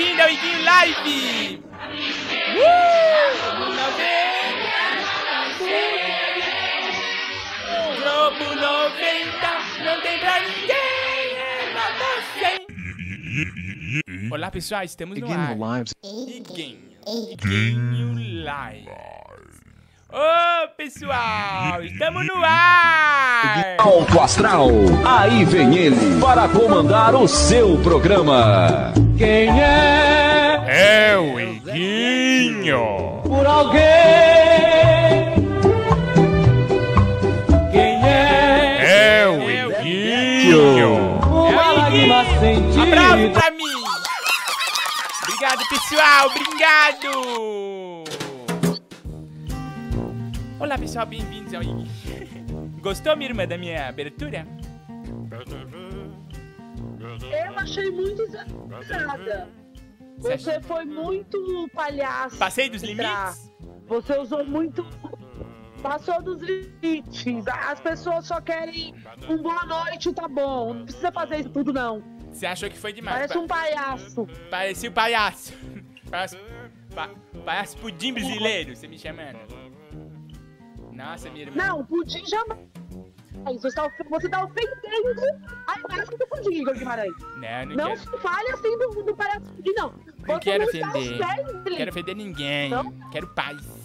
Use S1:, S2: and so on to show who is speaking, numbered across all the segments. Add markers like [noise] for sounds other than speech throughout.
S1: bem-vindo ao Iguinho Live. Uh! Globo 90, não tem pra ninguém, é nota 100. Olá pessoal, estamos no ar.
S2: Lives.
S1: Iguinho. Iguinho Live. Ô pessoal, estamos no ar.
S3: Alto Astral. Aí vem ele para comandar o seu programa.
S4: Quem é
S1: É o Iguinho.
S4: por alguém? Quem é
S1: É o Iguinho.
S4: uma lágrima
S1: Abraço
S4: sentida?
S1: pra mim! Obrigado, pessoal! Obrigado! Olá, pessoal, bem-vindos ao IG. [laughs] Gostou, minha irmã, da minha abertura?
S5: Eu achei muito exagerada.
S1: Você
S5: Você foi muito palhaço.
S1: Passei dos limites?
S5: Você usou muito. Passou dos limites. As pessoas só querem um boa noite, tá bom. Não precisa fazer isso tudo, não.
S1: Você achou que foi demais?
S5: Parece um palhaço.
S1: Parecia o palhaço. [laughs] Palhaço, pa... palhaço pudim brasileiro, você me chamando. Nossa, minha irmã.
S5: Não, pudim jamais. Você tá, of- você tá ofendendo a imagem do pudim, Igor Guimarães.
S1: Não, não,
S5: Não
S1: quero,
S5: se fale assim do, do palhaço pudim, não.
S1: não
S5: Você
S1: quero
S5: não está
S1: ofender. Não quero ofender ninguém.
S5: Não?
S1: Quero paz.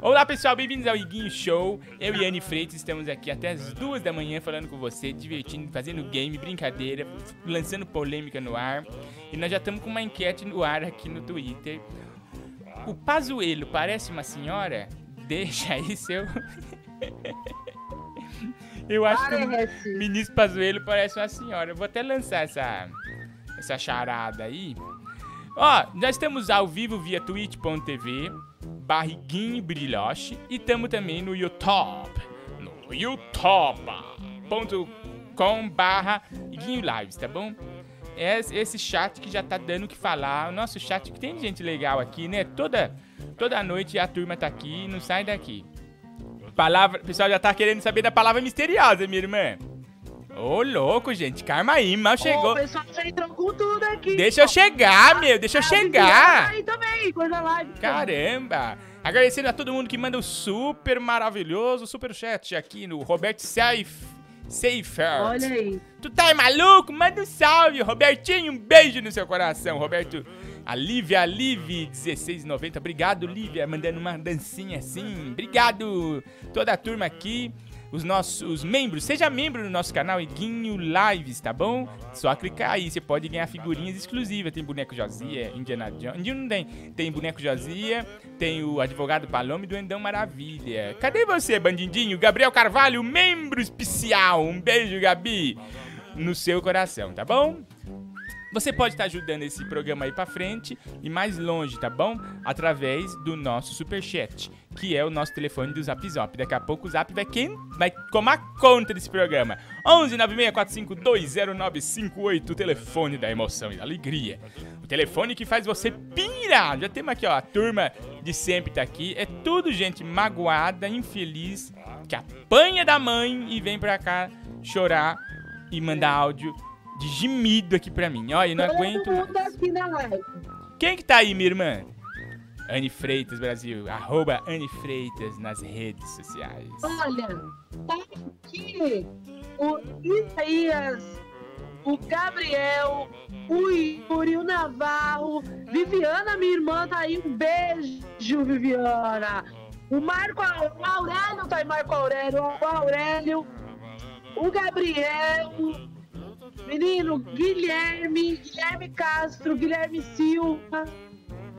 S1: Olá pessoal, bem-vindos ao Iguinho Show. Eu e Anne Freitas estamos aqui até as duas da manhã falando com você, divertindo, fazendo game, brincadeira, lançando polêmica no ar. E nós já estamos com uma enquete no ar aqui no Twitter. O Pazuelo parece uma senhora? Deixa aí seu. [laughs] Eu acho que o ministro Pazuello parece uma senhora. Eu vou até lançar essa, essa charada aí. Ó, nós estamos ao vivo via twitch.tv, barriguinho brilhoche, e estamos também no YouTube, no youtube.com barra Lives, tá bom? Esse, esse chat que já tá dando o que falar, o nosso chat que tem gente legal aqui, né? Toda, toda noite a turma tá aqui e não sai daqui. Palavra, o pessoal já tá querendo saber da palavra misteriosa, minha irmã. Ô, louco, gente, calma aí, mal chegou.
S5: O pessoal já entrou com tudo aqui.
S1: Deixa eu chegar, meu, deixa eu
S5: Ah,
S1: chegar.
S5: Aí também, coisa live.
S1: Caramba! Agradecendo a todo mundo que manda o super maravilhoso super chat aqui no Roberto Saif. Seifert.
S5: Olha aí.
S1: Tu tá maluco? Manda um salve, Robertinho. Um beijo no seu coração, Roberto. A Lívia, a Live, 1690. Obrigado, Lívia, mandando uma dancinha assim. Obrigado, toda a turma aqui. Os nossos membros, seja membro do nosso canal Iguinho Lives, tá bom? Só clicar aí, você pode ganhar figurinhas exclusivas. Tem boneco Josia, Indiana Jones. Indiana não tem. Tem boneco Josia, tem o advogado Palome do Endão Maravilha. Cadê você, bandidinho? Gabriel Carvalho, membro especial. Um beijo, Gabi no seu coração, tá bom? Você pode estar ajudando esse programa aí pra frente e mais longe, tá bom? Através do nosso superchat, que é o nosso telefone do Zap Zop. Daqui a pouco o Zap vai quem vai tomar conta desse programa. 11 964520958, o telefone da emoção e da alegria. O telefone que faz você pirar. Já temos aqui, ó, a turma de sempre tá aqui. É tudo gente magoada, infeliz, que apanha da mãe e vem pra cá chorar e mandar áudio de gemido aqui pra mim. Olha, eu não
S5: Todo
S1: aguento.
S5: mundo aqui na live.
S1: Quem que tá aí, minha irmã? Anne Freitas Brasil, arroba Anne Freitas nas redes sociais.
S5: Olha, tá aqui o Isaías, o Gabriel, o Yuri, o Navarro, Viviana, minha irmã, tá aí. Um beijo, Viviana. O Marco o Aurélio tá aí, Marco Aurélio, o Aurélio, o Gabriel, menino, Guilherme, Guilherme Castro, Guilherme Silva.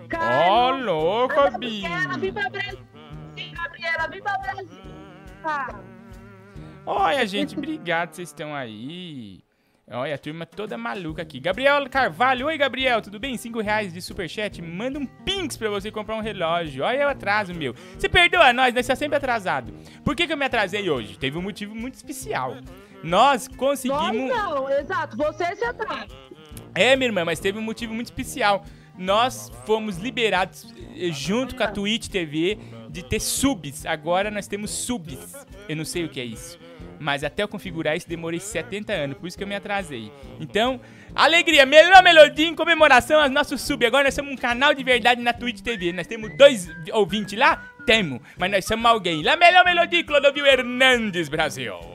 S1: Ó,
S5: Carlos,
S1: louco,
S5: a
S1: Bi!
S5: Gabriela, vem pra Brasil. Gabriela, vem pra Brasil. Ah,
S1: Olha, gente, obrigado, vocês estão aí. Olha, a turma toda maluca aqui. Gabriel Carvalho, oi Gabriel, tudo bem? 5 reais de superchat, manda um pinks pra você comprar um relógio. Olha o atraso, meu. Você perdoa nós, nós está sempre atrasado. Por que, que eu me atrasei hoje? Teve um motivo muito especial. Nós
S5: Nós
S1: conseguimos.
S5: não, exato, você se atrasa.
S1: É, minha irmã, mas teve um motivo muito especial. Nós fomos liberados eh, junto com a Twitch TV de ter subs. Agora nós temos subs. Eu não sei o que é isso. Mas até eu configurar isso demorei 70 anos, por isso que eu me atrasei. Então, alegria, melhor melodia em comemoração aos nossos subs. Agora nós somos um canal de verdade na Twitch TV. Nós temos dois ouvintes lá? Temos. Mas nós somos alguém. Lá, melhor melodia, Clodovil Hernandes, Brasil.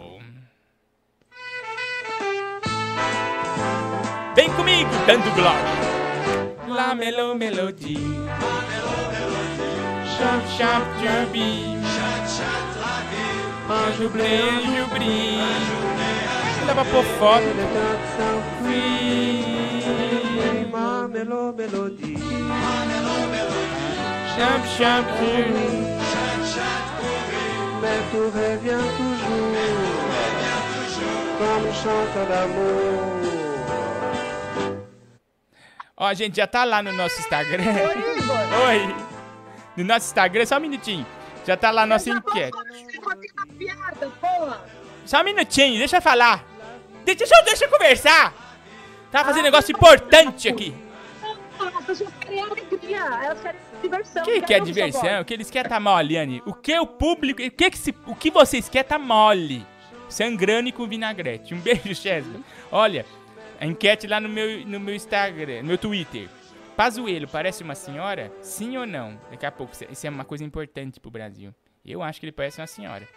S1: Vem comigo, dando glória. La melo melody. Chop chop jubby. Anjo beijo brilho. Leva por foto.
S2: Ma melo mélodie.
S1: Chop chop.
S2: Mais tu reviens toujours. Comme chante d'amour.
S1: Ó, gente, já tá lá no nosso Instagram.
S5: Ô, Igor,
S1: Oi. No nosso Instagram, só um minutinho. Já tá lá a nossa enquete.
S5: piada.
S1: Só um minutinho, deixa eu falar. Deixa, deixa, eu- deixa eu conversar. Tá fazendo negócio importante aqui.
S5: As pessoas querem alegria, elas querem diversão.
S1: O que, que é diversão? O que eles querem tá mole, Anne? O que o público. O que, que, se, o que vocês querem tá mole? Sangrando e com vinagrete. Um beijo, Chesma. Olha, a enquete lá no meu, no meu Instagram, no meu Twitter. Pazuello parece uma senhora? Sim ou não? Daqui a pouco, isso é uma coisa importante pro Brasil. Eu acho que ele parece uma senhora.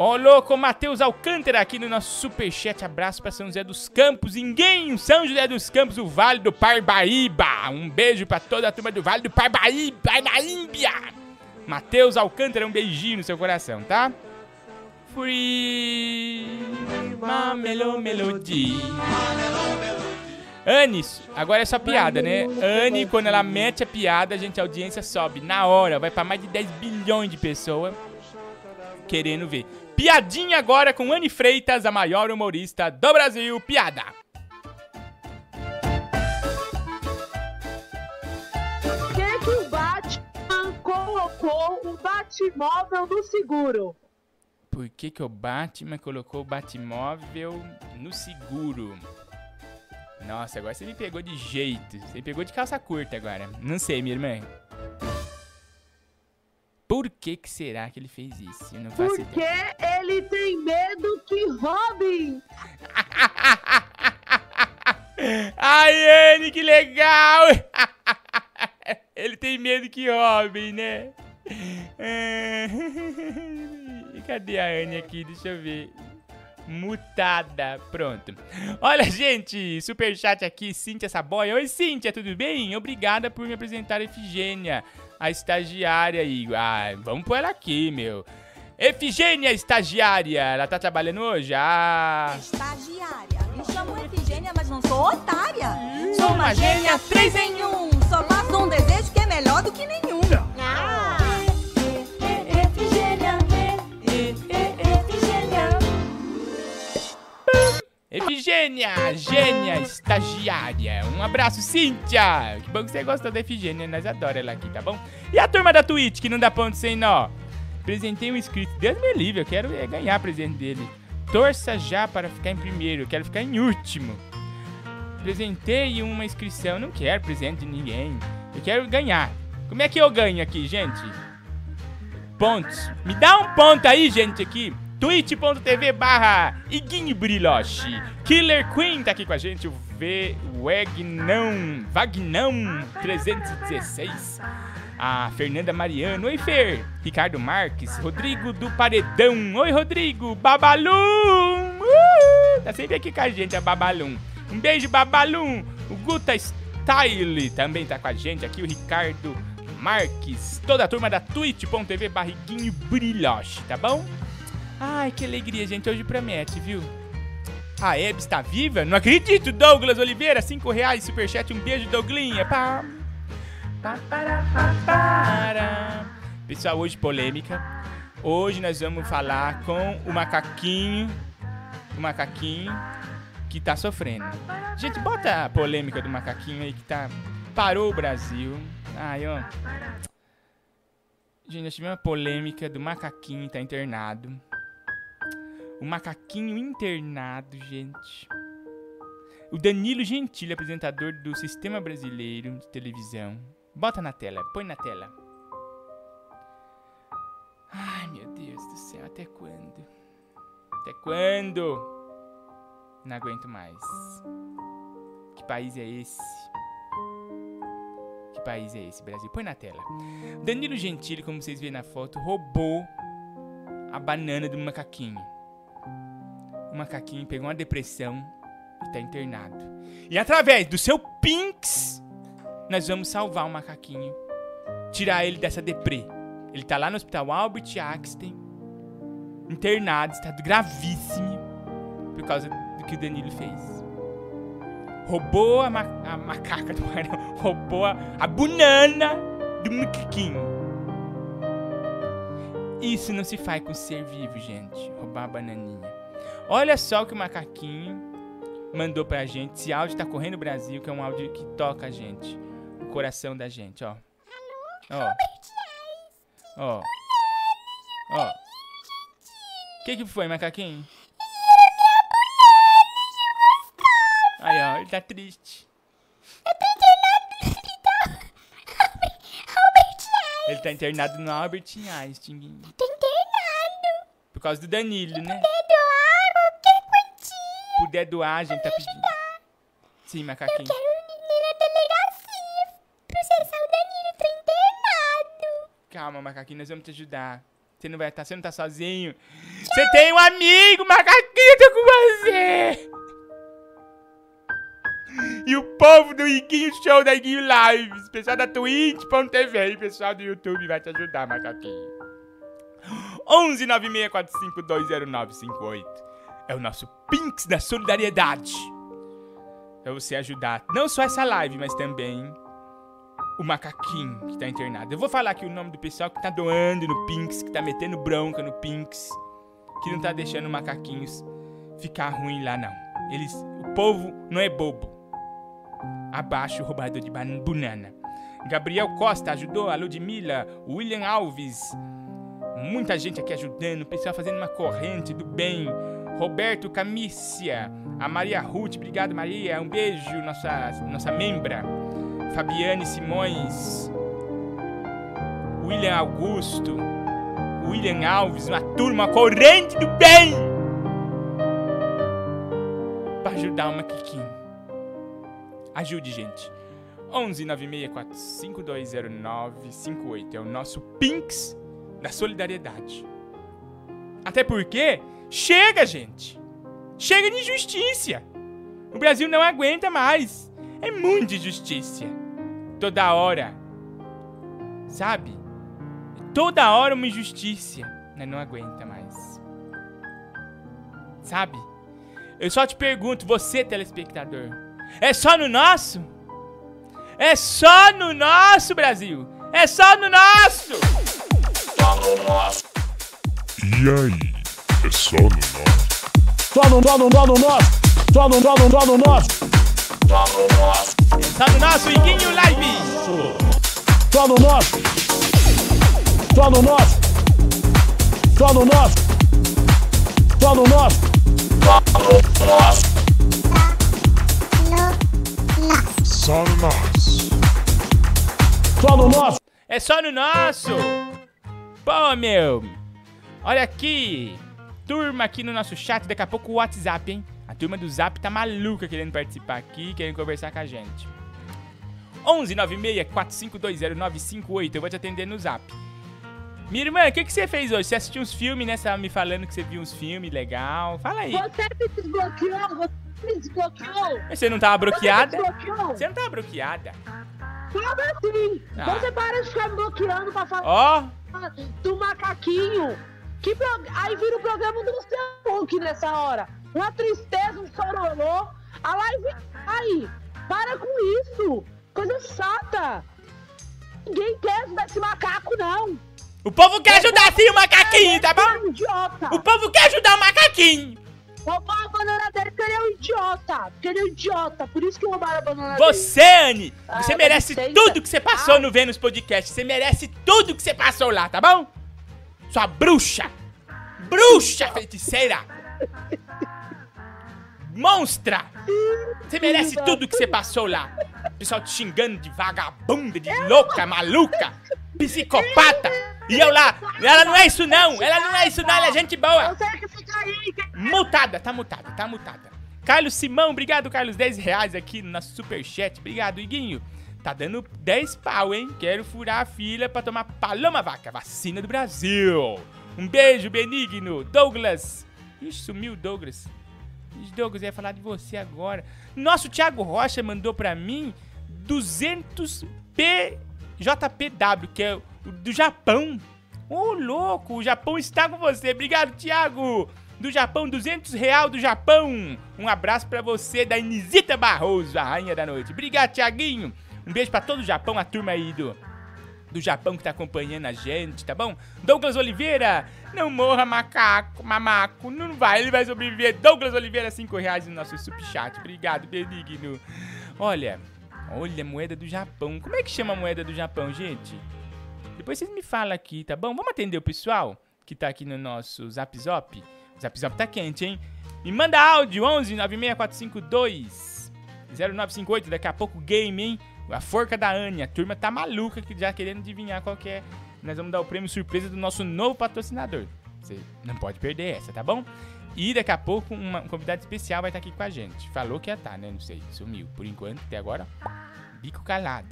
S1: Ó, louco, Matheus Alcântara aqui no nosso superchat. Abraço pra São José dos Campos. Ninguém, São José dos Campos, o Vale do Parbaíba. Um beijo pra toda a turma do Vale do Parbaíba, na Ímbia. Matheus Alcântara, um beijinho no seu coração, tá? Free my melo melody. Anne, agora é só piada, né? Anne, quando ela mete a piada, a gente, a audiência sobe na hora. Vai pra mais de 10 bilhões de pessoas querendo ver. Piadinha agora com Anne Freitas, a maior humorista do Brasil. Piada.
S5: Por que, que o Batman colocou o Batmóvel no seguro?
S1: Por que, que o Batman colocou o Batmóvel no seguro? Nossa, agora você me pegou de jeito. Você me pegou de calça curta agora. Não sei, minha irmã. Por que, que será que ele fez isso? Eu não faço
S5: Porque
S1: ideia.
S5: ele tem medo que roubem. [laughs]
S1: Ai, Anne, que legal! [laughs] Ele tem medo que roubem, né? [laughs] Cadê a Anne aqui? Deixa eu ver. Mutada. Pronto. Olha, gente, superchat aqui, Cíntia Saboia. Oi, Cíntia, tudo bem? Obrigada por me apresentar a Efigênia, a estagiária aí. Ah, vamos pôr ela aqui, meu. Efigênia, estagiária. Ela tá trabalhando hoje? Ah.
S6: Estagiária. Me chamo Efigênia, mas não sou otária. Sou
S1: uma
S6: uma
S1: gênia
S6: gênia três em um. Só faço um desejo que é melhor do que nenhum. Efigênia,
S1: gênia, estagiária. Um abraço, Cíntia. Que bom que você gostou da Efigênia, nós adoramos ela aqui, tá bom? E a turma da Twitch, que não dá ponto sem nó? Presentei um inscrito. Deus me livre, eu quero é, ganhar presente dele. Torça já para ficar em primeiro, eu quero ficar em último. Presentei uma inscrição, não quero presente de ninguém. Eu quero ganhar. Como é que eu ganho aqui, gente? Pontos. Me dá um ponto aí, gente, aqui. twitch.tv barra Iguinho Brilhoche. Killer Queen tá aqui com a gente. O V. Wagnão. Vagnão 316. A Fernanda Mariano. Oi, Fer. Ricardo Marques. Rodrigo do Paredão. Oi, Rodrigo. Babalum. Uh, tá sempre aqui com a gente, a Babalum. Um beijo, Babalum. O Guta Style também tá com a gente aqui. O Ricardo Marques. Toda a turma da twitch.tv barriguinho brilhoche, tá bom? Ai, que alegria, gente. Hoje promete, viu? A Hebe está viva? Não acredito, Douglas Oliveira. Cinco reais, superchat. Um beijo, Douglinha. Pá. Pá, para, pá, para. Pessoal, hoje polêmica. Hoje nós vamos falar com o macaquinho. O macaquinho que tá sofrendo. Gente, bota a polêmica do macaquinho aí que tá. Parou o Brasil. Ai, ó. Gente, nós tivemos uma polêmica do macaquinho que tá internado. O macaquinho internado, gente. O Danilo Gentili, apresentador do Sistema Brasileiro de Televisão. Bota na tela, põe na tela. Ai, meu Deus do céu, até quando? Até quando? Não aguento mais. Que país é esse? Que país é esse, Brasil? Põe na tela. Danilo Gentili, como vocês veem na foto, roubou a banana do macaquinho. Macaquinho pegou uma depressão e tá internado. E através do seu Pinks, nós vamos salvar o macaquinho. Tirar ele dessa deprê. Ele tá lá no hospital Albert Einstein, internado, estado gravíssimo, por causa do que o Danilo fez. Roubou a, ma a macaca do não, [laughs] roubou a, a banana do macaquinho. Isso não se faz com ser vivo, gente. Roubar a bananinha. Olha só o que o macaquinho mandou pra gente. Esse áudio tá correndo no Brasil, que é um áudio que toca a gente. O coração da gente, ó. Ó. Ó. Ó. O que que foi, macaquinho? Aí, ó, ele tá triste. Ele tá internado no Albert Einstein. Tá internado. Por causa do Danilo, né? Puder doar, a gente tá pedindo. Sim, macaquinho. Calma, macaquinho, nós vamos te ajudar. Você não vai estar, você não tá sozinho. Você tem um amigo, macaquinho, eu tô com você. E o povo do Iguinho Show da Iguinho Lives, pessoal da Twitch.tv e pessoal do YouTube vai te ajudar, macaquinho. 11 964520958 é o nosso Pinks da Solidariedade. Pra você ajudar não só essa live, mas também o macaquinho que tá internado. Eu vou falar aqui o nome do pessoal que tá doando no Pinks, que tá metendo bronca no Pinks, que não tá deixando macaquinhos ficar ruim lá não. Eles, o povo não é bobo. Abaixo o roubador de ban- banana. Gabriel Costa ajudou, a Ludmilla, William Alves. Muita gente aqui ajudando, o pessoal fazendo uma corrente do bem. Roberto Camícia, a Maria Ruth, obrigado Maria, um beijo, nossa, nossa membra. Fabiane Simões, William Augusto, William Alves, uma turma, uma corrente do bem para ajudar o Maquiquinho. Ajude, gente. 11 964520958 é o nosso Pinks da solidariedade. Até porque chega, gente. Chega de injustiça. O Brasil não aguenta mais. É muita injustiça. Toda hora. Sabe? Toda hora uma injustiça. Né? Não aguenta mais. Sabe? Eu só te pergunto, você telespectador. É só no nosso? É só no nosso, Brasil. É só no nosso.
S7: E aí? É só no nosso?
S4: Só no, só no, só no nosso. Só no, só no, só no nosso.
S1: Só no nosso Iguinho Live.
S4: Só no nosso. Só no nosso. Só no nosso. Só no nosso.
S7: Só no nosso.
S4: Só no nosso.
S1: É só no nosso. Pô, meu. Olha aqui. Turma aqui no nosso chat. Daqui a pouco o WhatsApp, hein? A turma do Zap tá maluca querendo participar aqui, querendo conversar com a gente. 11 96 4520 Eu vou te atender no Zap. Minha irmã, o que, que você fez hoje? Você assistiu uns filmes, né? Você tava me falando que você viu uns filmes legal. Fala aí.
S5: Você me desbloqueou, você me desbloqueou.
S1: Você não tava bloqueada?
S5: Você me desbloqueou.
S1: Você não tava bloqueada.
S5: Como assim?
S1: Ah.
S5: Você para de ficar me bloqueando pra falar
S1: Ó,
S5: do macaquinho. Que pro- Aí vira o programa do Luciano Huck nessa hora. Uma tristeza, um chororô. A live aí. Para com isso. Coisa chata. Ninguém quer ajudar esse macaco, não.
S1: o povo quer ajudar sim o macaquinho, tá
S5: é
S1: bom?
S5: um idiota.
S1: O povo quer ajudar o macaquinho.
S5: Roubaram a banana dele porque ele é um idiota. Porque ele é um idiota. Por isso que roubaram a banana dele.
S1: Você, Anne,
S5: Ah,
S1: você
S5: dá
S1: merece tudo que você passou
S5: Ah.
S1: no Vênus Podcast. Você merece tudo que você passou lá, tá bom? Sua bruxa! Bruxa feiticeira! Monstra! Você merece tudo que você passou lá. O pessoal te xingando de vagabunda, de louca, maluca, psicopata. E eu lá, ela não é isso não, ela não é isso não, ela é gente boa. Mutada, tá mutada, tá mutada. Carlos Simão, obrigado, Carlos. 10 reais aqui no nosso superchat. Obrigado, Iguinho. Tá dando 10 pau, hein? Quero furar a fila pra tomar Paloma Vaca, vacina do Brasil. Um beijo, Benigno. Douglas. Ixi, sumiu Douglas. Douglas, ia falar de você agora. Nosso Thiago Rocha mandou pra mim 200 P... JPW, que é do Japão. Ô, louco, o Japão está com você. Obrigado, Thiago. Do Japão, 200 real do Japão. Um abraço pra você, da Inisita Barroso, a rainha da noite. Obrigado, Thiaguinho. Um beijo pra todo o Japão, a turma aí do, do Japão que tá acompanhando a gente, tá bom? Douglas Oliveira, não morra, macaco, mamaco. Não vai, ele vai sobreviver. Douglas Oliveira, 5 reais no nosso superchat. Obrigado, Benigno. Olha, olha a moeda do Japão. Como é que chama a moeda do Japão, gente? Depois vocês me falam aqui, tá bom? Vamos atender o pessoal que tá aqui no nosso Zap Zop? O Zap Zop tá quente, hein? Me manda áudio, 11 96452 0958, daqui a pouco game, hein? A forca da Ania, a turma tá maluca que já querendo adivinhar qual que é. Nós vamos dar o prêmio surpresa do nosso novo patrocinador. Você não pode perder essa, tá bom? E daqui a pouco uma- um convidado especial vai estar aqui com a gente. Falou que ia estar, né? Não sei, sumiu. Por enquanto, até agora, bico calado.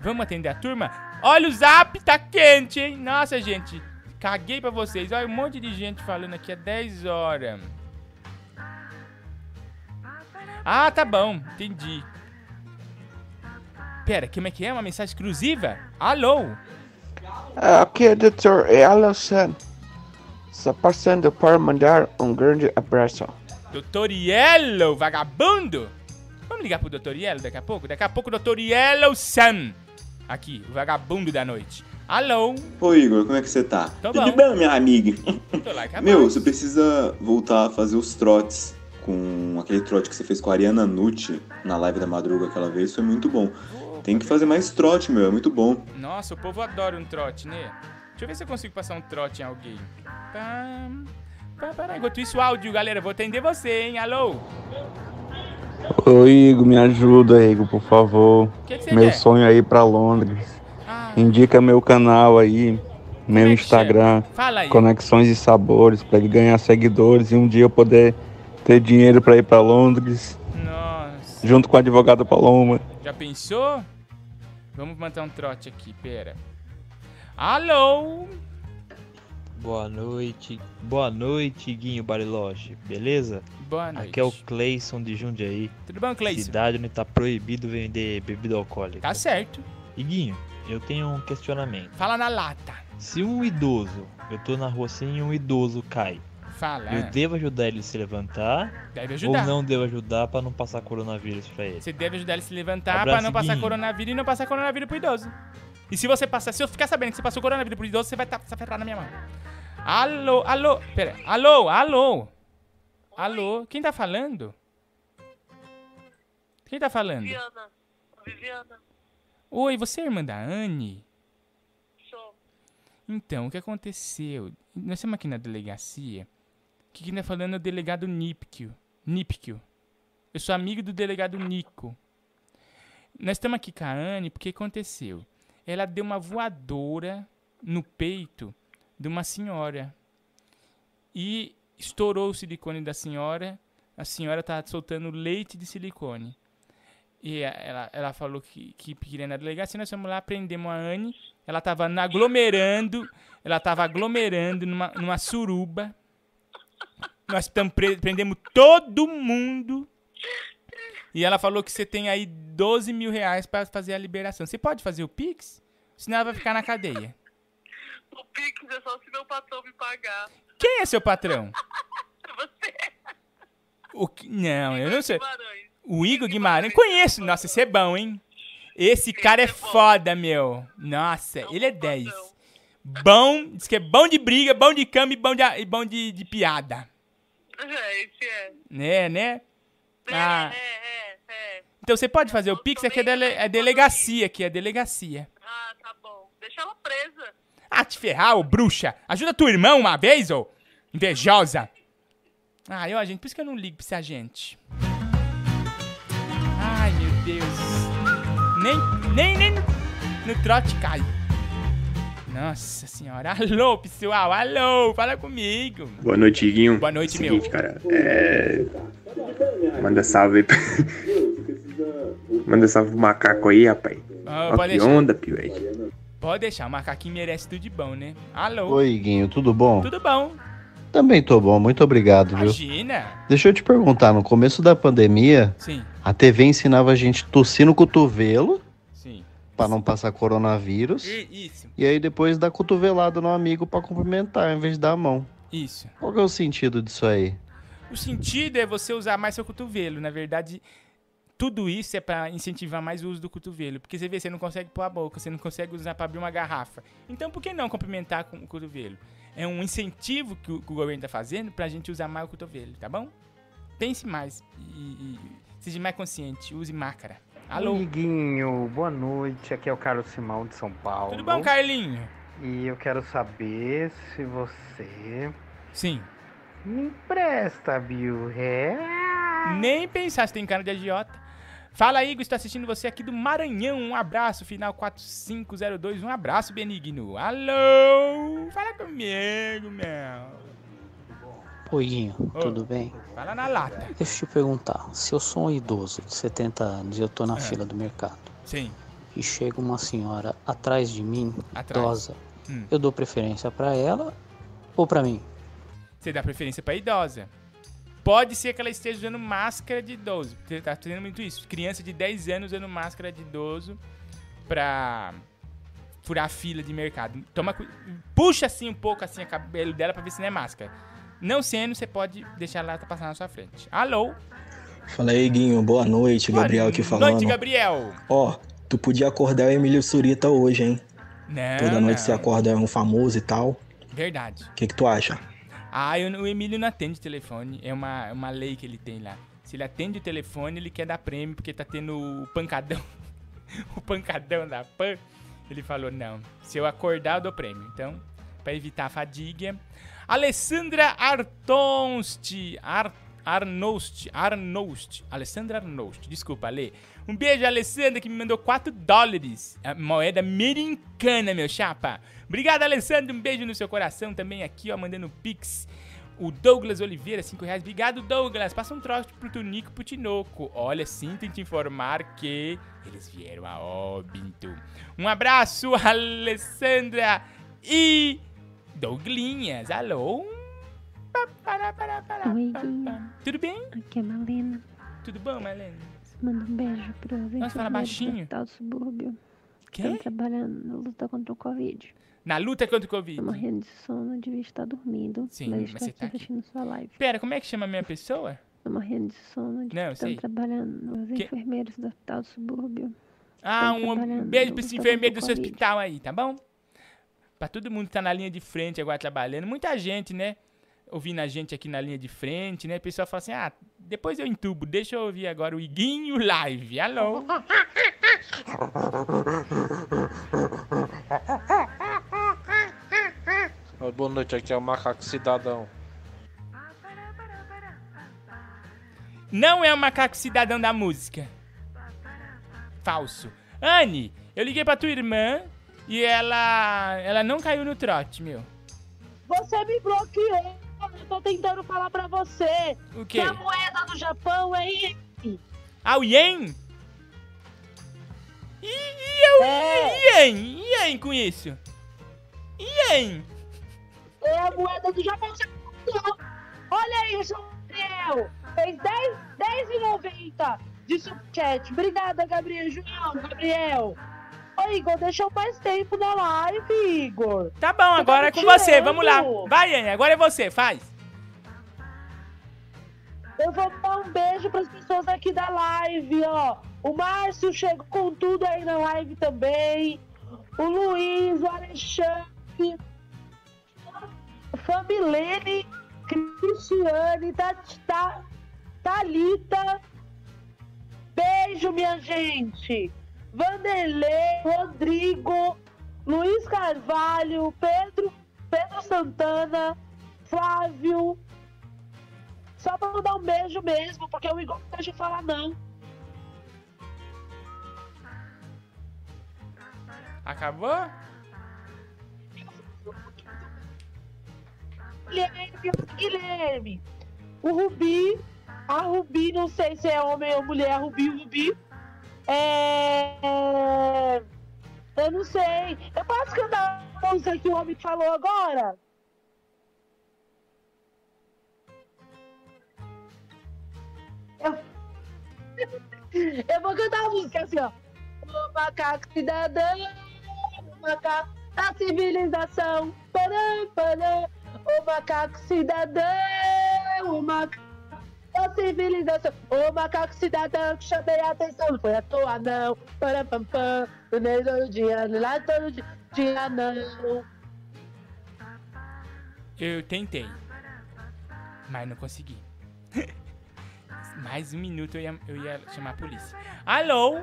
S1: Vamos atender a turma? Olha o zap, tá quente, hein? Nossa, gente, caguei pra vocês. Olha um monte de gente falando aqui há 10 horas. Ah, tá bom, entendi. Pera, como é que é? Uma mensagem exclusiva? Alô?
S2: Aqui é o Dr. Ellison. Só passando para mandar um grande abraço.
S1: Doutor Yellow, vagabundo? Vamos ligar pro Doutor Yellow daqui a pouco? Daqui a pouco o Doutor Yellow Sam. Aqui, o vagabundo da noite. Alô?
S8: Ô Igor, como é que você tá?
S1: Tô
S8: Tudo
S1: bom.
S8: bem, minha amiga?
S1: Tô lá, acabou.
S8: Meu, você precisa voltar a fazer os trotes com aquele trote que você fez com a Ariana Nucci na live da madruga aquela vez, foi muito bom. Tem que fazer mais trote, meu, é muito bom.
S1: Nossa, o povo adora um trote, né? Deixa eu ver se eu consigo passar um trote em alguém. Pam, pam, pam. Enquanto isso, o áudio, galera, vou atender você, hein? Alô?
S9: Ô Igor, me ajuda, Igor, por favor.
S1: que que você
S9: meu
S1: quer?
S9: sonho é ir pra Londres.
S1: Ah,
S9: Indica meu canal aí, meu
S1: é que
S9: Instagram,
S1: Fala aí.
S9: Conexões e Sabores, pra ele ganhar seguidores e um dia eu poder ter dinheiro pra ir pra Londres,
S1: Nossa.
S9: junto com a advogada Paloma.
S1: Já pensou? Vamos manter um trote aqui, pera. Alô?
S10: Boa noite. Boa noite, Guinho Bariloche. Beleza?
S1: Boa noite.
S10: Aqui é o Cleison de Jundiaí.
S1: Tudo bom, Cleison?
S10: Cidade onde tá proibido vender bebida alcoólica.
S1: Tá certo.
S10: Iguinho, eu tenho um questionamento.
S1: Fala na lata.
S10: Se um idoso, eu tô na rua assim e um idoso cai,
S1: Fala.
S10: eu devo ajudar ele a se levantar
S1: Deve ajudar.
S10: ou não devo ajudar pra não passar coronavírus pra ele?
S1: Você deve ajudar ele a se levantar
S10: Abraço,
S1: pra não passar coronavírus e não passar coronavírus pro idoso. E se você passar, se eu ficar sabendo que você passou coronavírus pro idoso, você vai estar tá, aferrado na minha mão. Alô, alô, pera, alô, alô. Alô, quem tá falando? Quem tá falando?
S5: Viviana. Viviana.
S1: Oi, você é a irmã da Anne?
S5: Sou.
S1: Então, o que aconteceu? Nós estamos aqui na delegacia. Que quem tá falando é o delegado Nipkio. Nipkio. Eu sou amigo do delegado Nico. Nós estamos aqui com a Anne porque aconteceu. Ela deu uma voadora no peito de uma senhora. E estourou o silicone da senhora. A senhora tá soltando leite de silicone. E ela, ela falou que, que queria na delegacia, nós fomos lá, prendemos a Anne. Ela tava na- aglomerando, ela tava aglomerando numa, numa suruba. Nós pre- prendemos todo mundo. E ela falou que você tem aí 12 mil reais pra fazer a liberação. Você pode fazer o Pix? Senão ela vai ficar na cadeia.
S5: O Pix é só se meu patrão me pagar.
S1: Quem é seu patrão?
S5: É [laughs] você.
S1: O que- Não, eu não sei.
S5: Guimarães.
S1: O Igor Guimarães, conheço. Nossa, esse é bom, hein? Esse cara é foda, meu. Nossa, ele é 10. Bom, diz que é bom de briga, bom de cama e bom de, e bom de, de piada.
S5: É, esse é.
S1: Né, né? Ah,
S5: É, é, é.
S1: então você pode fazer o Pix, aqui é, dele, é delegacia, aqui é delegacia.
S5: Ah, tá bom. Deixa ela presa.
S1: Ah, te ferrar, ô bruxa. Ajuda tua irmã uma vez, ô invejosa. Ai, ó, gente, por isso que eu não ligo pra essa gente. Ai, meu Deus. Nem, nem, nem no, no trote cai. Nossa senhora. Alô, pessoal. Alô, fala comigo.
S11: Boa noite, Guinho.
S1: Boa noite,
S11: Seguinte,
S1: meu.
S11: cara. É... Manda salve aí. [laughs] Manda salve pro macaco aí, rapaz.
S1: Ah,
S11: Ó,
S1: pode
S11: que
S1: deixar.
S11: onda, pivete.
S1: Pode deixar, o macaquinho merece tudo de bom, né? Alô.
S9: Oi, Guinho, tudo bom?
S1: Tudo bom.
S9: Também tô bom, muito obrigado, viu?
S1: Imagina.
S9: Deixa eu te perguntar, no começo da pandemia,
S1: Sim.
S9: a TV ensinava a gente tossir no cotovelo Pra não passar coronavírus.
S1: E- isso.
S9: E aí depois dar cotovelada no amigo pra cumprimentar, em vez de dar a mão.
S1: Isso.
S9: Qual que é o sentido disso aí?
S1: O sentido é você usar mais seu cotovelo. Na verdade, tudo isso é pra incentivar mais o uso do cotovelo. Porque você vê, você não consegue pôr a boca, você não consegue usar pra abrir uma garrafa. Então, por que não cumprimentar com o cotovelo? É um incentivo que o, que o governo tá fazendo pra gente usar mais o cotovelo, tá bom? Pense mais e, e seja mais consciente. Use máscara. Alô?
S12: Amiguinho, boa noite. Aqui é o Carlos Simão de São Paulo.
S1: Tudo bom, Carlinho?
S12: E eu quero saber se você
S1: Sim.
S12: me empresta mil reais.
S1: Nem pensar se tem cara de agiota. Fala aí, Igor, estou assistindo você aqui do Maranhão. Um abraço, final 4502. Um abraço, Benigno. Alô? Fala comigo, meu.
S13: Oi, Guinho,
S1: Ô.
S13: tudo bem?
S1: Fala na lata.
S13: Deixa eu te perguntar, se eu sou um idoso de 70 anos e eu tô na
S1: É.
S13: fila do mercado
S1: Sim.
S13: e chega uma senhora atrás de mim,
S1: Atrás.
S13: idosa,
S1: Hum.
S13: eu dou preferência pra ela ou pra mim?
S1: Você dá preferência pra idosa. Pode ser que ela esteja usando máscara de idoso. Você tá fazendo muito isso. Criança de 10 anos usando máscara de idoso pra furar a fila de mercado. Toma, puxa assim um pouco assim o cabelo dela pra ver se não é máscara. Não sendo, você pode deixar ela passar na sua frente. Alô?
S14: Fala aí, Guinho. Boa noite. Gabriel aqui
S1: Boa
S14: falando.
S1: noite, Gabriel.
S14: Ó, tu podia acordar o Emílio Surita hoje, hein?
S1: Não,
S14: Toda noite
S1: não.
S14: você acorda um famoso e tal.
S1: Verdade.
S14: O que que tu acha?
S1: Ah, eu- o Emílio não atende telefone. É uma, é uma lei que ele tem lá. Se ele atende o telefone, ele quer dar prêmio, porque tá tendo o pancadão. [laughs] o pancadão da PAN. Ele falou, não, se eu acordar, eu dou prêmio. Então, pra evitar a fadiga. Alessandra Artonst. Ar, Arnost. Arnost. Alessandra Arnost. Desculpa, Alê. Um beijo, Alessandra, que me mandou 4 dólares. A moeda americana, meu chapa. Obrigado, Alessandra. Um beijo no seu coração também aqui, ó, mandando pix. O Douglas Oliveira, 5 reais. Obrigado, Douglas. Passa um troço pro Tunico pro Tinoco. Olha, sinto em te informar que eles vieram a óbito. Um abraço, [laughs] Alessandra e Douglinhas. Alô? Pa, pará, pará, pará,
S15: Oi.
S1: Tudo bem?
S15: Aqui é a Malena.
S1: Tudo bom, Marlene?
S15: Manda um beijo para os
S1: Nossa, fala baixinho.
S15: do Hospital Subúrbio.
S1: Quê?
S15: Estão trabalhando na luta contra o Covid.
S1: Na luta contra o Covid.
S15: Tô morrendo de sono, devia estar dormindo.
S1: Sim,
S15: mas
S1: mas
S15: estou
S1: você tá aqui.
S15: assistindo sua live.
S1: Pera, como é que chama a minha pessoa?
S15: Tô morrendo de sono,
S1: Não,
S15: devia
S1: sei.
S15: estar trabalhando. Os
S1: Que-
S15: enfermeiros do Hospital do Subúrbio.
S1: Ah, um beijo pra esse enfermeiro do seu hospital aí, tá bom? Pra todo mundo que tá na linha de frente agora trabalhando. Muita gente, né? Ouvindo a gente aqui na linha de frente, né? O pessoal fala assim, ah, depois eu entubo, deixa eu ouvir agora o Iguinho Live. Alô?
S16: Boa noite, aqui é o Macaco Cidadão.
S1: Não é o macaco cidadão da música. Falso. Anne, eu liguei pra tua irmã e ela ela não caiu no trote, meu.
S5: Você me bloqueou. Eu tô tentando falar pra você.
S1: O quê?
S5: Que a moeda do Japão é ien.
S1: Ah, o Yen? E, e eu, Yen? Yen com isso? Yen?
S5: É a moeda do Japão. Olha João Gabriel. Fez 10 10,90 de superchat. Obrigada, Gabriel. João, Gabriel. Ô, Igor, deixou mais tempo na live, Igor.
S1: Tá bom,
S5: Você
S1: agora é
S5: tá
S1: com
S5: me
S1: você,
S5: tirando.
S1: vamos lá. Vai, Yen, agora é você, faz.
S5: Eu vou dar um beijo pras pessoas aqui da live, ó. O Márcio chegou com tudo aí na live também. O Luiz, o Alexandre, Familene, Cristiane, Thalita. Beijo, minha gente. Vanderlei, Rodrigo, Luiz Carvalho, Pedro, Pedro Santana, Flávio, só pra mandar um beijo mesmo, porque o Igor não deixa falar não.
S1: Acabou?
S5: Guilherme, Guilherme. O Rubi, a Rubi, não sei se é homem ou mulher, Rubi, Rubi. É. é, Eu não sei. Eu posso cantar a música que o homem falou agora? Eu, eu vou cantar a música assim, ó. O macaco cidadão, o macaco da civilização. Parã, parã. O macaco cidadão, o macaco civilização. O macaco cidadão que chamei a atenção, não foi à toa não. Para pam pam, no meio do dia, no lado todo dia, não.
S1: Eu tentei. Mas não consegui. [laughs] Mais um minuto eu ia, eu ia chamar a polícia. Alô?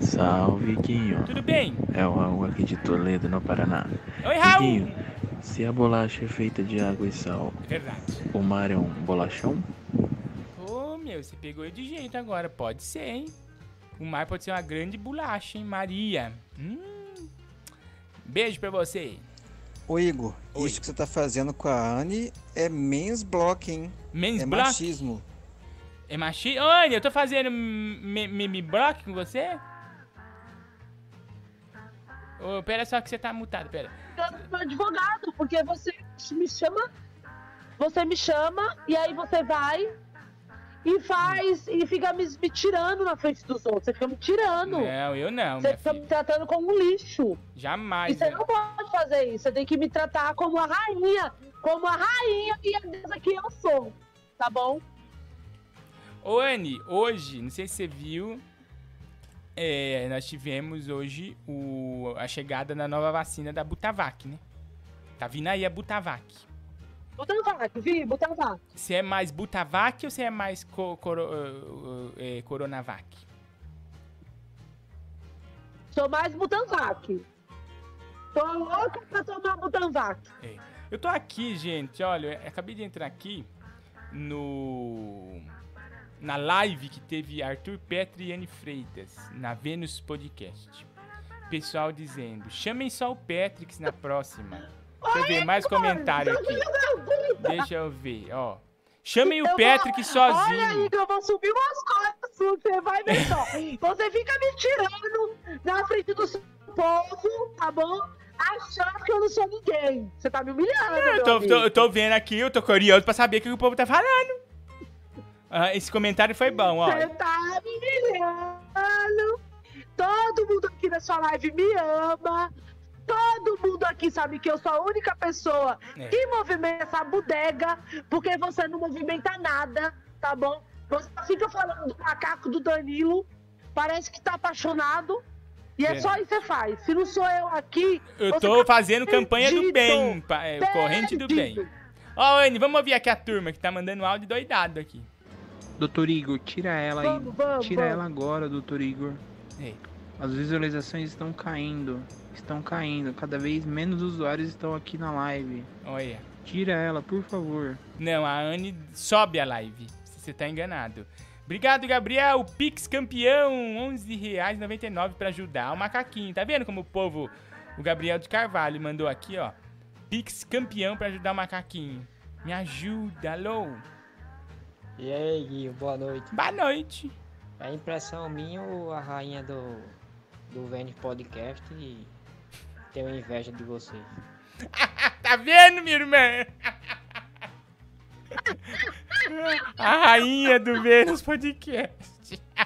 S17: Salve, Guinho.
S1: Tudo bem?
S17: É o Raul aqui de Toledo, no Paraná.
S1: Oi, Raul.
S17: Guinho, se a bolacha é feita de água e sal,
S1: Verdade.
S17: o mar é um bolachão?
S1: Meu, você pegou eu de jeito agora. Pode ser, hein? O mar pode ser uma grande bolacha, hein, Maria? Hum. Beijo pra você.
S18: Ô Igor, isso que você tá fazendo com a Anne é men's blocking.
S1: Men's
S18: é
S1: block?
S18: machismo.
S1: É machismo? Olha, eu tô fazendo me, me, me block com você? Ô, pera só que você tá mutado, pera.
S5: Eu sou advogado, porque você me chama, você me chama, e aí você vai e faz, e fica me, me tirando na frente dos outros. Você fica me tirando.
S1: Não, eu não,
S5: Você fica me tratando como um lixo.
S1: Jamais.
S5: E você
S1: né?
S5: não pode fazer isso. Você tem que me tratar como a rainha, como a rainha e a deusa que eu sou. Tá bom?
S1: Ô, Anne, hoje, não sei se você viu, é, nós tivemos hoje o, a chegada da nova vacina da Butavac, né? Tá vindo aí a Butavac.
S5: Butavac, vi, Butavac.
S1: Você é mais Butavac ou você é mais co, coro, uh, uh, Coronavac?
S5: Sou mais Butanvac. Tô louca pra tomar Butanvac.
S1: É. Eu tô aqui, gente, olha, acabei de entrar aqui no na live que teve Arthur Petri e Anne Freitas na Vênus Podcast. Pessoal dizendo, chamem só o Petrix na próxima. Deixa eu ver mais comentário aqui. Deixa eu ver, ó. Chamem o Patrick
S5: vou-
S1: sozinho.
S5: Olha aí que eu vou subir umas coisas suas, você vai ver só. [laughs] Você fica me tirando na frente do seu povo, tá bom? Achando que eu não sou ninguém. Você tá me humilhando,
S1: Eu tô, tô- eu tô vendo aqui, eu tô curioso pra saber o que o povo tá falando. Ah, esse comentário foi bom, ó.
S5: Você tá me humilhando. Todo mundo aqui na sua live me ama. Todo mundo aqui sabe que eu sou a única pessoa
S1: É.
S5: que movimenta essa bodega, porque você não movimenta nada, tá bom? Você fica falando do macaco do Danilo, parece que tá apaixonado, e é
S1: Verdade.
S5: só isso que você faz. Se não sou eu aqui.
S1: Eu tô
S5: tá
S1: fazendo campanha do
S5: perdido.
S1: bem, é, corrente do bem. Ó, Anne, vamos ouvir aqui a turma que tá mandando áudio doidado aqui.
S19: Doutor Igor, tira ela aí.
S5: Vamos, vamos,
S19: tira
S5: vamos.
S19: ela agora, doutor Igor.
S1: Ei.
S19: As visualizações estão caindo. Estão caindo. Cada vez menos usuários estão aqui na live.
S1: Olha.
S19: Tira ela, por favor.
S1: Não, a Anne sobe a live. Você tá enganado. Obrigado, Gabriel. Pix campeão, R$ 11,99 pra ajudar o macaquinho. Tá vendo como o povo, o Gabriel de Carvalho mandou aqui, ó. Pix campeão pra ajudar o macaquinho. Me ajuda, alô.
S20: E aí, Guinho, boa noite.
S1: Boa noite.
S20: É impressão minha ou a rainha do, do Vênus Podcast e tenho inveja de você? [laughs]
S1: Tá vendo, minha irmã? [laughs] A rainha do Vênus Podcast. [laughs]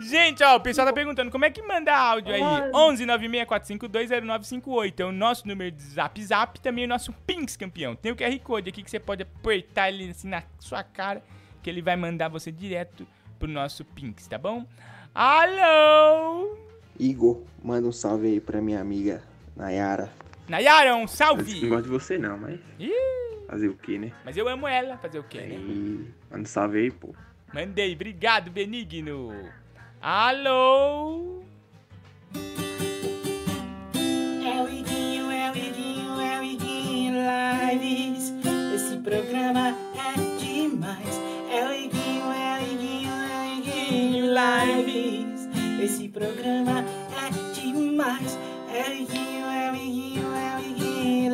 S1: Gente, ó, o pessoal tá perguntando como é que manda áudio aí.
S5: Ai.
S1: 11 964520958 é o nosso número de zap zap, também o nosso Pinks campeão. Tem o QR Code aqui que você pode apertar ele assim na sua cara, que ele vai mandar você direto pro nosso Pinks, tá bom? Alô!
S11: Igor, manda um salve aí pra minha amiga Nayara.
S1: Nayara, um
S11: Não
S1: salve!
S11: gosto de você não, mas
S1: Ih,
S11: fazer o que, né?
S1: mas eu amo ela, fazer o quê, né?
S11: E manda um salve aí, pô.
S1: Mandei, obrigado, Benigno. Alô?
S21: É o Iguinho, é o Iguinho, é o Iguinho Lives. Esse programa Esse programa é demais. É o Iguinho, é o Iguinho, é o Iguinho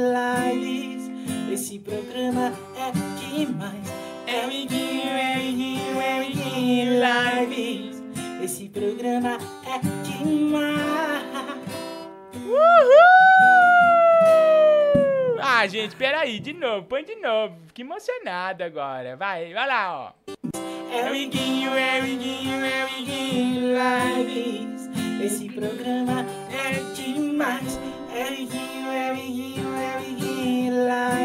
S21: Lives. Esse programa é demais. É o Iguinho, é o Iguinho, é o Iguinho Lives. Esse programa é demais.
S1: Uhul! Ah, gente, peraí, de novo, põe de novo. Fiquei emocionado agora. Vai, vai lá, ó.
S21: É o Iguinho, é o Iguinho, é o Iguinho Lives. Esse programa é demais. É o Iguinho, é o Iguinho, é o Iguinho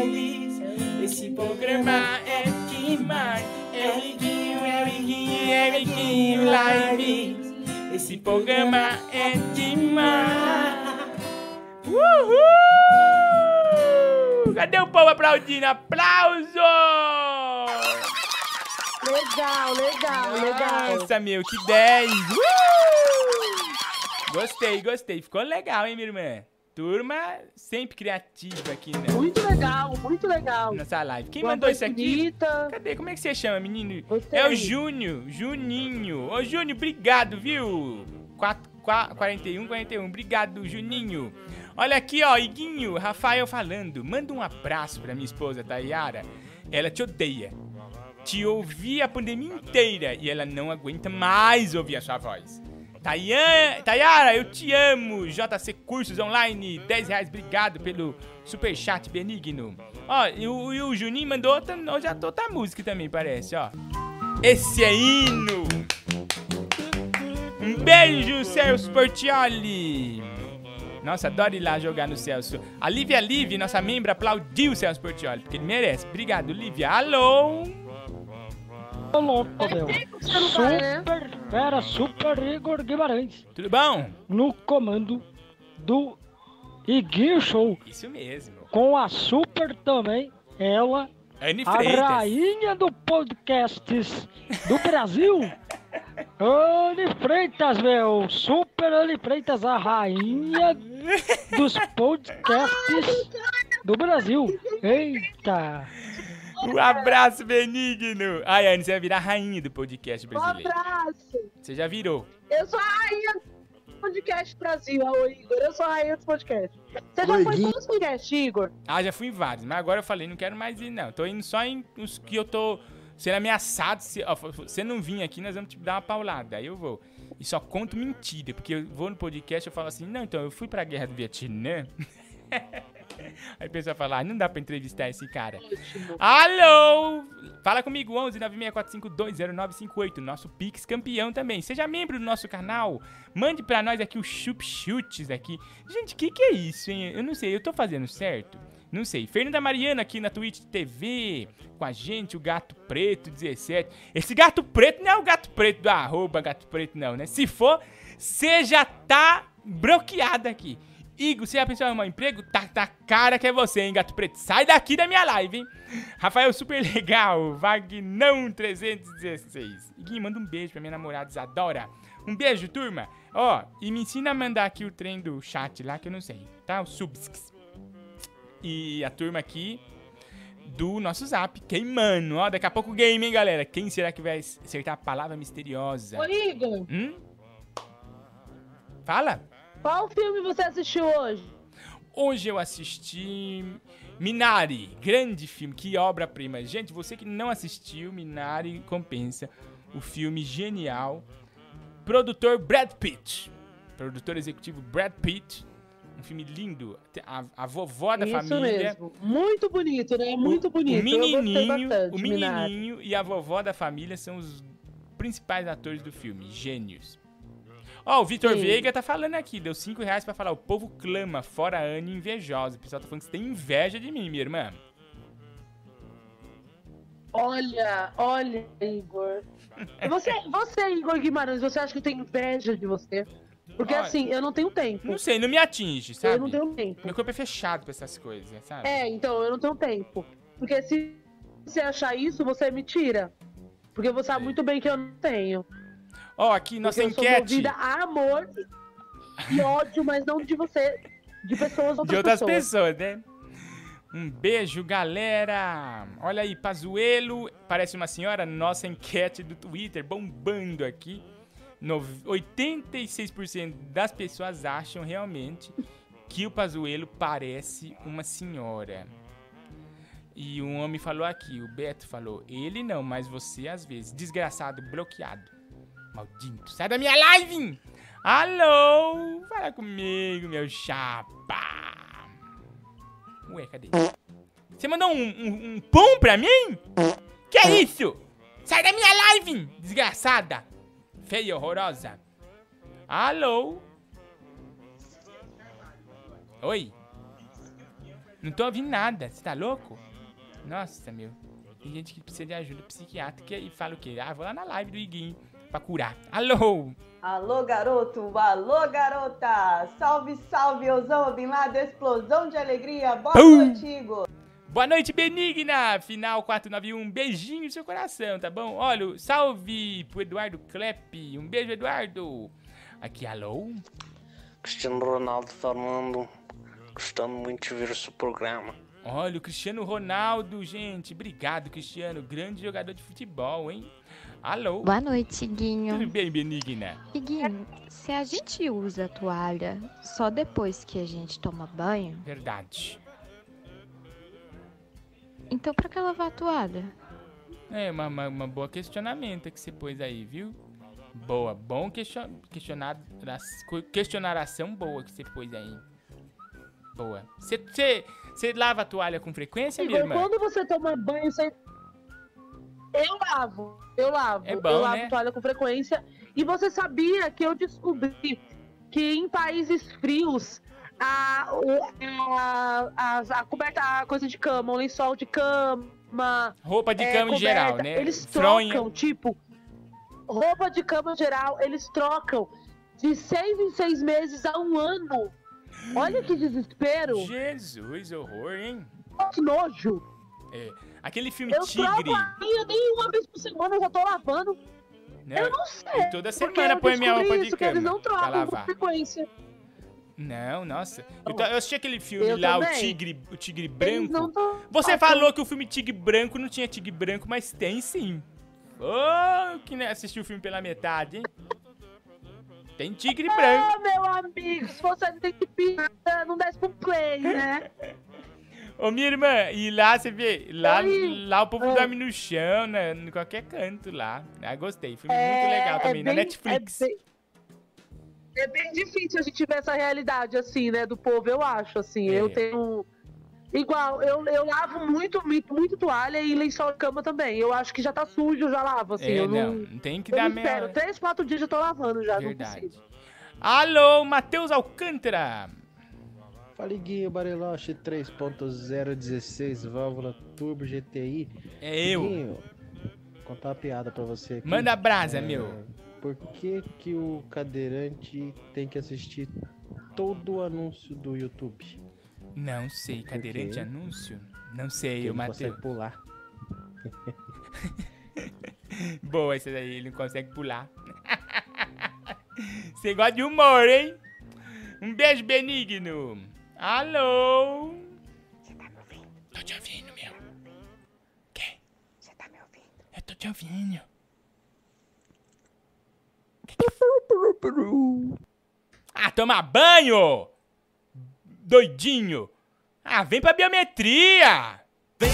S21: Lives. Esse programa é demais. É o Iguinho, é o Iguinho, é o Iguinho Lives. Esse programa é demais.
S1: Uhul! Cadê o povo aplaudindo? Aplauso!
S5: Legal, legal, legal.
S1: Nossa, meu, que 10! Uh! Gostei, gostei. Ficou legal, hein, minha irmã? Turma sempre criativa aqui, né?
S5: Muito legal, muito legal.
S1: Nossa live. Quem
S5: Uma
S1: mandou isso aqui?
S5: bonita.
S1: Cadê? Como é que você chama, menino?
S5: Gostei.
S1: É o Júnior, Juninho. Ô, Júnior, obrigado, viu? 4, 4, 41, 41. Obrigado, Juninho. Olha aqui, ó, Iguinho, Rafael falando. Manda um abraço pra minha esposa, Tayara. Ela te odeia. Te ouvi a pandemia inteira e ela não aguenta mais ouvir a sua voz. Tayara, eu te amo. JC Cursos Online, 10 reais, obrigado pelo superchat benigno. Ó, e o, e o Juninho mandou outra, já outra música também, parece, ó. Esse é hino. Um beijo, Celso Portioli. Nossa, adoro ir lá jogar no Celso. A Lívia Live, nossa membro, aplaudiu o Celso Portioli, porque ele merece. Obrigado, Lívia. Alô?
S22: Ô, louco, meu. Super, fera, super Igor Guimarães.
S1: Tudo bom?
S22: No comando do Iguinho Show.
S1: Isso mesmo.
S22: Com a super também, ela,
S1: Anne
S22: a rainha do podcasts do Brasil. [laughs] Anne Freitas, meu. Super Anne Freitas, a rainha dos podcasts do Brasil. Eita.
S1: Um abraço benigno. Ai, Anne, você vai virar a rainha do podcast
S5: Um
S1: brasileiro.
S5: abraço.
S1: Você já virou.
S5: Eu sou a rainha do podcast Brasil, ô Igor. Eu sou a rainha do podcast. Você já
S1: Oi,
S5: foi em os podcasts, Igor?
S1: Ah, já fui em vários, mas agora eu falei, não quero mais ir, não. Tô indo só em os que eu tô sendo ameaçado. Se ó, você não vir aqui, nós vamos te dar uma paulada. Aí eu vou. E só conto mentira, porque eu vou no podcast e eu falo assim, não, então eu fui pra guerra do Vietnã. [laughs] [laughs] Aí a pessoa fala, ah, não dá pra entrevistar esse cara. Alô! Fala comigo, 11 964520958, nosso Pix campeão também. Seja membro do nosso canal. Mande pra nós aqui o chup chutes aqui. Gente, o que que é isso, hein? Eu não sei, eu tô fazendo certo? Não sei. Fernanda Mariana aqui na Twitch TV com a gente, o Gato Preto 17. Esse Gato Preto não é o Gato Preto do arroba Gato Preto não, né? Se for, você já tá bloqueado aqui. Igor, você já pensou em arrumar um emprego? Tá, tá cara que é você, hein, Gato Preto? Sai daqui da minha live, hein? Rafael Super Legal, Vagnão 316. Iguinho, manda um beijo pra minha namorada Isadora. Um beijo, turma. Ó, e me ensina a mandar aqui o trem do chat lá, que eu não sei, tá? O subs. E a turma aqui do nosso zap, queimando. Ó, daqui a pouco game, hein, galera? Quem será que vai acertar a palavra misteriosa?
S5: Ô, Igor,
S1: Hum? Fala.
S5: Qual filme você assistiu hoje?
S1: Hoje eu assisti Minari, grande filme, que obra-prima. Gente, você que não assistiu, Minari compensa. O filme genial. Produtor Brad Pitt. Produtor executivo Brad Pitt. Um filme lindo. A, a vovó da
S5: Isso
S1: família.
S5: mesmo. Muito bonito, né? Muito bonito.
S1: O menininho,
S5: bastante,
S1: o
S5: Minari.
S1: menininho e a vovó da família são os principais atores do filme, gênios. Ó, o Vitor. Veiga tá falando aqui, deu 5 reais pra falar, o povo clama, fora Anne invejosa. O pessoal tá falando que você tem inveja de mim, minha irmã.
S5: Olha, olha, Igor. [laughs] Você, você, Igor Guimarães, você acha que eu tenho inveja de você? Porque
S1: Olha,
S5: assim, eu não tenho tempo.
S1: Não sei, não me atinge, sabe?
S5: Eu não tenho tempo.
S1: Meu corpo é fechado pra essas coisas, sabe?
S5: É, então, eu não tenho tempo. Porque se você achar isso, você me tira. Porque você sabe muito bem que eu não tenho.
S1: Ó, aqui, nossa
S5: Porque eu sou
S1: enquete.
S5: movida a amor e ódio, mas não de você, de pessoas outras
S1: de outras
S5: pessoas.
S1: pessoas, né? Um beijo, galera. Olha aí, Pazuelo, parece uma senhora. Nossa enquete do Twitter bombando aqui. no- 86% das pessoas acham realmente que o Pazuello parece uma senhora. E um homem falou aqui, o Beto falou, ele não, mas você às vezes. Desgraçado, bloqueado. Maldito, sai da minha live! Alô? Fala comigo, meu chapa. Ué, cadê? Você mandou um, um, um pum pra mim? Que é isso? Sai da minha live, desgraçada. Feia, horrorosa. Alô? Oi? Não tô ouvindo nada, você tá louco? Nossa, meu. Tem gente que precisa de ajuda psiquiátrica e fala o quê? Ah, vou lá na live do Iguinho pra curar. Alô?
S23: Alô, garoto! Alô, garota! Salve, salve, Osama Bin Laden, explosão de alegria! Boa
S1: Pum!
S23: noite, Igor!
S1: Boa noite, Benigna! Final 491, beijinho no seu coração, tá bom? Olha, salve pro Eduardo Klepp. Um beijo, Eduardo. Aqui, alô?
S24: Cristiano Ronaldo falando. Gostando muito de ver o seu programa.
S1: Olha, o Cristiano Ronaldo, gente. Obrigado, Cristiano. Grande jogador de futebol, hein? Alô?
S25: Boa noite, Guinho.
S1: Tudo [laughs] bem, Benigna?
S25: Guinho, se a gente usa a toalha só depois que a gente toma banho,
S1: Verdade.
S25: então pra que lavar a toalha?
S1: É, uma, uma, uma boa questionamento que você pôs aí, viu? Boa, bom question, questionar, questionaração boa que você pôs aí. Boa. Você, você, você lava a toalha com frequência, minha
S5: Igor,
S1: irmã?
S5: quando você toma banho, você... Eu lavo, eu lavo.
S1: É bom,
S5: eu lavo
S1: né?
S5: toalha com frequência. E você sabia que eu descobri que em países frios a, a, a, a coberta, a coisa de cama, o lençol de cama.
S1: Roupa de
S5: é,
S1: cama em geral,
S5: coberta,
S1: né?
S5: Eles
S1: Fronha.
S5: trocam, tipo, roupa de cama geral, eles trocam de seis em seis meses a um ano. Olha que desespero.
S1: Jesus, horror, hein?
S5: Que nojo.
S1: É, aquele filme
S5: Eu
S1: Tigre,
S5: troco a minha nem uma vez por semana, eu já tô lavando.
S1: né?
S5: Eu não sei.
S1: E toda semana
S5: eu
S1: põe minha roupa de
S5: isso,
S1: cama
S5: eles não
S1: pra
S5: trocam com frequência.
S1: Não, nossa. Eu, ta- eu assisti aquele filme
S5: Eu
S1: lá, o. Tigre, o Tigre Branco.
S5: tão-
S1: Você falou que o filme Tigre Branco não tinha Tigre Branco, mas tem sim. Ô, que assistiu o filme pela metade, hein? Tem Tigre Branco.
S5: Ah, meu amigo, se você não tem que não desce pro play, né? [laughs]
S1: Ô, minha irmã, e lá você vê, lá,
S5: Oi.
S1: lá o povo
S5: Ah.
S1: dorme no chão, né, em qualquer canto lá. Ah, gostei, filme
S5: É,
S1: muito legal
S5: é
S1: também, na
S5: bem-
S1: Netflix.
S5: É bem, é bem difícil a gente ver essa realidade, assim, né, do povo, eu acho, assim.
S1: É.
S5: Eu tenho... Igual, eu, eu lavo muito, muito, muito toalha e lençol de cama também. Eu acho que já tá sujo, eu já lavo, assim.
S1: É,
S5: eu
S1: não,
S5: não,
S1: tem que
S5: eu
S1: dar
S5: espero.
S1: meia...
S5: Três, quatro dias eu tô lavando já,
S1: Verdade.
S5: não consigo.
S1: Alô, Matheus Alcântara.
S26: Fala, Guinho Bariloche 3.016, válvula turbo GTI.
S1: É eu.
S26: Guinho, contar uma piada pra você aqui.
S1: Manda brasa,
S26: É,
S1: meu.
S26: Por que que o cadeirante tem que assistir todo o anúncio do YouTube?
S1: Não sei, cadeirante anúncio? Não sei,
S26: Ele
S1: o
S26: não
S1: Matheus.
S26: consegue pular. [laughs]
S1: Boa essa daí, ele não consegue pular. [laughs] Você gosta de humor, hein? Um beijo benigno. Alô? Você tá me ouvindo? Tô te ouvindo, meu. Quê? Você tá me ouvindo? Eu tô te ouvindo. Ah, toma banho! Doidinho! Ah, vem pra biometria!
S21: Vem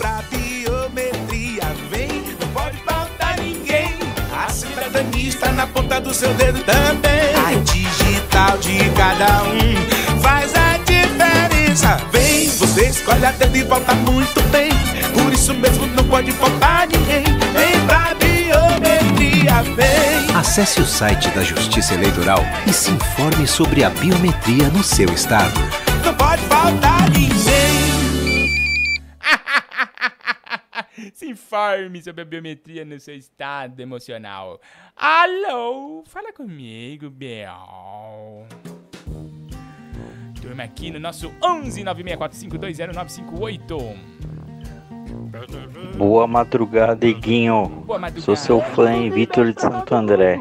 S21: pra biometria, vem, não pode faltar ninguém. A cidadania está na ponta do seu dedo também. A digital de cada um Vem, você escolhe a dedo e volta muito bem. Por isso mesmo não pode faltar ninguém. Vem pra biometria, vem.
S27: Acesse o site da Justiça Eleitoral e se informe sobre a biometria no seu estado.
S21: Não pode faltar ninguém. [laughs]
S1: Se informe sobre a biometria no seu estado emocional. Alô, fala comigo, Bel. Turma aqui no nosso 11 964520958.
S28: Boa madrugada, Iguinho.
S1: Boa madrugada.
S28: Sou seu fã, hein, Vitor de Santo André.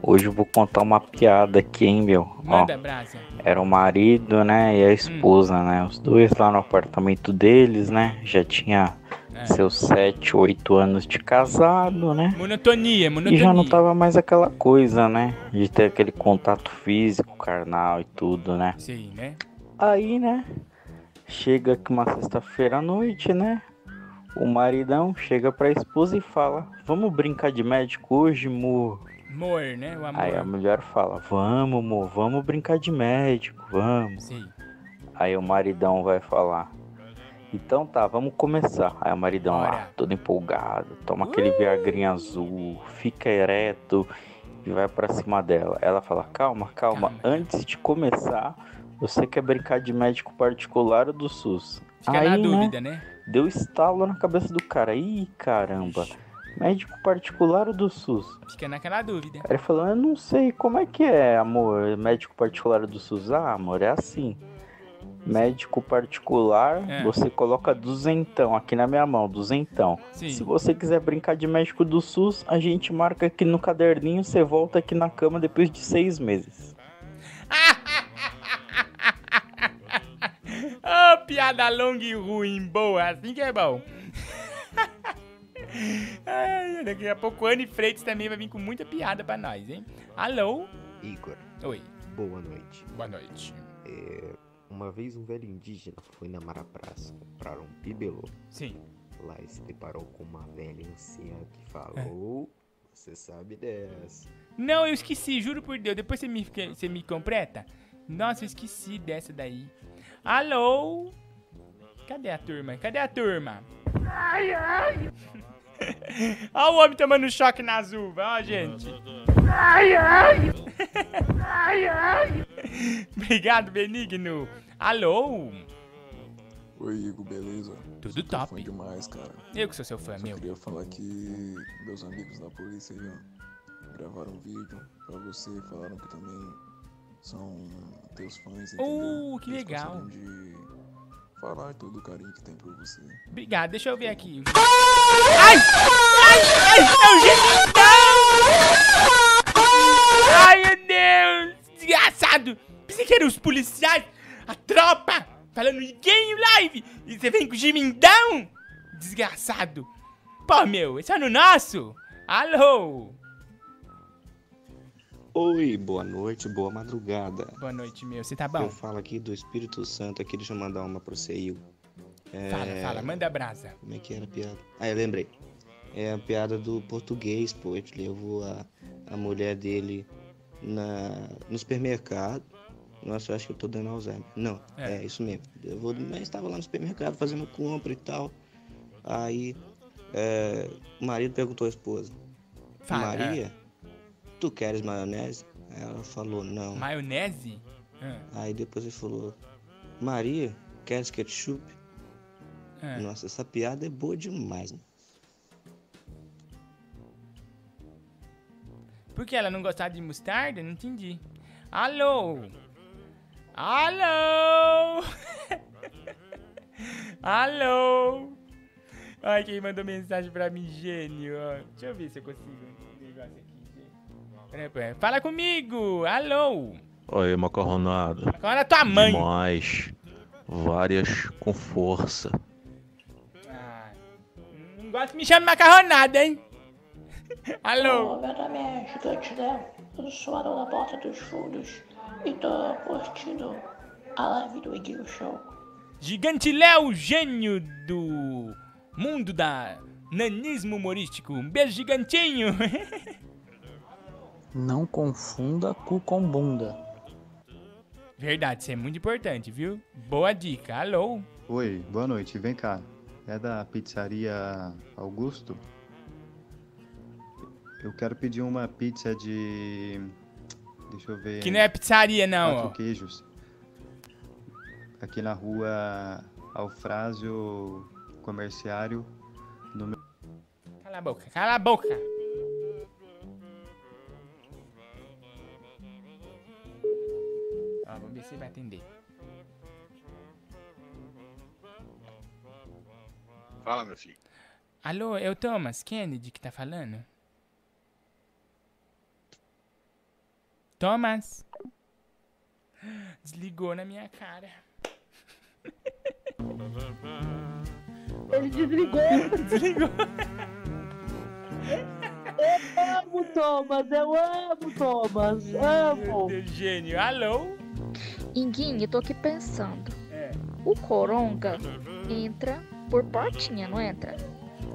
S28: Hoje eu vou contar uma piada aqui, hein, meu. Ó,
S1: Brasa.
S28: era o marido, né, e a esposa, né? Os dois lá no apartamento deles, né? Já tinha
S1: É.
S28: seus 7, 8 anos de casado, né?
S1: Monotonia,
S28: E
S1: monotonia.
S28: já não tava mais aquela coisa, né? De ter aquele contato físico, carnal e tudo, né?
S1: Sim, né?
S28: Aí, né? Chega aqui uma sexta-feira à noite, né? O maridão chega pra esposa e fala: Vamos brincar de médico hoje, amor?
S1: Amor, né? O amor.
S28: Aí a mulher fala: Vamos, amor, vamos brincar de médico, vamos.
S1: Sim.
S28: Aí o maridão vai falar: Então tá, vamos começar. Aí o maridão lá, todo empolgado, toma aquele viagrinho azul, fica ereto e vai pra cima dela. Ela fala: Calma, calma, antes de começar, você quer brincar de médico particular ou do SUS?
S1: Fica
S28: Aí,
S1: na
S28: né,
S1: dúvida, né?
S28: Deu estalo na cabeça do cara. Ih, caramba. Médico particular ou do SUS?
S1: Fica naquela dúvida.
S28: Ele falou, eu não sei, como é que é, amor? Médico particular do SUS? Ah, amor, é assim. Médico particular,
S1: É.
S28: você coloca duzentão aqui na minha mão, duzentão.
S1: Sim.
S28: Se você quiser brincar de médico do SUS, a gente marca aqui no caderninho, você volta aqui na cama depois de seis meses.
S1: Ô, [laughs] piada longa e ruim, boa, assim que é bom. [laughs] Ai, daqui a pouco o Anne Freitas também vai vir com muita piada pra nós, hein? Alô?
S29: Igor.
S1: Oi.
S29: Boa noite.
S1: Boa noite.
S29: É, uma vez um velho indígena foi na Marapraça comprar um bibelô.
S1: Sim.
S29: Lá ele se deparou com uma velha anciã que falou: Você sabe dessa.
S1: Não, eu esqueci, juro por Deus. Depois você me, você me completa? Nossa, eu esqueci dessa daí. Alô? Cadê a turma? Cadê a turma?
S21: Ai, ai.
S1: Olha o homem tomando choque nas uvas, ó, gente.
S21: Ai, ai. Ai, ai.
S1: Obrigado, Benigno. Alô?
S30: Oi, Igor, beleza?
S1: Tudo
S30: Sou teu
S1: top.
S30: fã demais, cara.
S1: Eu que sou seu fã,
S30: Só
S1: meu.
S30: queria falar que meus amigos da polícia aí, ó, gravaram um vídeo pra você, falaram que também são teus fãs, entendeu?
S1: Uh, que
S30: Eles
S1: legal.
S30: de falar todo o carinho que tem por você.
S1: Obrigado, deixa eu ver aqui. Ai! Ai! Ai! É o gemidão! Ai, meu Deus! Desgraçado! Pensei que eram os policiais, a tropa, falando em game live, e você vem com o gemindão? Desgraçado! Pô, meu, esse é no nosso? Alô?
S29: Oi, boa noite, boa madrugada.
S1: Boa noite, meu, você tá
S29: Eu
S1: bom?
S29: falo aqui do Espírito Santo, aqui deixa eu mandar uma pro Igor. É,
S1: Fala, fala, manda brasa.
S29: Como é que era a piada? Ah, eu lembrei. É a piada do português, pô. Ele levou a, a mulher dele na, no supermercado. Nossa, eu acho que eu tô dando Alzheimer. Não,
S1: É.
S29: é, isso mesmo. Eu vou, mas estava lá no supermercado fazendo compra e tal. Aí é, o marido perguntou à esposa:
S1: Fala,
S29: Maria, tu queres maionese? Aí ela falou: Não.
S1: Maionese? Ah,
S29: Aí depois ele falou: Maria, queres ketchup?
S1: ah.
S29: Nossa, essa piada é boa demais. Né?
S1: Por que ela não gostava de mostarda? Não entendi. Alô? Alô? [laughs] Alô? Ai, quem mandou mensagem pra mim, gênio. Deixa eu ver se eu consigo. Gente. Pera aí, pera aí. Fala comigo! Alô?
S31: Oi, macarronada.
S1: Macarrona é tua mãe.
S31: Demais. Várias com força.
S1: Ah, não gosto de me chamar de macarronada, hein? [laughs] Alô?
S32: meu nome é Gigante Léo, eu sou a dona Porta dos Fundos e tô curtindo a live do Iguinho Show.
S1: Gigante Léo, gênio do mundo da nanismo humorístico. Um beijo gigantinho. [laughs]
S13: Não confunda cu com bunda.
S1: Verdade, isso é muito importante, viu? Boa dica. Alô?
S33: Oi, boa noite. Vem cá. É da pizzaria Augusto? Eu quero pedir uma pizza de. Deixa eu ver.
S1: Que não é pizzaria, não,
S33: Quatro
S1: ó.
S33: queijos. Aqui na rua Alfrásio Comerciário. Número...
S1: Cala a boca, cala a boca. Ele vai atender.
S34: Fala, meu filho.
S1: Alô, é o Thomas Kennedy que tá falando? Thomas? Desligou na minha cara.
S5: Ele desligou.
S1: Desligou.
S5: Eu amo Thomas, eu amo Thomas, amo.
S1: Gênio. Alô?
S25: Inguinho, eu tô aqui pensando.
S1: É.
S25: O coronga entra por portinha, não entra?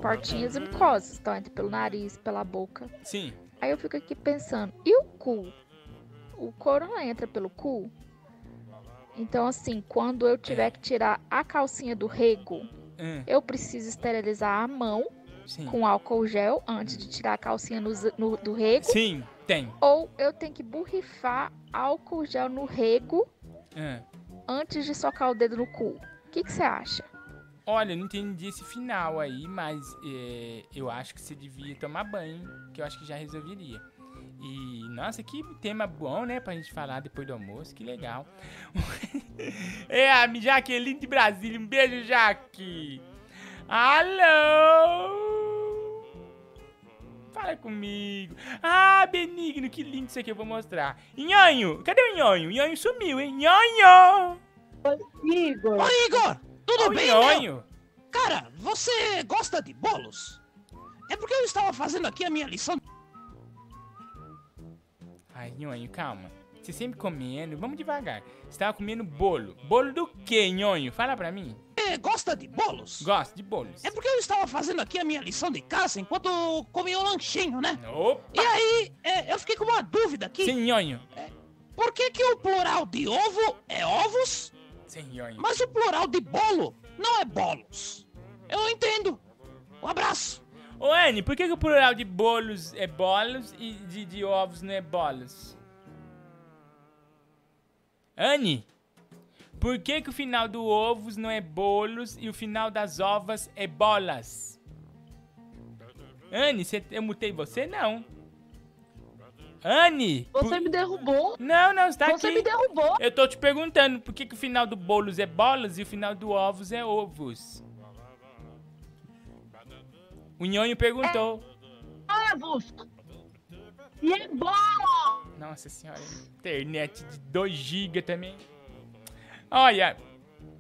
S25: Portinhas e mucosas, então entra pelo nariz, pela boca.
S1: Sim.
S25: Aí eu fico aqui pensando, e o cu? O coronga entra pelo cu? Então, assim, quando eu tiver que tirar a calcinha do rego,
S1: Hum,
S25: eu preciso esterilizar a mão
S1: Sim.
S25: com álcool gel antes de tirar a calcinha no no- do rego.
S1: Sim, tem.
S25: Ou eu tenho que borrifar álcool gel no rego
S1: Hum.
S25: antes de socar o dedo no cu. O que você acha?
S1: Olha, não entendi esse final aí, mas é, eu acho que você devia tomar banho, que eu acho que já resolveria. E, nossa, que tema bom, né, pra gente falar depois do almoço, que legal. [laughs] é, a Jaqueline de Brasília, um beijo, Jaque. Alô? Fala comigo. Ah, Benigno, que lindo isso aqui, eu vou mostrar. Nhonho, cadê o Nhonho? Nhonho sumiu, hein? Nhonho!
S5: Igor.
S34: Oi, Igor! Tudo
S1: Ô,
S34: bem,
S1: Nhonho?
S34: meu? Cara, você gosta de bolos? É porque eu estava fazendo aqui a minha lição.
S1: Ai, Nhonho, calma. Você sempre comendo, vamos devagar. Você tava comendo bolo. Bolo do quê, Nhonho? Fala pra mim.
S34: Você gosta de bolos?
S1: Gosto de bolos.
S34: É porque eu estava fazendo aqui a minha lição de casa enquanto comia o lanchinho, né?
S1: Opa!
S34: E aí, é, eu fiquei com uma dúvida aqui.
S1: Sim, Nhonho.
S34: Por que, que o plural de ovo é ovos,
S1: Sim, Nhonho.
S34: mas o plural de bolo não é bolos? Eu não entendo. Um abraço.
S1: Ô, Anne, por que, que o plural de bolos é bolos e de, de ovos não é bolos? Anne, por que, que o final do ovos não é bolos e o final das ovas é bolas? Anne, cê- eu mutei você? Não. Anne!
S5: Você me derrubou.
S1: Não, não, você tá
S5: Você
S1: aqui.
S5: me derrubou.
S1: Eu tô te perguntando por que, que o final do bolos é bolas e o final do ovos é ovos. O Nhonho perguntou.
S5: Ovos. E é bola.
S1: Nossa senhora, internet de 2 GB também. Olha,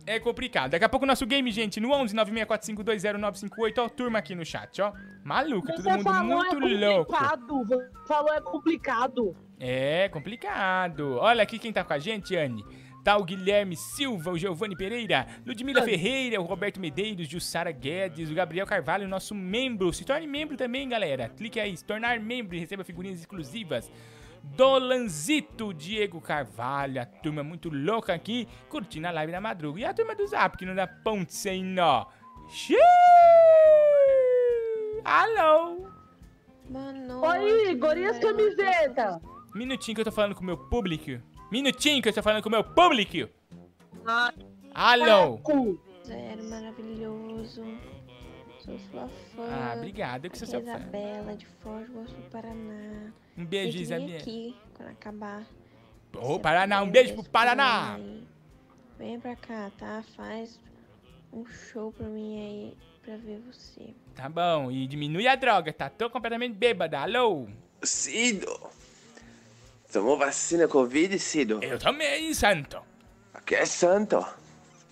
S1: é complicado. Daqui a pouco o nosso game, gente, no 11 964520958. Ó, turma aqui no chat, ó. Maluca, todo
S5: Você
S1: mundo
S5: falou
S1: muito
S5: é
S1: louco.
S5: complicado. Você falou é complicado.
S1: É complicado. Olha aqui quem tá com a gente, Anne. Tá o Guilherme Silva, o Giovanni Pereira, Ludmila Ferreira, o Roberto Medeiros, Jussara Guedes, o Gabriel Carvalho, nosso membro. Se torne membro também, galera. Clique aí, se tornar membro e receba figurinhas exclusivas. Dolanzito, Diego Carvalho, a turma muito louca aqui, curtindo a live da madruga. E a turma do Zap, que não dá ponto sem nó. Xiii! Alô?
S5: Oi, Igor, e as camisetas?
S1: Minutinho que eu tô falando com o meu público. Minutinho que eu tô falando com o meu público. Alô?
S25: Zero maravilhoso. Sou sua fã.
S1: Ah, obrigado, eu que sou seu fã.
S25: Isabela, de Foz do Paraná.
S1: Um beijo,
S25: vir
S1: Isabela.
S25: aqui quando acabar.
S1: Ô, Paraná, um beijo pro Paraná.
S25: Vem pra cá, tá? Faz um show pra mim aí, pra ver você.
S1: Tá bom, e diminui a droga, tá? Tô completamente bêbada. Alô?
S35: Cido! Tomou vacina Covid, Cido?
S1: Eu também, santo.
S35: Aqui é santo.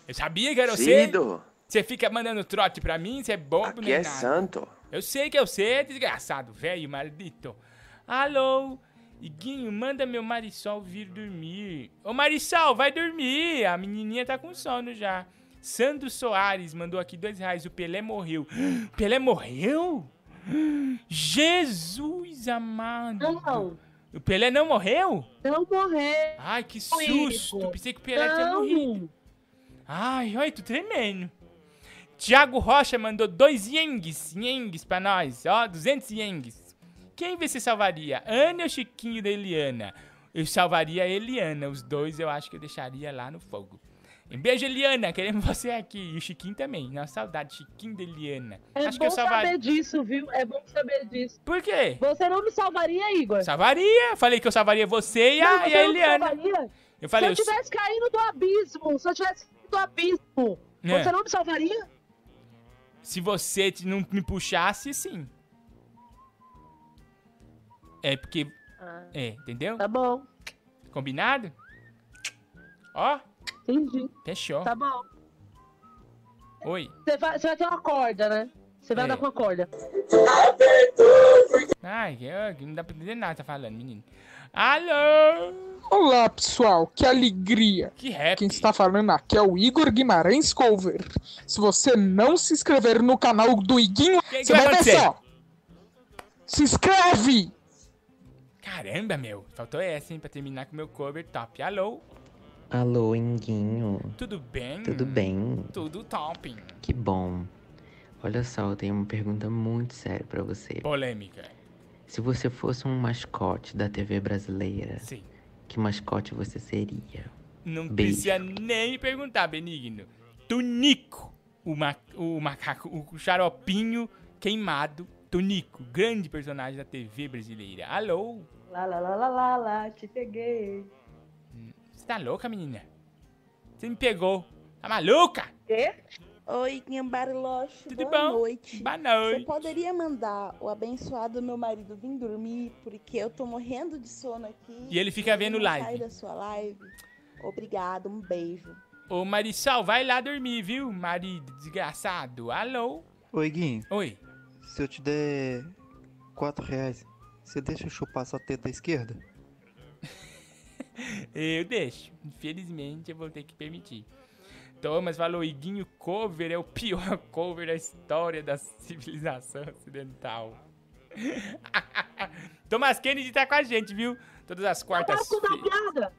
S1: Eu sabia que era você.
S35: Cido!
S1: Você fica mandando trote pra mim, você é bobo,
S35: Aqui é
S1: nada.
S35: santo.
S1: Eu sei que eu sei, desgraçado, velho, maldito. Alô? Iguinho, manda meu Marisol vir dormir. Ô Marisol, vai dormir. A menininha tá com sono já. Sandro Soares mandou aqui dois reais. O Pelé morreu. O [gasps] Pelé morreu? Jesus amado.
S5: Não.
S1: O Pelé não morreu?
S5: Não morreu.
S1: Ai, que susto. Pensei que o Pelé tinha
S5: Não.
S1: morrido. Ai, ai, tô tremendo. Tiago Rocha mandou dois ienes, ienes pra nós, ó, 200 ienes. Quem você salvaria, Ana ou Chiquinho da Eliana? Eu salvaria a Eliana, os dois eu acho que eu deixaria lá no fogo. Um beijo, Eliana, queremos você aqui. E o Chiquinho também, nossa saudade, Chiquinho da Eliana.
S5: É
S1: acho
S5: bom
S1: que eu salvaria.
S5: saber disso, viu? É bom saber disso.
S1: Por quê?
S5: Você não me salvaria, Igor?
S1: Salvaria, falei que eu salvaria você e a,
S5: Não,
S1: e a Eliana.
S5: salvaria?
S1: Eu falei,
S5: se eu
S1: eu-
S5: tivesse caindo do abismo, se eu tivesse caído do abismo,
S1: É.
S5: você não me salvaria?
S1: Se você não me puxasse, sim. É porque. É, entendeu?
S5: Tá bom.
S1: Combinado? Ó.
S5: Entendi.
S1: Fechou.
S5: Tá bom.
S1: Oi.
S5: Você vai, você vai ter uma corda, né? Você vai
S1: É.
S5: andar com uma corda.
S1: Ai, que- que não dá pra entender nada que tá falando, menino. Alô?
S36: Olá, pessoal, que alegria.
S1: Que rap.
S36: Quem está falando aqui é o Igor Guimarães Cover. Se você não se inscrever no canal do Iguinho,
S1: que
S36: você
S1: vai
S36: vai ver só. Se inscreve!
S1: Caramba, meu. Faltou essa, hein, pra terminar com o meu cover top. Alô?
S37: Alô, Inguinho.
S1: Tudo bem?
S37: Tudo bem?
S1: Tudo top.
S37: Que bom. Olha só, eu tenho uma pergunta muito séria pra você.
S1: Polêmica.
S37: Se você fosse um mascote da TV brasileira,
S1: Sim.
S37: que mascote você seria?
S1: Não
S37: Beijo.
S1: precisa nem me perguntar, Benigno. Tunico, o, ma o macaco, o xaropinho queimado. Tunico, grande personagem da TV brasileira. Alô?
S23: Lá, lá, lá, lá, lá, lá, te peguei.
S1: Você tá louca, menina? Você me pegou. Tá maluca?
S23: Quê?
S38: Oi, Bariloche.
S1: Tudo
S38: Boa
S1: bom?
S38: noite.
S1: Boa noite.
S38: Você poderia mandar o abençoado meu marido vir dormir, porque eu tô morrendo de sono aqui.
S1: E ele fica vendo live.
S38: Sai da sua live. Obrigado, um beijo.
S1: Ô, Marisol, vai lá dormir, viu? Marido desgraçado. Alô?
S39: Oi, Guinho.
S1: Oi.
S39: Se eu te der 4 reais, você deixa eu chupar sua teta esquerda? [laughs]
S1: Eu deixo. Infelizmente, eu vou ter que permitir. Thomas falou, Iguinho cover é o pior [laughs] cover da história da civilização ocidental. [laughs] Thomas Kennedy tá com a gente, viu? Todas as quartas
S5: piada.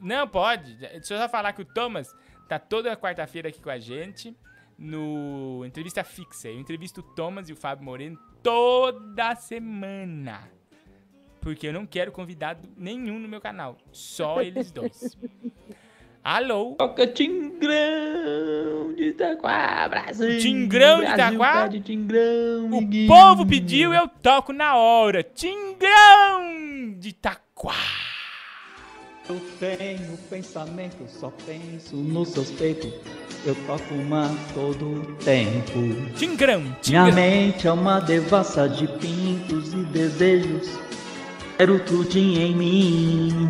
S1: Não, pode. Deixa eu só falar que o Thomas tá toda quarta-feira aqui com a gente no Entrevista Fixa. Eu entrevisto o Thomas e o Fábio Moreno toda semana. Porque eu não quero convidado nenhum no meu canal. Só eles dois. [laughs] Alô?
S40: Toca Tingrão de Itaquá, Brasil.
S1: Tingrão de
S40: Brasil
S1: Itaquá?
S40: Tingrão,
S1: O
S40: amiguinho.
S1: povo pediu, eu toco na hora. Tingrão de Itaquá.
S41: Eu tenho pensamento, só penso nos seus peitos. Eu toco uma todo tempo.
S1: Tingrão,
S41: Minha
S1: tingrão.
S41: mente é uma devassa de pintos e desejos. Quero tudo em mim.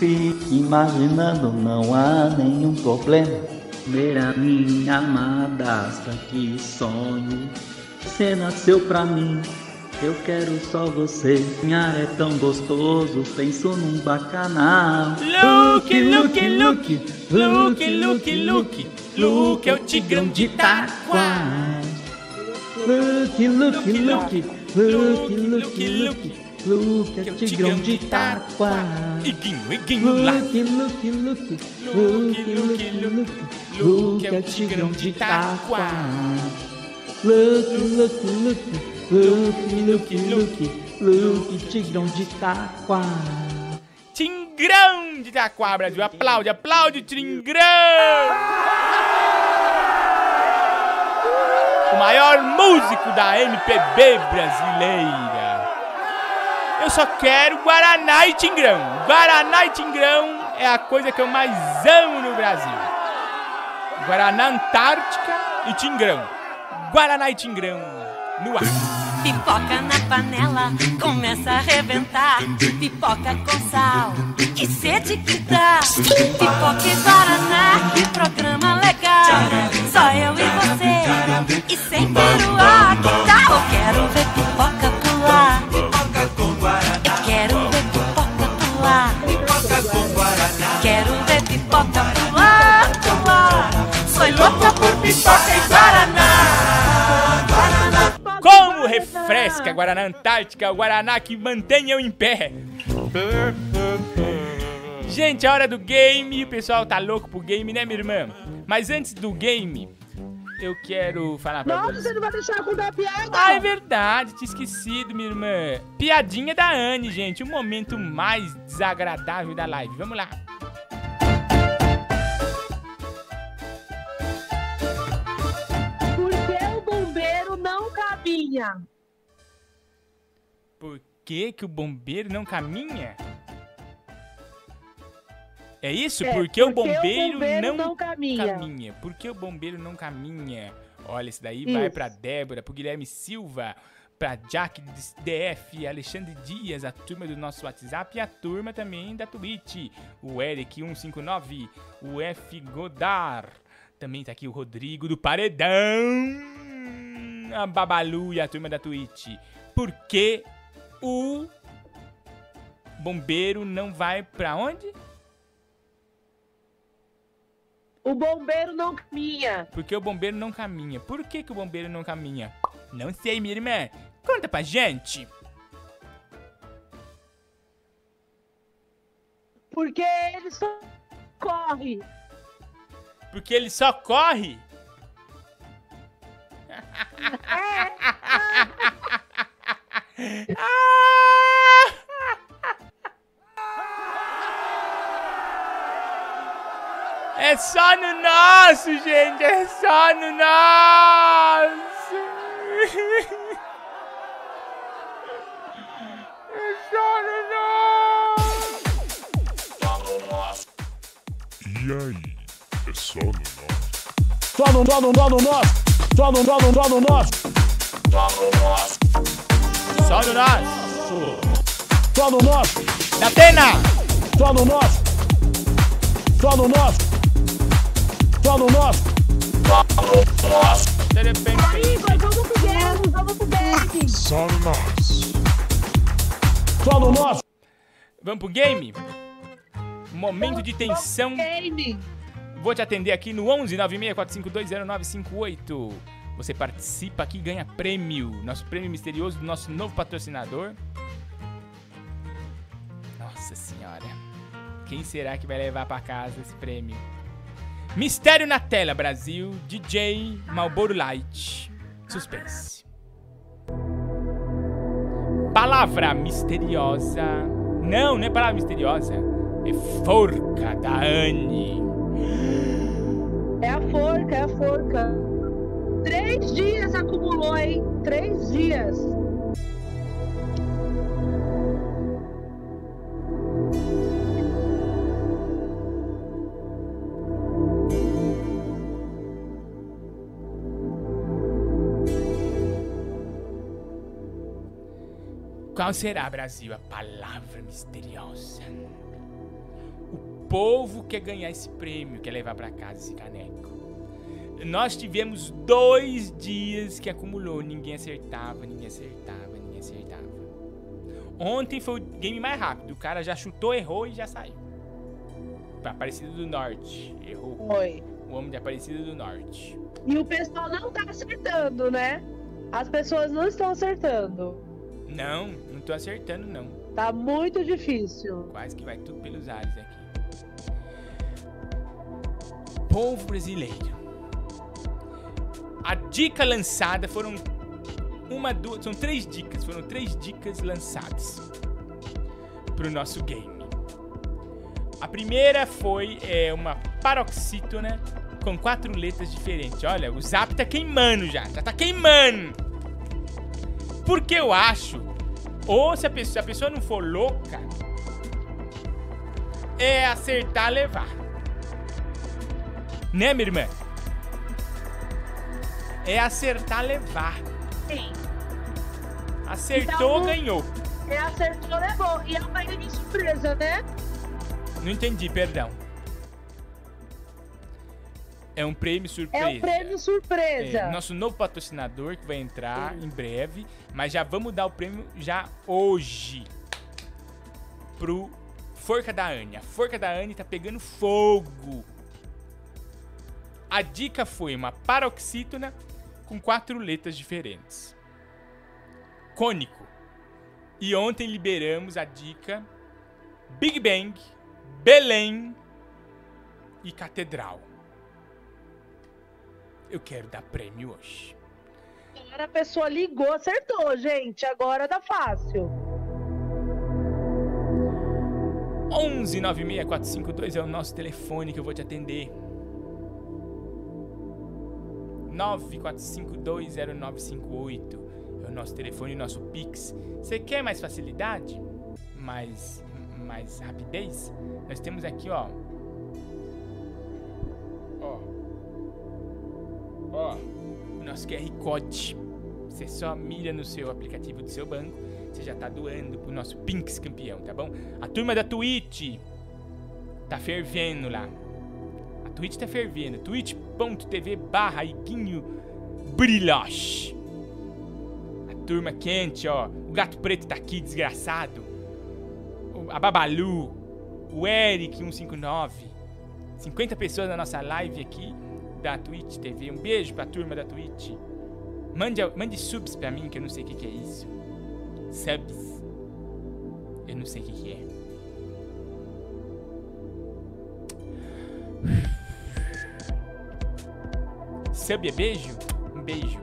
S41: Fico imaginando, não há nenhum problema. Ver a minha madrasta, que sonho. Você nasceu pra mim. Eu quero só você. Minha é tão gostoso, penso num bacanal.
S1: Luke, Luke, Luke, Luke, Luke, Luke, Luke é o tigrão de Itaquá.
S41: Luke, Luke, Luke, Luke, Luke, Luke, Luke é o tigrão de Itaquá.
S1: Iguinho, iguinho lá.
S41: Luke, Luke, Luke, Luke, Luke, Luke, Luke é o tigrão de Itaquá. Luke, Luke, Luke, Luke, Luke, Luke, Luke, tigrão de Itaquá.
S1: Tingrão de Itaquá, Brasil. Aplaude, aplaude Tingrão. O maior músico da MPB brasileira. Eu só quero Guaraná e Tingrão. Guaraná e Tingrão é a coisa que eu mais amo no Brasil. Guaraná Antártica e Tingrão. Guaraná e Tingrão no ar.
S42: Pipoca na panela, começa a arrebentar. Pipoca com sal, que sede que dá. Pipoca e Guaraná, que programa legal. Só eu e você, e sem peruá, que tal? Quero ver pipoca pular. Guaraná. Quero ver pipoca pular. Pipoca com Guaraná. Quero ver pipoca pular, pular. Sou louca por pipoca e Guaraná.
S1: Como refresca Guaraná Antártica, Guaraná que mantém eu em pé. Gente, a hora do game. O pessoal tá louco pro game, né, minha irmã? Mas antes do game, eu quero falar pra
S5: Nossa,
S1: vocês.
S5: você não vai deixar eu contar a piada?
S1: Ah, é verdade, tinha esquecido, minha irmã. Piadinha da Anne, gente. O momento mais desagradável da live. Vamos lá.
S5: Por que o bombeiro não caminha?
S1: Por que, que o bombeiro não caminha? É isso?
S5: É,
S1: Por que o
S5: porque o
S1: bombeiro,
S5: bombeiro
S1: não,
S5: não caminha.
S1: Por que o bombeiro não caminha? Olha, esse daí
S5: Isso.
S1: vai pra Débora, pro Guilherme Silva, pra Jack DF, Alexandre Dias, a turma do nosso WhatsApp e a turma também da Twitch. O Eric159, o F Godar. Também tá aqui o Rodrigo do Paredão. A Babalu e a turma da Twitch. Por que o bombeiro não vai pra onde?
S5: O bombeiro não caminha.
S1: Porque o bombeiro não caminha. Por que, que o bombeiro não caminha? Não sei, minha irmã. Conta pra gente.
S5: Porque ele só corre.
S1: Porque ele só corre? É [laughs] só no nosso, gente. É só no nosso. É só no nosso.
S43: E aí? É só no nosso?
S34: Só no, só só no nosso. Só no, só no, só no nosso.
S1: Só no nosso.
S34: Só no nosso.
S1: Atena.
S34: Só no nosso. Só no nosso. Só no nosso.
S1: De repente.
S5: Aí, vamos pro game, vamos pro game.
S43: Só no nosso.
S34: No nosso.
S1: Vamos pro game? Momento de tensão.
S5: Game.
S1: Vou te atender aqui no 11 964520958. Você participa aqui e ganha prêmio. Nosso prêmio misterioso do nosso novo patrocinador. Nossa senhora. Quem será que vai levar pra casa esse prêmio? Mistério na tela, Brasil. DJ Malboro Light. Suspense. Palavra misteriosa. Não, não é palavra misteriosa. É forca da Anne.
S5: É a forca, é a forca. Três dias acumulou, hein? Três dias.
S1: Qual será, Brasil, a palavra misteriosa? O povo quer ganhar esse prêmio, quer levar pra casa esse caneco. Nós tivemos dois dias que acumulou, ninguém acertava, ninguém acertava, ninguém acertava. Ontem foi o game mais rápido, o cara já chutou, errou e já saiu. Aparecida do Norte, errou.
S5: Foi.
S1: O homem de Aparecida do Norte.
S5: E o pessoal não tá acertando, né? As pessoas não estão acertando.
S1: Não, não tô acertando não.
S5: Tá muito difícil.
S1: Quase que vai tudo pelos ares aqui. Povo brasileiro. A dica lançada foram uma, duas, são três dicas, foram três dicas lançadas pro nosso game. A primeira foi é, uma paroxítona com quatro letras diferentes. Olha, o zap tá queimando já, já tá queimando. Porque eu acho, ou se a pessoa, se a pessoa não for louca, é acertar levar. Né, minha irmã? É acertar levar.
S5: Sim.
S1: Acertou,
S5: Então,
S1: ganhou.
S5: É acertou, levou. E é uma grande surpresa, né?
S1: Não entendi, perdão. É um prêmio surpresa.
S5: É um prêmio surpresa.
S1: É, nosso novo patrocinador que vai entrar em breve, mas já vamos dar o prêmio já hoje pro Forca da Anne. A Forca da Anne tá pegando fogo. A dica foi uma paroxítona com quatro letras diferentes. Cônico. E ontem liberamos a dica Big Bang, Belém e Catedral. Eu quero dar prêmio hoje.
S5: Agora a pessoa ligou, acertou, gente. Agora tá fácil.
S1: 11 96452 é o nosso telefone que eu vou te atender. 945200958 é o nosso telefone, o nosso Pix. Você quer mais facilidade? Mais, mais rapidez? Nós temos aqui, ó. Ó. Ó. O nosso QR Code. Você só mira no seu aplicativo do seu banco. Você já tá doando pro nosso Pinks campeão, tá bom? A turma da Twitch tá fervendo lá. A Twitch tá fervendo. twitch.tv barra Iguinho Brilhoche. A turma quente, ó. O Gato Preto tá aqui, desgraçado. A Babalu. O Eric 159. 50 pessoas na nossa live aqui da Twitch TV. Um beijo pra turma da Twitch. Mande, mande subs pra mim, que eu não sei o que, que é isso. Subs. Eu não sei o que, que é. Sub é beijo? Um beijo.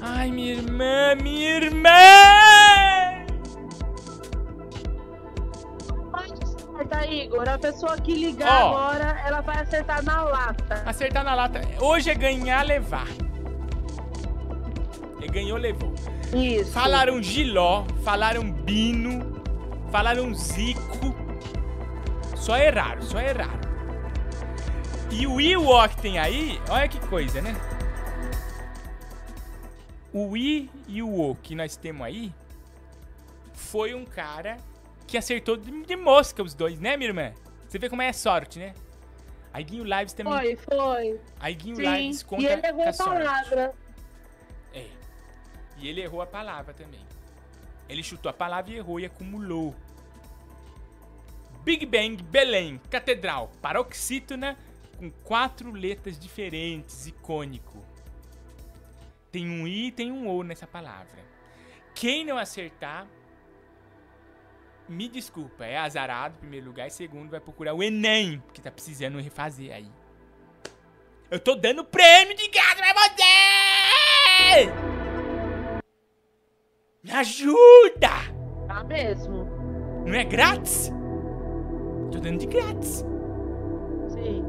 S1: Ai, minha irmã, minha irmã!
S5: Acertar, Igor. A pessoa que ligar
S1: Ó.
S5: agora, ela vai acertar na lata.
S1: Acertar na lata. Hoje é ganhar, levar. Ele ganhou, levou.
S5: Isso.
S1: Falaram Giló, falaram Bino, falaram Zico. Só erraram, só erraram. E o Iwo que tem aí, olha que coisa, né? O I e o O que nós temos aí foi um cara que acertou de, de mosca os dois, né, minha irmã? Você vê como é sorte, né? A Iguinho Lives também.
S5: Foi, foi.
S1: A Iguinho
S5: Sim.
S1: Lives conta
S5: E ele errou a
S1: sorte.
S5: palavra.
S1: É. E ele errou a palavra também. Ele chutou a palavra e errou e acumulou. Big Bang, Belém, Catedral, Paroxítona, com quatro letras diferentes, icônico. Tem um I e tem um O nessa palavra. Quem não acertar, me desculpa, é azarado em primeiro lugar e segundo vai procurar o Enem, que tá precisando refazer aí. Eu tô dando prêmio de graça pra você! Me ajuda!
S5: Tá mesmo.
S1: Não é grátis? Tô dando de grátis.
S5: Sim.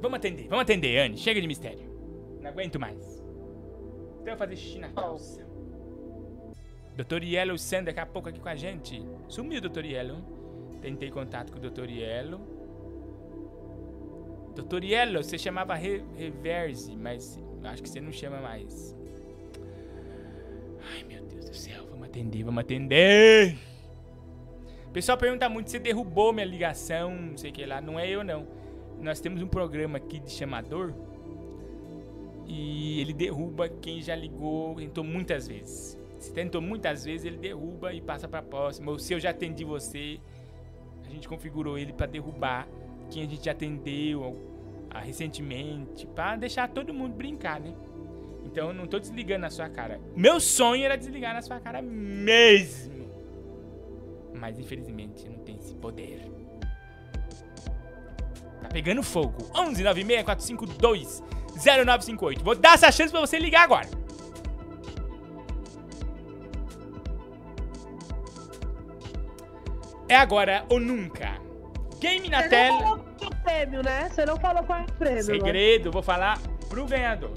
S1: Vamos atender, vamos atender, Anne. Chega de mistério. Não aguento mais. Então eu vou fazer xixi na calça. Dr. Yellow Sam daqui a pouco aqui com a gente. Sumiu Dr. Yellow. Tentei contato com o Dr. Yellow. Dr. Yellow, você chamava Re Reverse, mas acho que você não chama mais. Ai, meu Deus do céu. Vamos atender, vamos atender. Pessoal pergunta muito se derrubou minha ligação, não sei o que lá. Não é eu, não. Nós temos um programa aqui de chamador e ele derruba quem já ligou, tentou muitas vezes. Se tentou muitas vezes, ele derruba e passa pra próxima. Ou se eu já atendi você, a gente configurou ele pra derrubar quem a gente atendeu recentemente, pra deixar todo mundo brincar, né? Então eu não tô desligando na sua cara. Meu sonho era desligar na sua cara mesmo. Mas infelizmente não tenho esse poder. Tá pegando fogo. 11 96 452 0958. Vou dar essa chance pra você ligar agora. É agora ou nunca. Game na
S5: Você
S1: tela.
S5: não falou qual prêmio, né? Você não falou qual é o prêmio. né?
S1: Segredo, vou falar pro ganhador.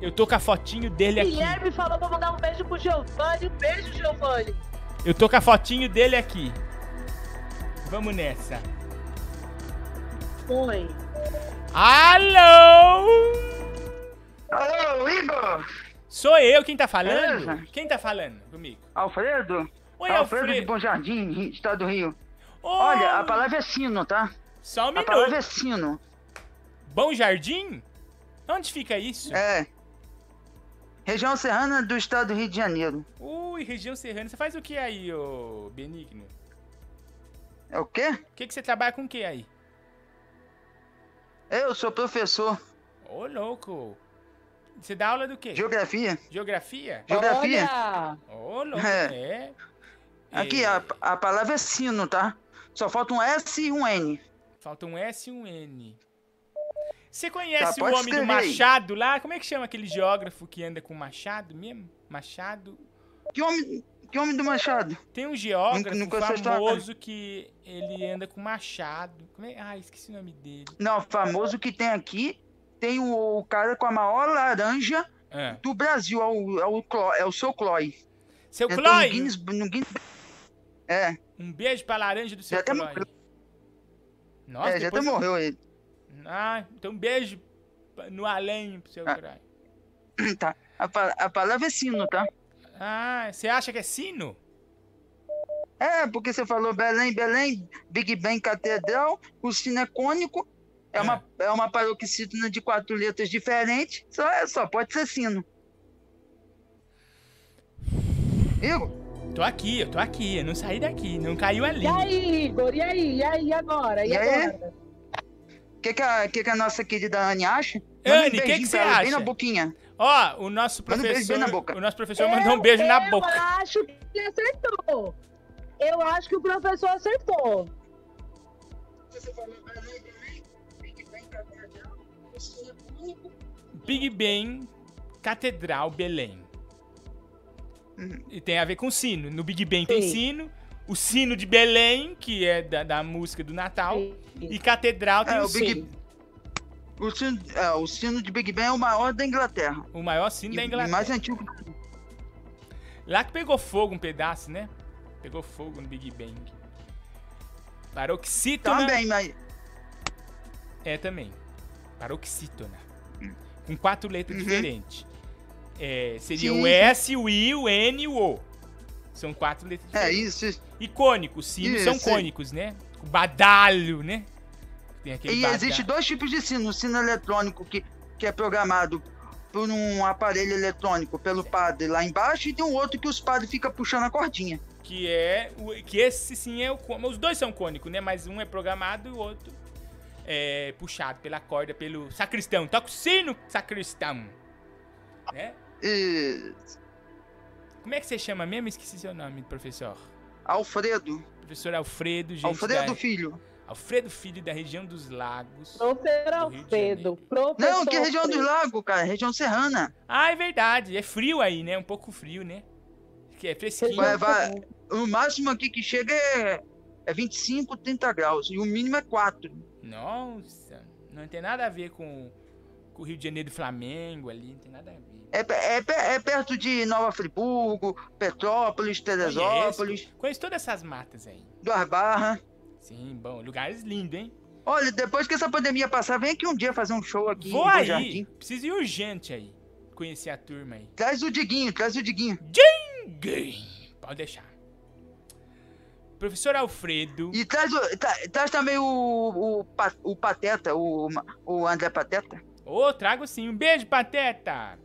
S1: Eu tô com a fotinho dele aqui.
S5: Guilherme falou pra mandar um beijo pro Giovanni. Um beijo, Giovanni.
S1: Eu tô com a fotinho dele aqui. Vamos nessa.
S5: Foi.
S1: Alô?
S44: Alô, Igor?
S1: Sou eu quem tá falando?
S44: Beleza?
S1: Quem tá falando comigo?
S44: Alfredo?
S1: Oi,
S44: Alfredo,
S1: Alfredo.
S44: de Bom Jardim, Estado do Rio. Olha, a palavra é sino, tá?
S1: Só um
S44: A
S1: minuto.
S44: palavra é sino.
S1: Bom Jardim? Onde fica isso?
S44: É. Região serrana do estado do Rio de Janeiro.
S1: Ui, região serrana. Você faz o que aí, ô Benigno?
S44: É o quê?
S1: O que, que você trabalha com o que aí?
S44: Eu sou professor.
S1: Ô, louco. Você dá aula do quê?
S44: Geografia.
S1: Geografia?
S44: Geografia.
S1: Ô, louco,
S44: É.
S1: é.
S44: Aqui, a, a palavra é sino, tá? Só falta um S e um N.
S1: Falta um S e um N. Você conhece
S44: Tá,
S1: o homem do
S44: escrever aí.
S1: Machado lá? Como é que chama aquele geógrafo que anda com machado mesmo? Machado.
S44: Que homem, que homem do Machado?
S1: Tem um geógrafo
S44: Não- não
S1: famoso que ele anda com machado. Como é? Ah, esqueci o nome dele.
S44: Não, famoso que tem aqui, tem o, o cara com a maior laranja
S1: Ah.
S44: do Brasil, é o, é o, Cló- é o seu Chloe.
S1: Seu
S44: Entrou no
S1: Chloe?
S44: Guinness- no Guinness- É,
S1: Um beijo pra laranja do seu
S44: Já até
S1: Chloe.
S44: morreu.
S1: Nossa,
S44: é, já até morreu ele.
S1: Ah, então um beijo no além pro seu caralho. [clears throat]
S44: Tá. A, a palavra é sino, tá?
S1: Ah, você acha que é sino?
S44: É, porque você falou Belém, Belém, Big Bang Catedral, o sino é cônico, é, uma, é uma paroxítona de quatro letras diferentes, só, é, só pode ser sino. Igor?
S1: Tô aqui, eu tô aqui, eu não saí daqui, não caiu ali.
S5: E aí, Igor? E aí? E aí, e agora? E,
S44: E
S5: agora?
S44: O que, que, a, que, que a nossa querida Anne acha?
S1: Anne, o que, que você
S44: pra ela, Bem
S1: acha?
S44: na boquinha.
S1: Ó, o nosso
S44: um
S1: professor.
S44: bem na boca.
S1: O nosso professor mandou um beijo na boca.
S5: Eu acho que ele acertou. Eu acho que o professor acertou.
S1: Big Ben, Catedral, Belém. E tem a ver com sino. No Big Ben tem
S5: Sim.
S1: sino. O sino de Belém, que é da, da música do Natal. E Catedral tem
S44: É,
S1: o
S44: o Big-
S1: sino.
S44: O sino, é, o sino de Big Ben é o maior da Inglaterra.
S1: O maior sino da
S44: E- e
S1: Inglaterra.
S44: mais antigo.
S1: Lá que pegou fogo um pedaço, né? Pegou fogo no Big Bang. Paroxítona.
S44: Também, mas.
S1: É também. Paroxítona. Com quatro letras
S44: Uhum.
S1: diferentes. É, seria
S44: Sim,
S1: o. S, o I, o N e o O. São quatro letras
S44: É,
S1: diferentes.
S44: isso.
S1: E cônicos, sinos são
S44: Isso.
S1: cônicos, né? O badalho, né?
S44: E
S1: badalho.
S44: existe dois tipos de sino. O sino eletrônico que, que é programado por um aparelho eletrônico pelo padre lá embaixo e tem um outro que os padres ficam puxando a cordinha.
S1: Que é. Que esse sim é o. Os dois são cônicos, né? Mas um é programado e o outro é puxado pela corda pelo sacristão. Toca o sino, sacristão. Né?
S44: E...
S1: Como é que você chama mesmo? Esqueci seu nome, professor.
S44: Alfredo.
S1: Professor Alfredo, gente.
S44: Alfredo
S1: da-
S44: Filho.
S1: Alfredo Filho da região dos Lagos.
S5: Professor Alfredo. Professor
S44: Não, que é região dos lagos, cara. Região serrana.
S1: Ah, é verdade. É frio aí, né? Um pouco frio, né? Que é fresquinho.
S44: Vai, vai, o máximo aqui que chega é, é 25, 30 graus. E o mínimo é 4.
S1: Nossa, não tem nada a ver com, com o Rio de Janeiro do Flamengo ali, não tem nada a ver.
S44: É, é, é perto de Nova Friburgo, Petrópolis, Teresópolis,
S1: Conheço, conheço todas essas matas aí.
S44: Duas Barras.
S1: Sim, bom, lugares lindos, hein?
S44: Olha, depois que essa pandemia passar, vem aqui um dia fazer um show aqui
S1: Vou aí,
S44: Jardim.
S1: preciso ir urgente aí, conhecer a turma aí.
S44: Traz o Diguinho, traz o Diguinho.
S1: Dinguim! Pode deixar. Professor Alfredo.
S44: E traz, o- tra- traz também o, o, o Pateta, o, o André Pateta.
S1: Ô, trago sim. Um beijo, Pateta!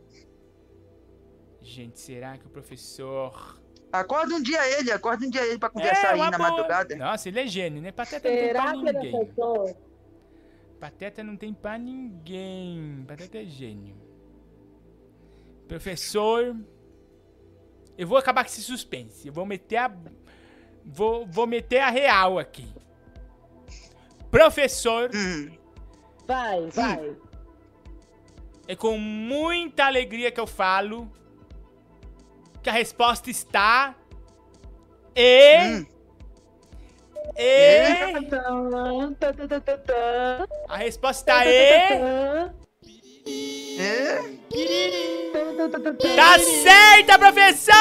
S1: Gente, será que o professor...
S44: Acorda um dia ele, acorda um dia ele pra conversar
S1: É,
S44: aí na
S1: boa.
S44: madrugada.
S1: Nossa, ele é gênio, né? Pateta não tem
S5: Será
S1: pra
S5: que ele
S1: ninguém. Pateta não tem pra ninguém. Pateta é gênio. Professor. Eu vou acabar com esse suspense. Eu vou meter a. Vou, vou meter a real aqui. Professor.
S5: Vai, vai.
S1: É com muita alegria que eu falo que a resposta está. E. E. A resposta está E. Tá certa, professor!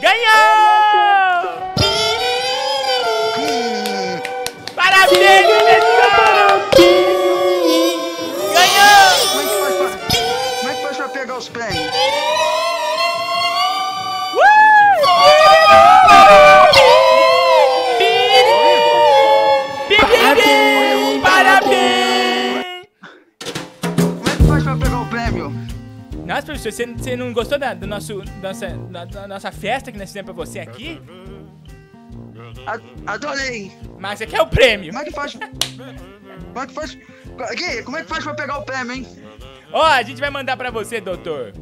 S1: Ganhou! Parabéns, professor! Ganhou!
S44: Como é que faz pra pegar os prêmios?
S1: Nossa, professor, você, você não gostou da, do nosso, nossa, da, da nossa festa que nós fizemos pra você aqui?
S44: Adorei!
S1: Mas você quer o prêmio?
S44: Como é que faz? Como é que faz? Gui, como é que faz pra pegar o prêmio, hein?
S1: Ó, a gente vai mandar pra você, doutor.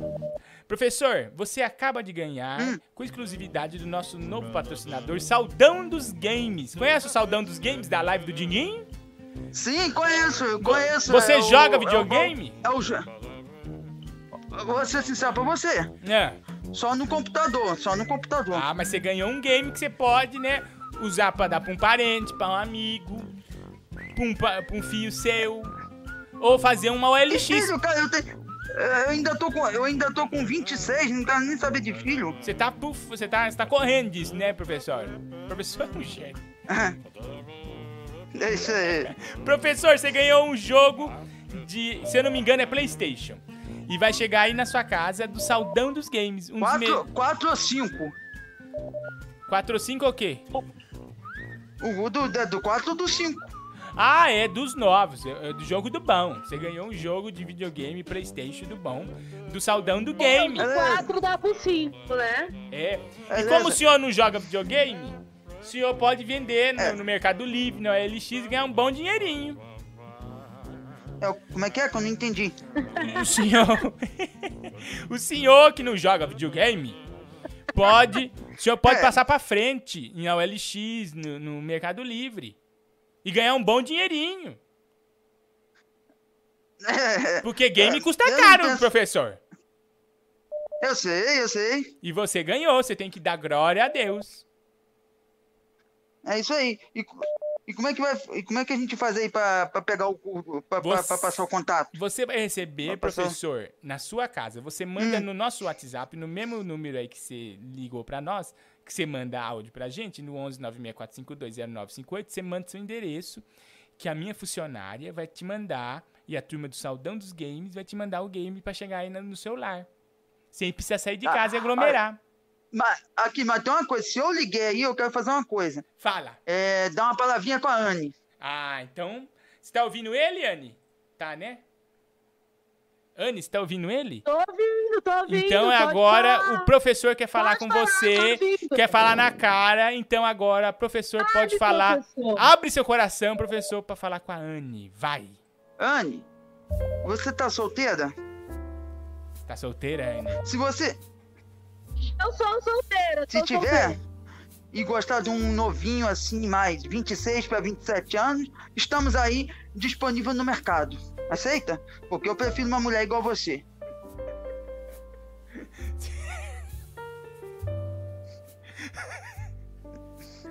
S1: Professor, você acaba de ganhar,
S44: Hum.
S1: com exclusividade do nosso novo patrocinador, Saldão dos Games. Conhece o Saldão dos Games da live do Dinguim?
S44: Sim, conheço, conheço.
S1: Você
S44: é o-
S1: joga
S44: é o-
S1: videogame?
S44: É o, jo- Vou ser sincero pra você.
S1: É.
S44: Só no computador, só no computador.
S1: Ah, mas você ganhou um game que você pode, né, usar pra dar pra um parente, pra um amigo, pra um, pra um filho seu, ou fazer uma OLX.
S44: Filho, cara, eu, tenho- eu ainda tô com, eu ainda tô com 26, não quero nem saber de filho.
S1: Você tá, puf, você tá, você tá correndo disso, né, professor? Professor é um gênio.
S44: É isso aí. [laughs]
S1: Professor, você ganhou um jogo de, se eu não me engano, é PlayStation. E vai chegar aí na sua casa do Saldão dos Games. Um
S44: Quatro, quatro ou cinco?
S1: 4 ou 5 ou o quê?
S44: O do, da- do 4 ou do 5?
S1: Ah, é dos novos, é é do jogo do bom. Você ganhou um jogo de videogame PlayStation do bom, do Saldão do Game.
S5: Quatro dá pro cinco, né?
S1: É. E
S44: Beleza.
S1: como o senhor não joga videogame, o senhor pode vender
S44: É.
S1: no, no Mercado Livre, no LX e ganhar um bom dinheirinho.
S44: É, como é que é que eu não entendi?
S1: O senhor. [laughs] o senhor que não joga videogame pode. O senhor pode
S44: É.
S1: passar pra frente em OLX, no, no Mercado Livre. E ganhar um bom dinheirinho. Porque game
S44: É,
S1: custa caro,
S44: penso-
S1: professor.
S44: Eu sei, eu sei.
S1: E você ganhou, você tem que dar glória a Deus.
S44: É isso aí. E, e como é que vai. E como é que a gente faz aí pra, pra pegar o. pra passar o contato?
S1: Você vai receber,
S44: passar-
S1: professor, na sua casa. Você manda
S44: Hum.
S1: no nosso WhatsApp, no mesmo número aí que você ligou pra nós, que você manda áudio pra gente, no 11 964520958, você manda seu endereço, que a minha funcionária vai te mandar, e a turma do Saldão dos Games vai te mandar o game pra chegar aí no celular. Sem precisar sair de
S44: Ah,
S1: casa e aglomerar.
S44: Mas, aqui, mas tem uma coisa. Se eu liguei aí, eu quero fazer uma coisa.
S1: Fala.
S44: É, dar uma palavrinha com a Anne.
S1: Ah, então. Você tá ouvindo ele, Anne? Tá, né? Anne, você tá ouvindo ele?
S5: Tô ouvindo, tô ouvindo.
S1: Então é agora
S5: falar.
S1: o professor quer falar
S5: Pode
S1: com
S5: falar,
S1: você, quer falar na cara, então agora o professor pode falar.
S5: professor.
S1: Abre seu coração, professor, pra falar com a Anne. Vai.
S44: Anne, você tá solteira?
S1: Tá solteira, Anne?
S44: Se você.
S5: Eu sou solteira,
S44: Se tiver
S5: solteira.
S44: e gostar de um novinho assim, mais 26 para 27 anos, estamos aí disponível no mercado. Aceita? Porque eu prefiro uma mulher igual você.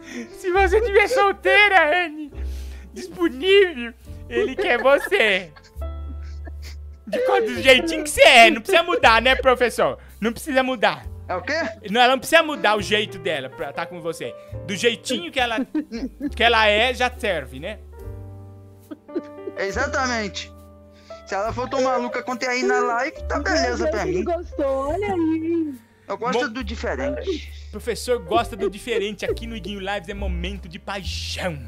S44: [laughs]
S1: Se você tiver solteira, Anne, disponível, ele quer você. De qual do jeitinho que você é, não precisa mudar, né, professor? Não precisa mudar.
S44: É o quê?
S1: Não, ela não precisa mudar o jeito dela pra estar com você. Do jeitinho que ela, que ela é, já serve, né?
S44: Exatamente. Se ela for tão maluca quanto é aí na live, tá beleza pra mim.
S5: Gostou, olha aí.
S44: Eu gosto
S1: Mo-
S44: do diferente.
S1: Professor gosta do diferente. Aqui no Iguinho Lives é momento de paixão.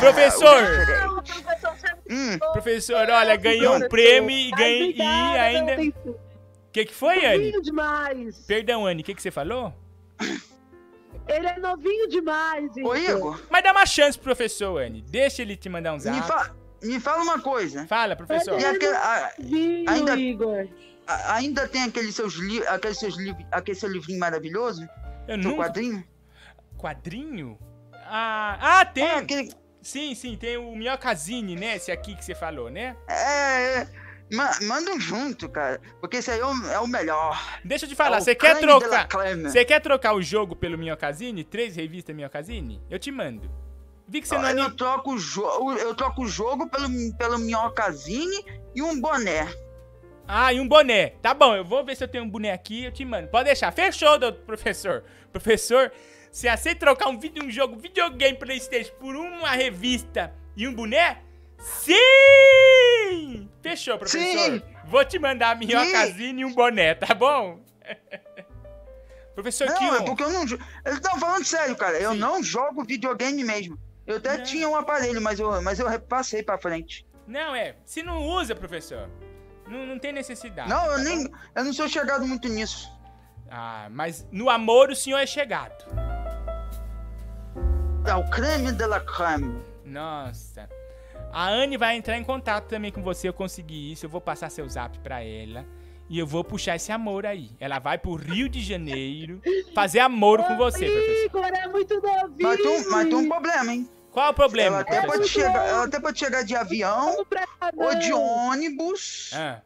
S1: Professor!
S5: Não, professor, você
S1: Professor, olha, ganhou um prêmio e, ganhei, e ainda. O que, que foi, Anne?
S5: novinho demais.
S1: Perdão, Anne, o que, que você falou?
S5: Ele é novinho demais,
S44: Ô, Igor,
S1: Mas dá uma chance pro professor, Anne. Deixa ele te mandar um zap.
S44: me, fa- me fala uma coisa.
S1: Fala, professor.
S44: E aquele- a-
S5: Novinho,
S44: ainda,
S5: Igor.
S44: a- ainda tem aqueles seus, li aqueles seus livros, aquele seu livrinho maravilhoso?
S1: Eu
S44: seu
S1: nunca-
S44: quadrinho?
S1: Quadrinho? Ah, ah tem!
S44: É, aquele-
S1: Sim, sim, tem o Minhocazine, né? Esse aqui que você falou, né?
S44: É, é. Ma- manda um junto, cara. Porque esse aí é o, é o melhor.
S1: Deixa eu te falar,
S44: É
S1: você quer
S44: de la
S1: trocar. Você quer trocar o jogo pelo Minhocazine? Três revistas Minhocazine? Eu te mando. Vi que você não é
S44: eu,
S1: nem.
S44: troco o jogo, eu troco o jogo pelo, pelo minhocazine e um boné.
S1: Ah, e um boné. Tá bom, eu vou ver se eu tenho um boné aqui eu te mando. Pode deixar. Fechou, doutor professor. Professor, você aceita trocar um, vídeo, um jogo videogame Playstation por uma revista e um boné? Sim! Fechou, professor.
S44: Sim!
S1: Vou te mandar a minhocazine e um boné, tá bom? [laughs] professor
S44: Não,
S1: Kion.
S44: é porque eu não. Eles estão falando sério, cara. Eu não jogo videogame mesmo. Eu até tinha um aparelho, mas eu, mas eu passei pra frente.
S1: Não, é. Se não usa, professor, não, não tem necessidade.
S44: não, eu
S1: tá
S44: nem.
S1: bom?
S44: Eu não sou chegado muito nisso.
S1: Ah, mas no amor o senhor é chegado.
S44: É o creme de la creme.
S1: Nossa. A Anne vai entrar em contato também com você, eu consegui isso. Eu vou passar seu zap pra ela. E eu vou puxar esse amor aí. Ela vai pro Rio de Janeiro fazer amor com você, professor.
S5: Igor é muito novinho.
S44: Mas tem, um- mas tem um problema, hein?
S1: Qual é o problema,
S44: Ela até,
S1: professor?
S44: pode chegar, ela até pode chegar de avião ou de ônibus
S1: Ah,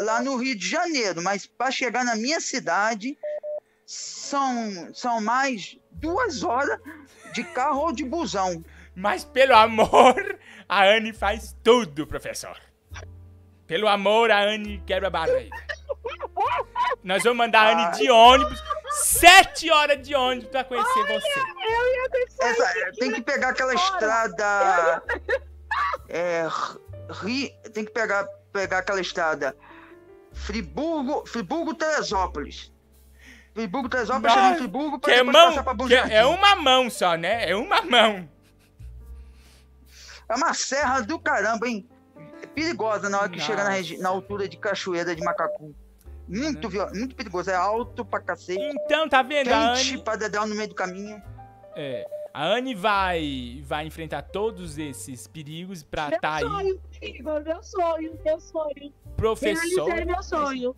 S44: lá no Rio de Janeiro, mas para chegar na minha cidade são, são mais duas horas de carro ou de busão.
S1: mas pelo amor, a Anne faz tudo, professor. Pelo amor, a Anne quebra a barreira. Nós vamos mandar a Anne de ônibus. Sete horas de ônibus pra conhecer você.
S5: Eu ia
S44: Essa- tem que pegar aquela
S5: hora.
S44: estrada. É, Ri, tem que pegar, pegar aquela estrada. Friburgo, Friburgo Teresópolis. Friburgo Teresópolis, chega em Friburgo
S1: Que
S44: pra
S1: é,
S44: depois
S1: mão,
S44: passar pra Bom
S1: que é-
S44: Jardim.
S1: é uma mão só, né? É uma mão.
S44: É uma serra do caramba, hein? É perigosa na hora que chega na, na altura de Cachoeira de Macacu. Muito, viol- muito perigoso. É alto pra cacete.
S1: Então, tá vendo?
S44: Quente
S1: Anne,
S44: pra no meio do caminho.
S1: é, a Anne vai, vai enfrentar todos esses perigos pra
S5: Meu
S1: tá aí.
S5: sonho, Igor, meu sonho, meu sonho.
S1: Professor.
S5: Realizei meu sonho.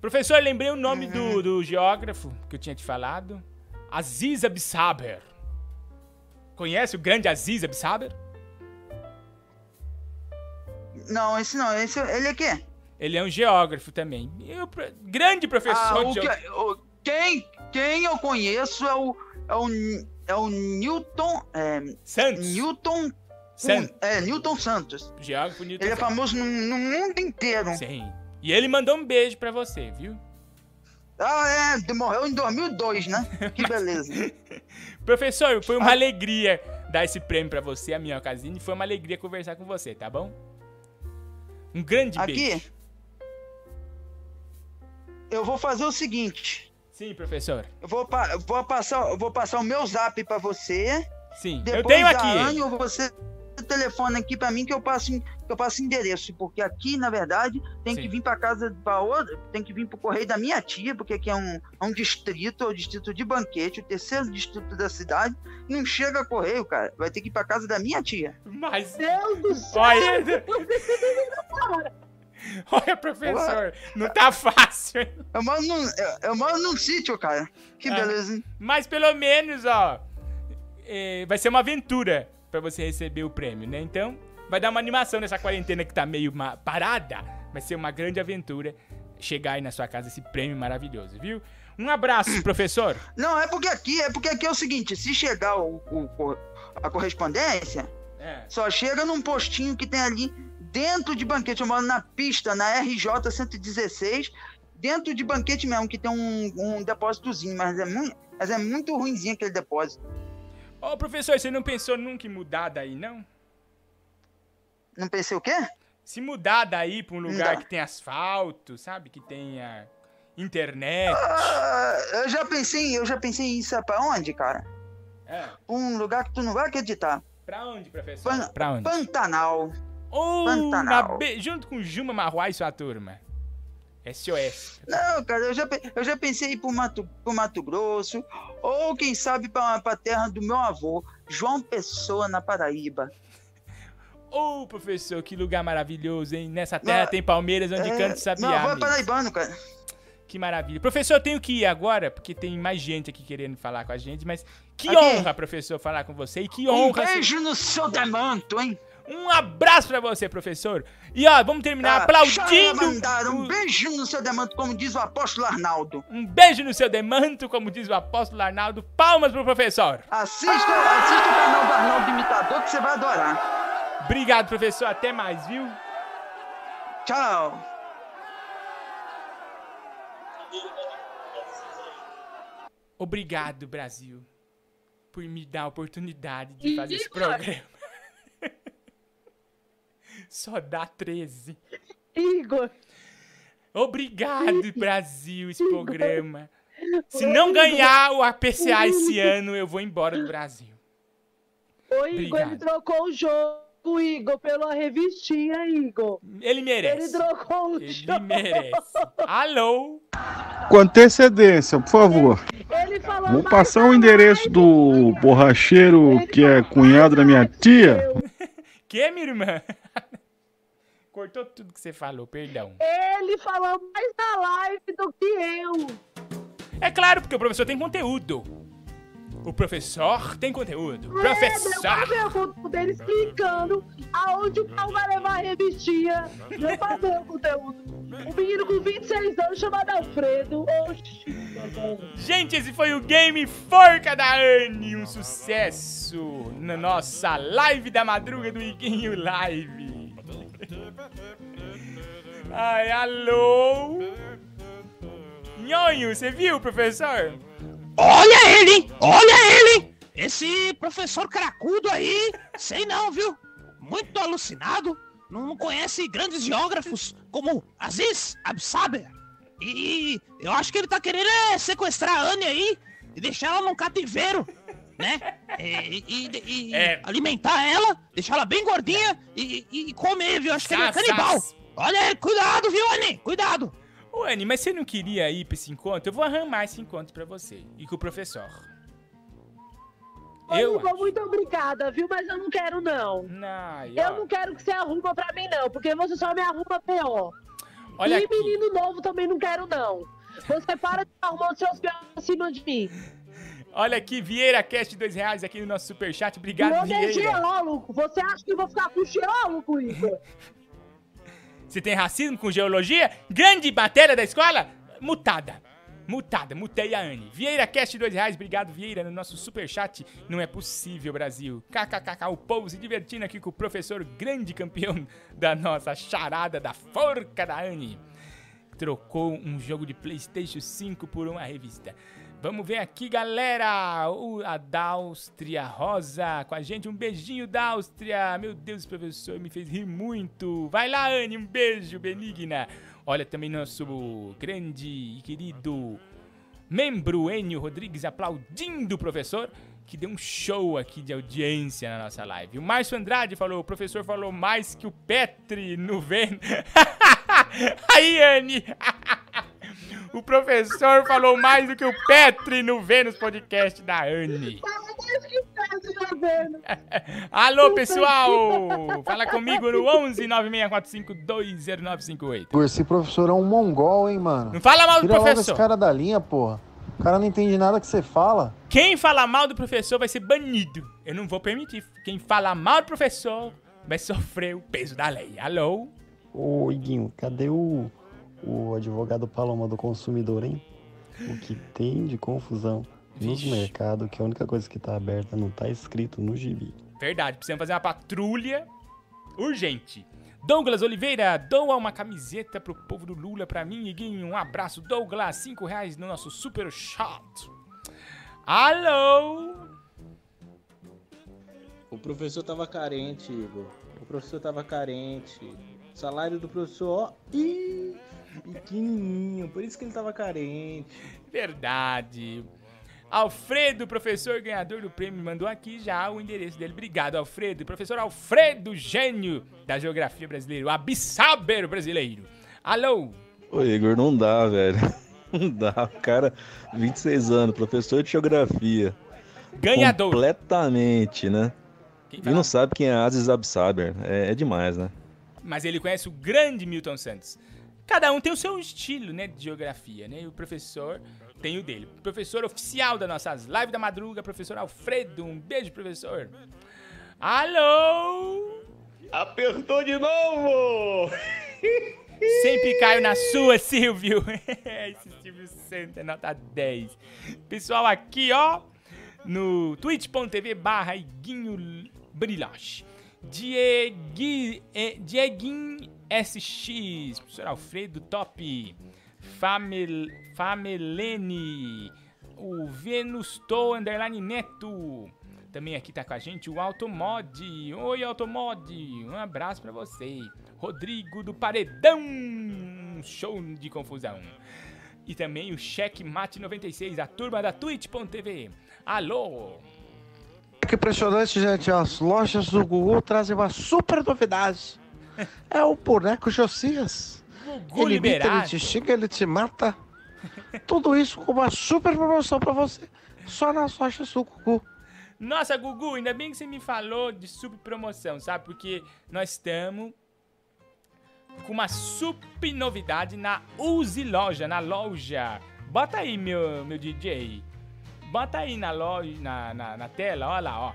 S1: Professor, lembrei o nome
S44: Uhum.
S1: do, do geógrafo que eu tinha te falado. Aziz Absaber. Conhece o grande Aziz Absaber?
S44: Não, esse não. Esse, ele é quê?
S1: Ele é um geógrafo também. E pro- grande professor
S44: Ah,
S1: de
S44: que- o- quem, quem eu conheço é o, é o, é o Newton. É,
S1: Santos.
S44: Newton.
S1: Santos.
S44: É, Newton Santos.
S1: Geógrafo Newton
S44: Ele é famoso no, no mundo inteiro.
S1: Sim. E ele mandou um beijo pra você, viu?
S44: Ah, é, morreu em 2002, né? Que beleza. [laughs]
S1: Professor, foi
S44: Ah.
S1: uma alegria dar esse prêmio pra você, a minha ocasião, e foi uma alegria conversar com você, tá bom? Um grande
S44: Aqui.
S1: beijo.
S44: Eu vou fazer o seguinte.
S1: Sim, professor.
S44: Eu vou, pa- vou passar, eu vou passar o meu zap pra você.
S1: Sim,
S44: Depois
S1: eu tenho
S44: da
S1: aqui.
S44: Anne, você telefona aqui pra mim que eu passo que eu passo endereço, porque aqui, na verdade, tem que vir pra casa para outra, tem que vir pro correio da minha tia, porque aqui é um, é um distrito, é o distrito de Banquete, o terceiro distrito da cidade. Não chega correio, cara. Vai ter que ir pra casa da minha tia.
S1: Mas
S5: Deus do céu!
S1: Olha, [laughs] olha, professor, não tá fácil. hein?
S44: Eu moro num, eu, eu moro num sítio, cara. Que
S1: Ah,
S44: beleza, hein?
S1: Mas pelo menos, ó, é, vai ser uma aventura pra você receber o prêmio, né? Então, vai dar uma animação nessa quarentena que tá meio parada. Vai ser uma grande aventura chegar aí na sua casa esse prêmio maravilhoso, viu? Um abraço, [coughs] professor.
S44: Não, é porque aqui, é porque aqui é o seguinte, se chegar o, o- o- a correspondência,
S1: É.
S44: só chega num postinho que tem ali dentro de banquete. Eu moro na pista, na RJ 116, dentro de banquete mesmo, que tem um, um depósitozinho, mas é muito, mas é muito ruimzinho aquele depósito.
S1: Ô, professor, você não pensou nunca em mudar daí, não?
S44: Não pensei o quê?
S1: Se mudar daí pra um lugar
S44: Não.
S1: que tem asfalto, sabe? Que tenha internet.
S44: Ah, eu já pensei, eu já pensei em sabe pra onde, cara?
S1: É.
S44: Um lugar que tu não vai acreditar.
S1: Pra onde, professor?
S44: Pan-
S1: Pra onde?
S44: Pantanal.
S1: Ou na
S44: Pantanal.
S1: junto com Juma Marruá e sua turma. SOS.
S44: Não, cara, eu já, eu já pensei em ir pro Mato, pro Mato Grosso, ou quem sabe pra, pra terra do meu avô, João Pessoa, na Paraíba.
S1: Ô, professor, que lugar maravilhoso, hein? Nessa terra
S44: Não,
S1: tem Palmeiras onde
S44: é,
S1: canta
S44: Meu
S1: sabiá.
S44: avô é paraibano, cara.
S1: Que maravilha. Professor, eu tenho que ir agora, porque tem mais gente aqui querendo falar com a gente, mas que honra, professor, falar com você. E que
S44: Um
S1: honra. ser-
S44: beijo no seu demanto, hein?
S1: Um abraço pra você, professor. E ó, vamos terminar aplaudindo.
S44: mandar um beijo no seu demanto, como diz o apóstolo Arnaldo.
S1: Um beijo no seu demanto, como diz o apóstolo Arnaldo. Palmas pro professor.
S44: Assista, assista o canal do Arnaldo Imitador que você vai adorar.
S1: Obrigado, professor. Até mais, viu?
S44: Tchau.
S1: Obrigado, Brasil, por me dar a oportunidade de fazer esse programa. Só dá 13.
S5: Igor.
S1: Obrigado, [laughs] Brasil, esse programa. Se não ganhar o APCA esse ano, eu vou embora do Brasil.
S5: Ô, Igor,
S1: Obrigado.
S5: ele trocou o jogo, Igor, pela revistinha, Igor.
S1: Ele merece.
S5: Ele trocou o jogo.
S1: Ele merece. Alô?
S45: Com antecedência, por favor.
S5: Ele falou
S45: Vou passar o endereço do borracheiro que é cunhado da minha tia. [laughs]
S1: Que, minha irmã? Cortou tudo que você falou, perdão.
S5: Ele falou mais na live do que eu.
S1: É claro, porque o professor tem conteúdo. O professor tem conteúdo.
S5: É,
S1: Professor!
S5: pra ver o conteúdo dele explicando aonde o pau vai levar a revistinha. Deu pra ver o conteúdo. Um menino com 26 anos chamado Alfredo. Oxi,
S1: Gente, esse foi o Game Forca da Anne, um sucesso na nossa live da madruga do Iguinho Live. Ai, alô? nhonho, você viu, professor?
S34: Olha ele, hein? Olha ele! Esse professor cracudo aí, sei não, viu? Muito alucinado, não conhece grandes geógrafos como Aziz Absaber. E eu acho que ele tá querendo é, sequestrar a Anne aí e deixar ela num cativeiro, né? E, e- e- e alimentar ela, deixar ela bem gordinha e, e- comer, viu? Acho que ele é canibal. Olha aí, cuidado, viu, Anne? Cuidado.
S1: Ô, Anne, mas você não queria ir pra esse encontro? Eu vou arrumar esse encontro pra você. E com o professor.
S5: Ô,
S1: Eu
S5: Igor, muito obrigada, viu? Mas eu não quero, não.
S1: Não,
S5: Eu não quero que você arruma pra mim, não, porque você só me arruma pior.
S1: Olha
S5: e
S1: aqui.
S5: menino novo também não quero, não. Você para de arrumar os seus piores acima de mim.
S1: Olha aqui, Vieira Cast, dois reais aqui no nosso superchat. Obrigado,
S5: e eu é
S1: Vieira.
S5: geólogo. Você acha que eu vou ficar com geólogo, Igor? [laughs]
S1: Você tem racismo com geologia? Grande matéria da escola? Mutada. Mutada, mutei a Anne. Vieira Cast, dois reais. Obrigado, Vieira, no nosso superchat. Não é possível, Brasil. KKKK, o povo se divertindo aqui com o professor grande campeão [laughs] da nossa charada da forca da Anne. Trocou um jogo de Playstation 5 por uma revista. Vamos ver aqui, galera. O, a Dáustria Rosa com a gente. Um beijinho, Dáustria. Meu Deus, professor, me fez rir muito. Vai lá, Anne. Um beijo, benigna. Olha também nosso grande e querido membro Enio Rodrigues aplaudindo o professor, que deu um show aqui de audiência na nossa live. O Márcio Andrade falou: o professor falou mais que o Petri no Ven. [laughs] Aí, Anne! [laughs] O professor falou mais do que o Petri no Vênus Podcast da Anne. Alô, pessoal! Fala comigo no 11 9645 20958.
S46: Igor, esse professor é um mongol, hein, mano?
S1: Não fala mal do
S46: Tira logo
S1: professor.
S46: esse cara da linha, porra. O cara não entende nada que você fala.
S1: Quem falar mal do professor vai ser banido. Eu não vou permitir. Quem falar mal do professor vai sofrer o peso da lei. Alô?
S39: Ô, Iguinho, cadê o, o advogado Paloma do consumidor, hein? O que tem de confusão nos mercados, que a única coisa que tá aberta não tá escrito no gibi.
S1: Verdade, precisamos fazer uma patrulha urgente. Douglas Oliveira, doa uma camiseta pro povo do Lula pra mim, Iguinho. Um abraço, Douglas. Cinco reais no nosso super chat. Alô?
S47: O professor tava carente, Igor. O professor tava carente. O salário do professor, ó, ih, pequenininho. Por isso que ele tava carente.
S1: Verdade. Alfredo, professor ganhador do prêmio, mandou aqui já o endereço dele. Obrigado, Alfredo. Professor Alfredo, gênio da geografia brasileira, o abissaber brasileiro. Alô?
S31: Ô, Igor, não dá, velho. [laughs] Não dá. O cara, 26 anos, professor de geografia.
S1: Ganhador.
S31: Completamente, né?
S1: Quem
S31: E não sabe quem é Aziz Absaber. É, é demais, né?
S1: Mas ele conhece o grande Milton Santos. Cada um tem o seu estilo, né, de geografia, né? E o professor tem o dele. O professor oficial das nossas lives da madruga, professor Alfredo. Um beijo, professor. Alô?
S40: Apertou de novo! [laughs]
S1: Sempre caio na sua, Silvio. [laughs] Esse Silvio Santos é nota 10. Pessoal, aqui, ó, no twitch.tv barra Iguinho Brilhoche. Diegui, eh, Dieguin SX, professor Alfredo Top, Famel, Famelene, o Venusto Underline Neto. Também aqui tá com a gente o Automod. Oi, Automod. Um abraço pra você. Rodrigo do Paredão. Show de confusão. E também o Checkmate 96, a turma da Twitch.tv. Alô?
S48: Que impressionante, gente. As lojas do Google trazem uma super novidade. [laughs] É o boneco Josias.
S1: Gugu
S48: ele imita, ele
S1: liberado.
S48: te xinga, ele te mata. Tudo isso com uma super promoção pra você. Só nas lojas do Google.
S1: Nossa, Gugu, ainda bem que você me falou de super promoção, sabe? Porque nós estamos com uma super novidade na Use Loja, na loja. Bota aí, meu, meu DJ. Bota aí na loja, na, na, na tela, olha lá, ó.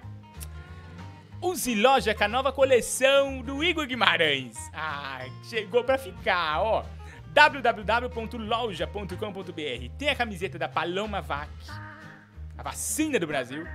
S1: Use Loja com a nova coleção do Igor Guimarães. Ah, chegou pra ficar, ó. www.loja.com.br Tem a camiseta da Paloma Vac, a vacina do Brasil.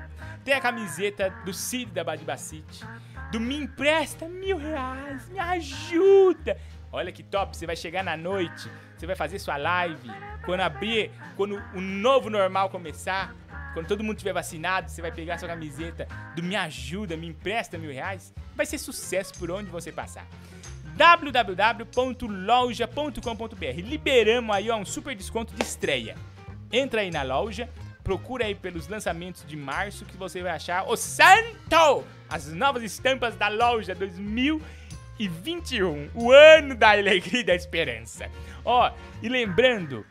S1: Tem a camiseta do Cid da Badibacite. Do Me Empresta Mil Reais, me ajuda. Olha que top, você vai chegar na noite, você vai fazer sua live, Quando abrir, quando o novo normal começar, quando todo mundo tiver vacinado, você vai pegar sua camiseta do Me Ajuda, Me Empresta Mil Reais. Vai ser sucesso por onde você passar www.loja.com.br. Liberamos aí ó, um super desconto de estreia. Entra aí na loja, procura aí pelos lançamentos de março que você vai achar o santo! As novas estampas da loja 2021, o ano da alegria e da esperança. Ó, e lembrando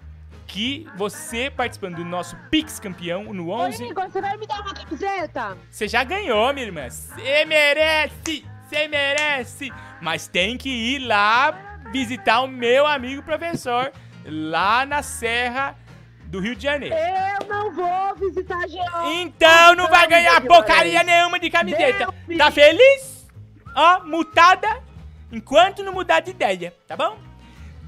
S1: que você participando do nosso Pix campeão no 11
S5: Ô, Igor, você vai me dar uma camiseta?
S1: você já ganhou, minha irmã. Você merece! Você merece! Mas tem que ir lá visitar o meu amigo professor lá na Serra do Rio de Janeiro.
S5: Eu não vou visitar Geão.
S1: Então não vai ganhar porcaria nenhuma de camiseta. Tá feliz? Ó, mutada enquanto não mudar de ideia, tá bom?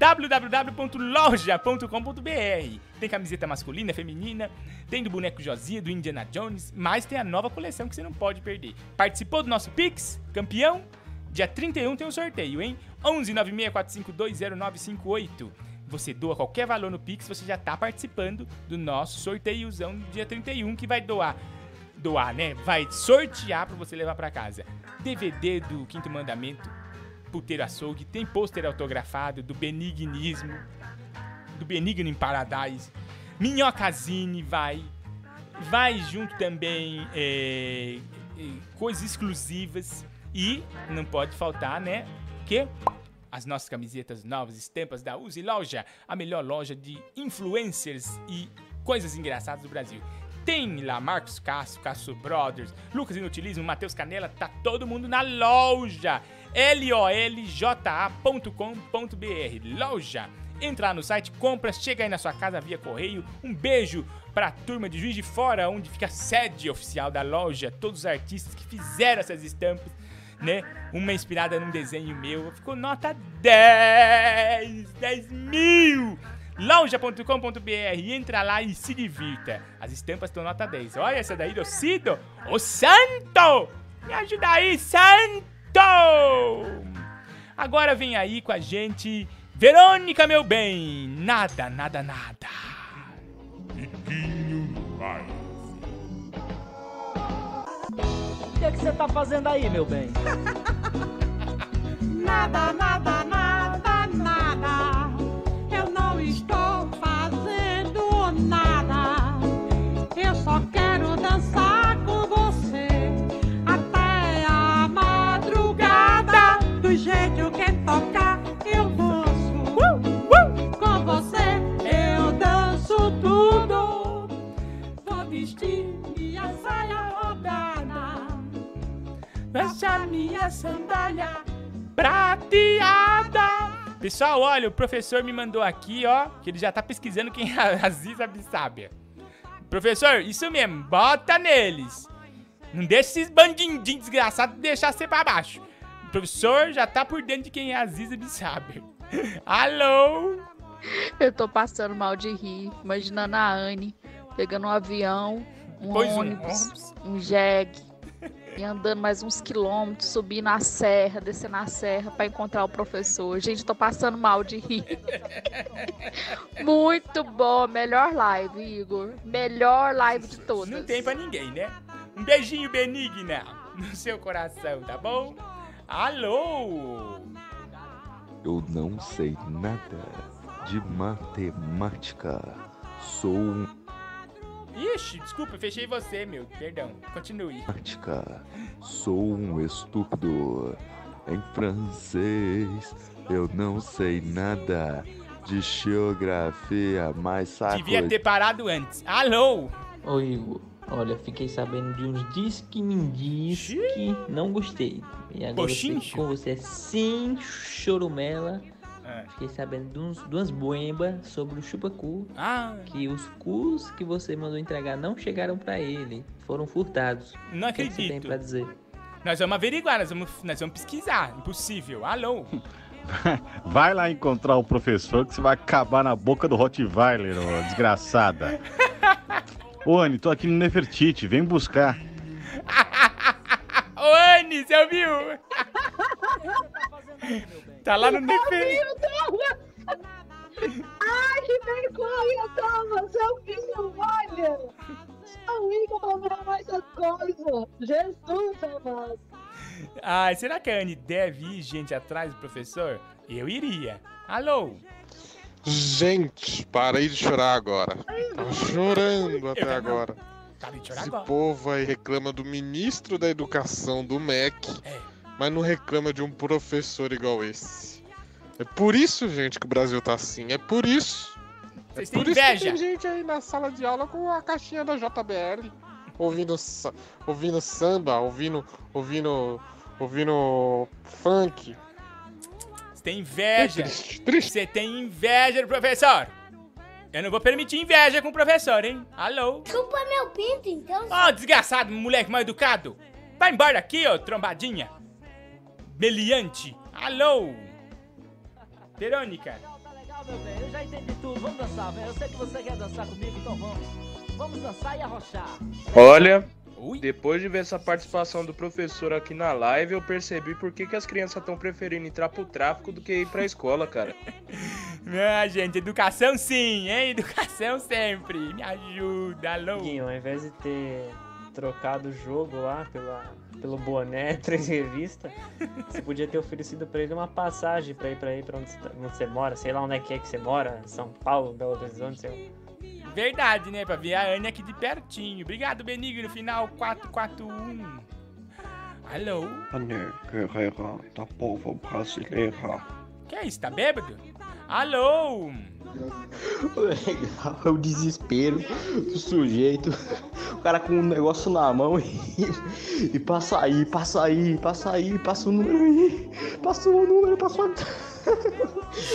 S1: www.loja.com.br Tem camiseta masculina, feminina, tem do boneco Josia, do Indiana Jones, mas tem a nova coleção que você não pode perder. Participou do nosso Pix? Campeão? Dia 31 tem um sorteio, hein? 11 964520958. Você doa qualquer valor no Pix, você já tá participando do nosso sorteiozão do dia 31 que vai doar doar, né? Vai sortear pra você levar pra casa. DVD do Quinto Mandamento, Puteiro Açougue, tem pôster autografado do Benignismo, do Benigno em Paradise. Minhocazine vai. Vai junto também é, é, coisas exclusivas. E não pode faltar, né? O quê? As nossas camisetas novas, estampas da Use Loja, a melhor loja de influencers e coisas engraçadas do Brasil. Tem lá Marcos Castro, Castro Brothers, Lucas Inutilismo, Matheus Canela, tá todo mundo na loja. lolja.com.br Loja. Entra lá no site, compra, chega aí na sua casa via correio. Um beijo pra turma de Juiz de Fora, onde fica a sede oficial da loja. Todos os artistas que fizeram essas estampas, né? Uma inspirada num desenho meu. Ficou nota 10! 10 mil! loja.com.br entra lá e se divirta. As estampas estão nota 10. Olha essa daí do Cido, o Santo! Me ajuda aí, Santo! Agora vem aí com a gente, Verônica, meu bem. Nada, nada, nada.
S49: O que é que você tá fazendo aí, meu bem? [laughs]
S42: Nada, nada, nada, saia rodada.
S1: Deixa minha sandália prateada. Pessoal, olha, o professor me mandou aqui, ó, que ele já tá pesquisando quem é a [laughs] Aziza Bissábia. Professor, isso mesmo, bota neles. Não deixa esses bandidinhos desgraçados deixar você pra baixo. O professor já tá por dentro de quem é a Aziza Bissábia. [laughs] Alô?
S25: Eu tô passando mal de rir, imaginando a Anne pegando um avião, um
S1: Pois um
S25: ônibus, um jegue, e andando mais uns quilômetros, subindo a serra, descendo a serra pra encontrar o professor. Gente, tô passando mal de rir. [laughs] Muito bom, melhor live, Igor. Melhor live de todas.
S1: Não tem pra ninguém, né? Um beijinho benigna no seu coração, tá bom? Alô?
S31: Eu não sei nada de matemática. Sou um
S1: Ixi, desculpa, fechei você, meu. Perdão. Continue.
S31: matemática. Sou um estúpido. Em francês, eu não sei nada de geografia, mas saco.
S1: Devia ter parado antes. Alô?
S37: Ô Igor, olha, fiquei sabendo de uns diz que me que não gostei. E agora eu que
S1: Bochincho?
S37: com você sem chorumela.
S1: É.
S37: Fiquei sabendo de, uns, de umas boembas sobre o chupacu.
S1: Ah.
S37: Que os cus que você mandou entregar não chegaram pra ele. Foram furtados.
S1: Não
S37: O que é que você tem
S1: acredito.
S37: pra dizer?
S1: Nós vamos averiguar, nós vamos, nós vamos pesquisar. Impossível. Alô? [laughs]
S45: Vai lá encontrar o professor que você vai acabar na boca do Rottweiler, ô desgraçada. [laughs] Ô, Anny, tô aqui no Nefertiti, vem buscar. [laughs]
S1: Ô, Anne, você ouviu? Tá lá no Nefer...
S5: Ai, que vergonha, Thomas! Eu fiz um olha! Só o Igor pra virar mais as coisas! Jesus, amado!
S1: Ai, será que a Anne deve ir, gente, atrás do professor? Eu iria. Alô?
S43: Gente, parei de chorar agora. Tava chorando até agora.
S1: Parei de chorar
S43: Esse
S1: agora.
S43: povo aí reclama do ministro da educação do MEC,
S1: É.
S43: mas não reclama de um professor igual esse. É por isso, gente, que o Brasil tá assim. É por isso.
S1: Vocês
S43: é
S1: têm
S43: por isso
S1: inveja.
S43: que tem gente aí na sala de aula com a caixinha da JBL, ouvindo, ouvindo samba, ouvindo, ouvindo, ouvindo funk.
S1: Você tem inveja.
S43: É triste, triste.
S1: Você tem inveja do professor. Eu não vou permitir inveja com o professor, hein? Alô?
S50: Chupa meu pinto, então.
S1: Ó, desgraçado, moleque mal educado. Vai embora aqui, ô trombadinha. Meliante. Alô? Verônica.
S49: Legal, meu bem, eu já entendi tudo. Vamos dançar, velho. Eu sei que você quer dançar comigo, então vamos. Vamos dançar e arrochar.
S51: Olha, depois de ver essa participação do professor aqui na live, eu percebi por que, que as crianças estão preferindo entrar pro tráfico do que ir pra escola, cara. [laughs]
S1: Ah, gente, educação sim, hein? Educação sempre. Me ajuda, alô?
S52: Guinho, ao invés de ter trocado o jogo lá pela, pelo boné, [laughs] três revista, você podia ter oferecido pra ele uma passagem pra ir pra ir pra onde, você tá- onde você mora, sei lá onde é que é que você mora, São Paulo, Belo Horizonte, sei lá.
S1: Verdade, né? Pra ver a Anne aqui de pertinho. Obrigado, Benigno. Final 441. Alô?
S53: Anne Guerreira da povo brasileira.
S1: Que é isso? Tá bêbado? Alô? [laughs]
S54: Legal, é o desespero do sujeito. O cara com um negócio na mão e, e passa aí, passa aí, passa aí, passa o número aí, passa o número, passa o.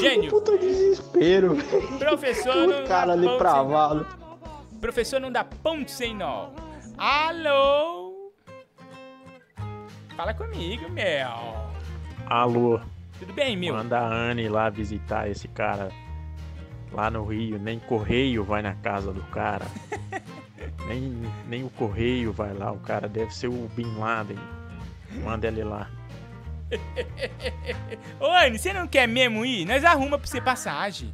S1: Gênio.
S54: Puta desespero, velho.
S1: Professor não
S54: O cara ali
S1: sem- Professor não dá ponto sem nó. Alô? Fala comigo, meu.
S55: Alô.
S1: Tudo bem, meu?
S55: Manda a Anne lá visitar esse cara lá no Rio. Nem correio vai na casa do cara. [laughs] nem, nem o correio vai lá. O cara deve ser o Bin Laden. Manda ele lá.
S1: Ô, Anne, você não quer mesmo ir? Nós arruma pra você passagem.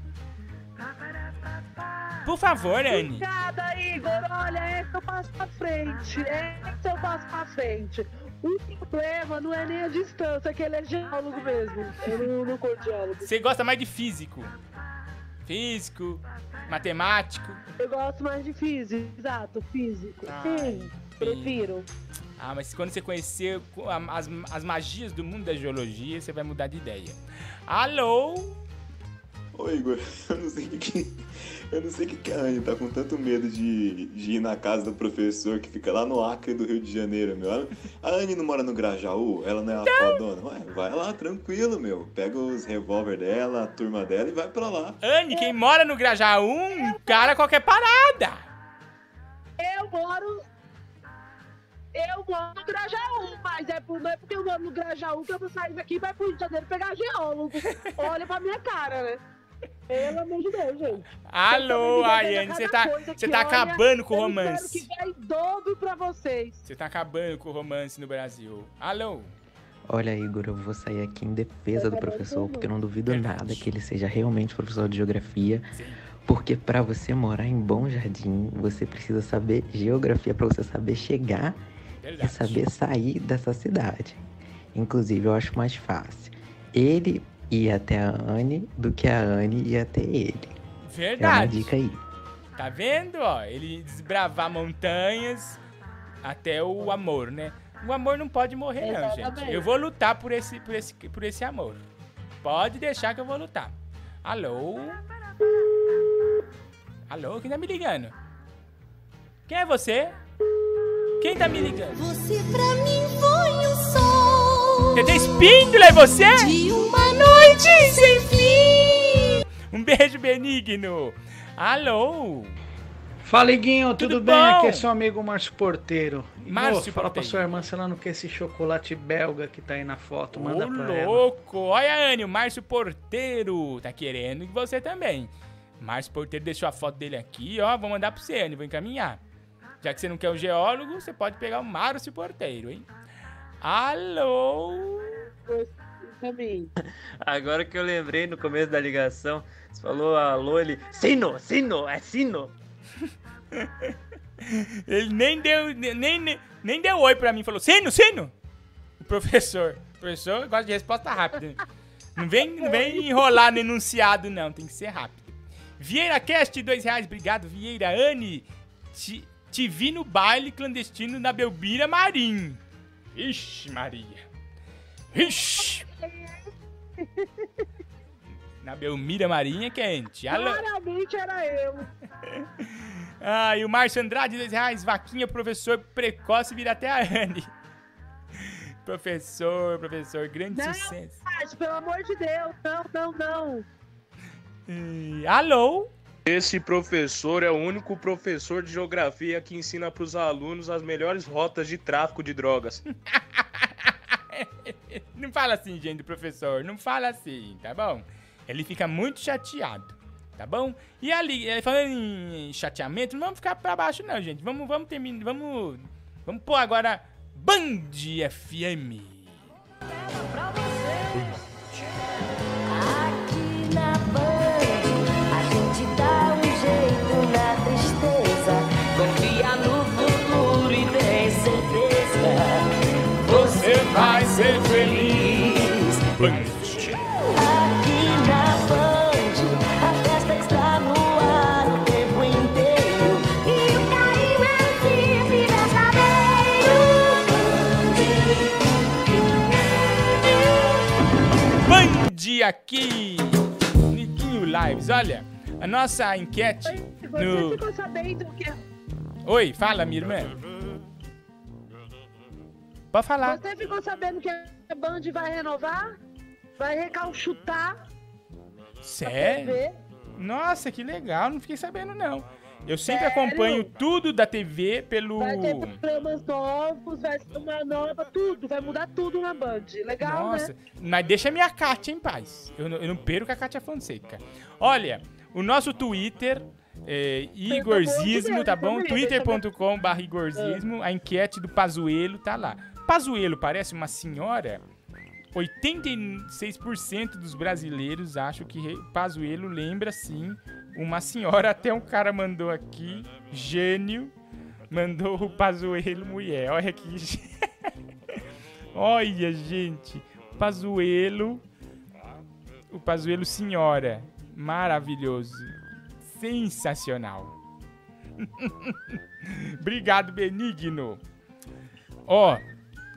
S1: Por favor, Anne.
S5: Obrigada, Igor. Olha, esse eu passo pra frente. Esse eu passo pra frente. O problema não é nem a distância, que ele é geólogo mesmo. Eu não, não curto geólogo.
S1: Você gosta mais de físico. Físico, matemático.
S5: Eu gosto mais de físico, exato, físico. Sim, prefiro.
S1: Ah, mas quando você conhecer as, as magias do mundo da geologia, você vai mudar de ideia. Alô?
S56: Ô Igor, [laughs] eu não sei o que- eu não sei o que, que a Anne tá com tanto medo de, de ir na casa do professor que fica lá no Acre do Rio de Janeiro, meu. A Anne não mora no Grajaú? Ela não é a fodona? Ué, vai lá, tranquilo, meu. Pega os revólver dela, a turma dela e vai pra lá.
S1: Anne, quem mora no Grajaú, cara qualquer parada.
S5: Eu moro. Eu moro no Grajaú, mas é por, não é porque eu moro no Grajaú que eu vou sair daqui e vai pro Rio de Janeiro pegar geólogo. Olha pra minha cara, né? Pelo amor de Deus, gente.
S1: Alô, Ayane, você tá, você
S5: que,
S1: tá
S5: olha,
S1: acabando com o
S5: eu
S1: romance.
S5: Espero que vai em dobro pra vocês.
S1: Você tá acabando com o romance no Brasil. Alô?
S57: Olha, Igor, eu vou sair aqui em defesa do professor, porque eu não duvido nada que ele seja realmente professor de geografia. Porque pra você morar em Bom Jardim, você precisa saber geografia pra você saber chegar e saber sair dessa cidade. Inclusive, eu acho mais fácil ele ir até a Anne do que a Anne ir até ele. É uma
S1: Verdade.
S57: dica aí.
S1: Tá vendo, ó? Ele desbravar montanhas até o amor, né? O amor não pode morrer, não, gente. Eu vou lutar por esse, por esse, por esse amor. Pode deixar que eu vou lutar. Alô? Alô? Quem tá me ligando? Quem é você? Quem tá me ligando?
S42: Você pra mim foi um sol
S1: TT Espíndola, é você?
S42: de uma noite sem fim.
S1: Um beijo benigno. Alô?
S58: Fala, Iguinho, tudo,
S1: Tudo
S58: bem?
S1: bom?
S58: Aqui é seu amigo Márcio Porteiro.
S1: Márcio
S58: fala pra sua irmã se ela não quer esse chocolate belga que tá aí na foto. Manda
S1: Ô,
S58: pra ela.
S1: louco! Olha, Anny, o Márcio Porteiro tá querendo e você também. Márcio Porteiro deixou a foto dele aqui, ó. Vou mandar pra você, Anny, vou encaminhar. Já que você não quer um geólogo, você pode pegar o Márcio Porteiro, hein? Alô?
S52: Agora que eu lembrei no começo da ligação, você falou alô, ele. Sino, sino, é sino. [laughs]
S1: Ele nem deu, nem, nem, nem deu oi pra mim, falou, sino, sino! O professor. O professor gosta de resposta rápida. Não vem, não vem enrolar no enunciado, não, tem que ser rápido. Vieira Cast, dois reais, obrigado, Vieira. Anne, te, te vi no baile clandestino na Belmira Marim. Ixi, Maria. Ixi. [laughs] Na Belmira Marinha é quente. Alô.
S5: Claramente era eu. [laughs]
S1: Ah, e o Márcio Andrade, dois reais. Vaquinha, professor precoce, vira até a Anne. [laughs] Professor, professor, grande
S5: Não,
S1: sucesso.
S5: pelo amor de Deus, não, não, não.
S1: E, alô?
S51: Esse professor é o único professor de geografia que ensina para os alunos as melhores rotas de tráfico de drogas. [laughs]
S1: Não fala assim, gente, professor. Não fala assim, tá bom? Ele fica muito chateado, tá bom? E ali, eh, falando em chateamento, não vamos ficar pra baixo, não, gente. Vamos, vamos terminar. Vamos. Vamos pôr agora Band FM.
S42: Aqui.
S1: Niguinho Lives. Olha, a nossa enquete
S5: Você
S1: no.
S5: ficou sabendo que
S1: Oi, fala, minha irmã. Pode falar.
S5: Você ficou sabendo que a Band vai renovar? Vai recalchutar?
S1: Sério? Nossa, que legal. Não fiquei sabendo, não. Eu sempre
S5: Sério?
S1: acompanho tudo da TV pelo.
S5: Vai ter programas novos, vai ser uma nova, tudo. Vai mudar tudo na Band. Legal,
S1: Nossa,
S5: né?
S1: mas deixa a minha Kátia em paz. Eu não, eu não perco a Kátia Fonseca. Olha, o nosso Twitter é Igorzismo, tá bom? twitter.com.br Igorzismo. A enquete do Pazuelo tá lá. Pazuelo parece uma senhora? 86% dos brasileiros acham que Pazuelo lembra sim uma senhora. Até um cara mandou aqui, gênio, mandou o Pazuelo mulher. Olha gê- [laughs] Olha, gente. Pazuelo. O Pazuelo senhora. Maravilhoso. Sensacional. [laughs] Obrigado, Benigno. Ó,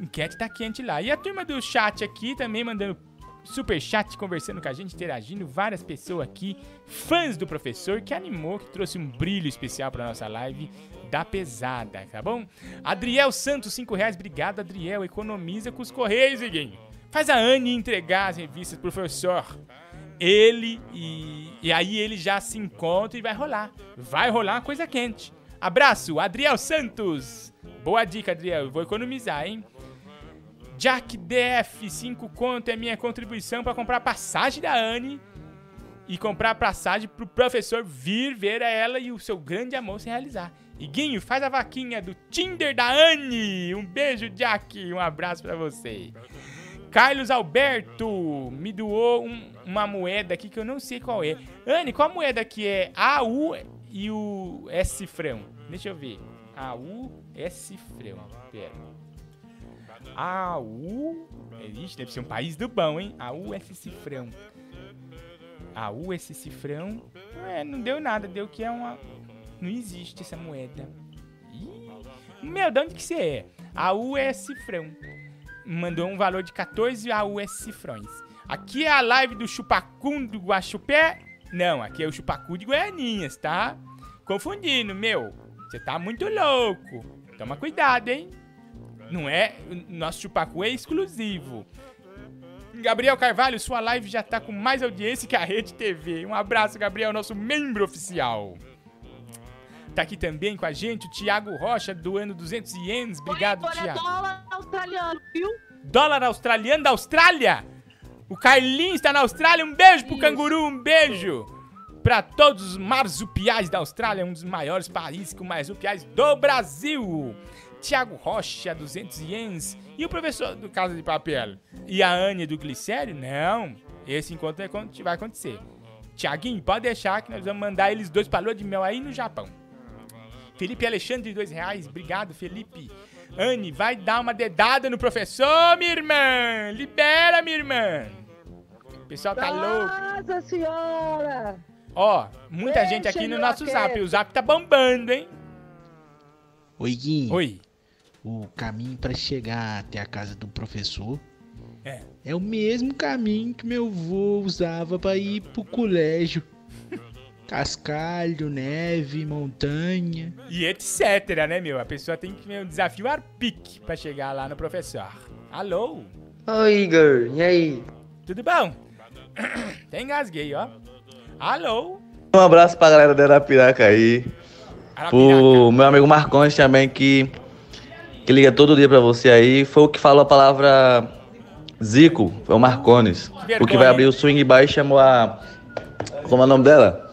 S1: enquete tá quente lá. E a turma do chat aqui também mandando super chat, conversando com a gente, interagindo. Várias pessoas aqui, fãs do professor, que animou, que trouxe um brilho especial pra nossa live da pesada, tá bom? Adriel Santos, 5 reais. Obrigado, Adriel. Economiza com os Correios, Iguinho. Faz a Anne entregar as revistas pro professor. Ele e, e aí ele já se encontra e vai rolar. Vai rolar uma coisa quente. Abraço, Adriel Santos. Boa dica, Adriel. Eu vou economizar, hein? Jack DF, 5 conto é minha contribuição para comprar passagem da Anne e comprar passagem pro professor vir ver ela e o seu grande amor se realizar. Iguinho, faz a vaquinha do Tinder da Anne. Um beijo, Jack. Um abraço para você. Carlos Alberto me doou um- uma moeda aqui que eu não sei qual é. Anne, qual moeda que é AU e o S cifrão? Deixa eu ver. AU, S cifrão. Pera. AU. Ixi, deve ser um país do bom, hein? AU, S cifrão. AU, S cifrão. É, não deu nada. Deu que é uma. Não existe essa moeda. Ih, meu, de onde que você é? AU é cifrão mandou um valor de 14 AUS cifrões. Aqui é a live do Chupacum do Guaxupé. Não, aqui é o Chupacu de Goianinhas, tá? Confundindo, meu. Você tá muito louco. Toma cuidado, hein? Não é. Nosso Chupacu é exclusivo. Gabriel Carvalho, sua live já tá com mais audiência que a Rede TV. Um abraço, Gabriel, nosso membro oficial. Tá aqui também com a gente o Thiago Rocha, doando 200 ienes. Obrigado, Thiago.
S5: dólar australiano, viu?
S1: Dólar australiano da Austrália. O Carlinhos está na Austrália. Um beijo pro canguru, um beijo. Pra todos os marsupiais da Austrália, um dos maiores países com marsupiais do Brasil. Tiago Rocha, 200 ienes. E o professor do Casa de Papel? E a Anne do Glicério? Não. Esse encontro é quando vai acontecer. Tiaguinho, pode deixar que nós vamos mandar eles dois pra lua de mel aí no Japão. Felipe Alexandre, dois reais. Obrigado, Felipe. Anne, vai dar uma dedada no professor, minha irmã. Libera, minha irmã. O pessoal tá louco.
S5: Nossa senhora!
S1: Ó, muita
S5: Deixa
S1: gente aqui no nosso zap. O zap tá bombando, hein?
S59: Oi, Gui.
S1: Oi.
S59: O caminho para chegar até a casa do professor
S1: É.
S59: é o mesmo caminho que meu avô usava para ir pro colégio. Cascalho, neve, montanha.
S1: E etc, né, meu? A pessoa tem que ver um desafio arpique pra chegar lá no professor. Alô?
S54: Oi, Igor, e aí?
S1: Tudo bom? [coughs] Até engasguei, ó. Alô?
S31: Um abraço pra galera da Arapiraca aí. Pro meu amigo Marcondes também, que, que liga todo dia pra você aí. Foi o que falou a palavra Zico, foi o Marcones. O que vai abrir o swing bar e chamou a. Como é o nome dela?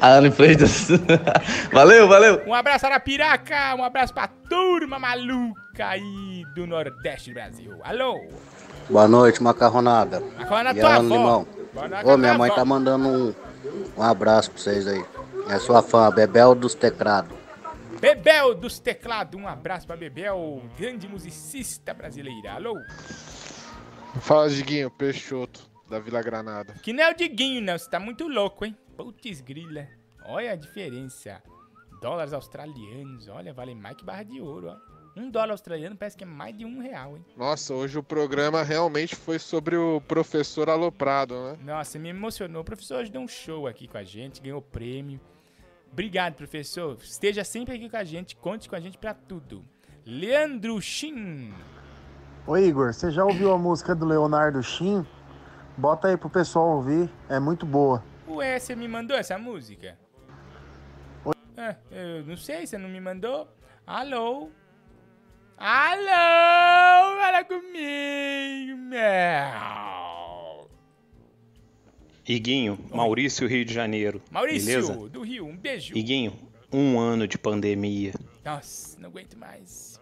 S31: A Ana Freitas. [laughs] valeu, valeu.
S1: Um abraço Arapiraca, um abraço pra turma maluca aí do Nordeste do Brasil. Alô?
S60: Boa noite, macarronada.
S1: Macarronada
S60: E
S1: tua avó.
S60: Limão.
S1: Boa noite,
S60: Ô, minha mãe tá mandando um, um abraço pra vocês aí. É sua fã, Bebel dos Teclados.
S1: Bebel dos teclados, um abraço pra Bebel, grande musicista brasileira. Alô?
S43: Fala, Diguinho, Peixoto, da Vila Granada.
S1: Que não é o Diguinho, não. Você tá muito louco, hein? Putz grila. Olha a diferença. Dólares australianos, olha, vale mais que barra de ouro, ó. Um dólar australiano parece que é mais de um real, hein?
S43: Nossa, hoje o programa realmente foi sobre o professor aloprado, né?
S1: Nossa, me emocionou. O professor hoje deu um show aqui com a gente, ganhou prêmio. Obrigado, professor. Esteja sempre aqui com a gente, conte com a gente pra tudo. Leandro Shin.
S50: Ô Igor, você já ouviu a música do Leonardo Shin? Bota aí pro pessoal ouvir, é muito boa.
S1: Ué, você me mandou essa música? Ah, eu não sei, você não me mandou? Alô? Alô? Fala comigo, meu.
S61: Iguinho, Maurício, Rio de Janeiro.
S1: Maurício,
S61: Beleza?
S1: do Rio, um beijo.
S61: Iguinho, um ano de pandemia.
S1: Nossa, não aguento mais.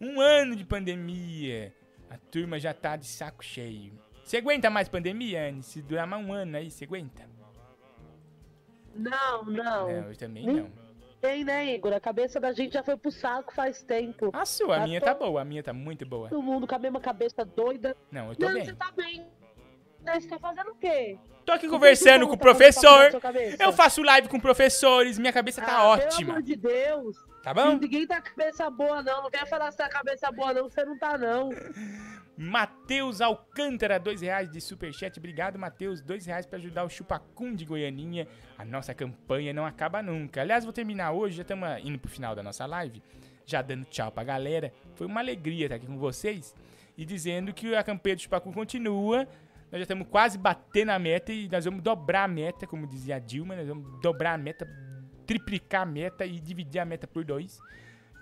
S1: Um ano de pandemia. A turma já tá de saco cheio. Você aguenta mais pandemia, Anne? Se durar mais um ano aí, você aguenta?
S5: Não, não.
S1: Não, eu também não.
S5: Tem, né, Igor? A cabeça da gente já foi pro saco faz tempo.
S1: A sua, a minha tá boa, a minha tá muito boa.
S5: Todo mundo com a mesma cabeça doida.
S1: Não, eu tô
S5: não,
S1: bem.
S5: você tá bem. Né, Você tá fazendo o quê?
S1: Tô aqui conversando com o professor. Eu faço live com professores, minha cabeça tá
S5: Ah, Pelo
S1: ótima.
S5: amor de Deus.
S1: Tá bom?
S5: Ninguém tá cabeça boa, não. Não quer falar se tá cabeça boa, não. Você não tá, não. [laughs]
S1: Matheus Alcântara, dois reais de superchat. Obrigado, Matheus. Dois reais pra ajudar o Chupacum de Goianinha. A nossa campanha não acaba nunca. Aliás, vou terminar hoje, já estamos indo pro final da nossa live. Já dando tchau pra galera. Foi uma alegria estar aqui com vocês. E dizendo que a campanha do Chupacum continua. Nós já estamos quase batendo a meta e nós vamos dobrar a meta, como dizia a Dilma. Nós vamos dobrar a meta, triplicar a meta e dividir a meta por dois.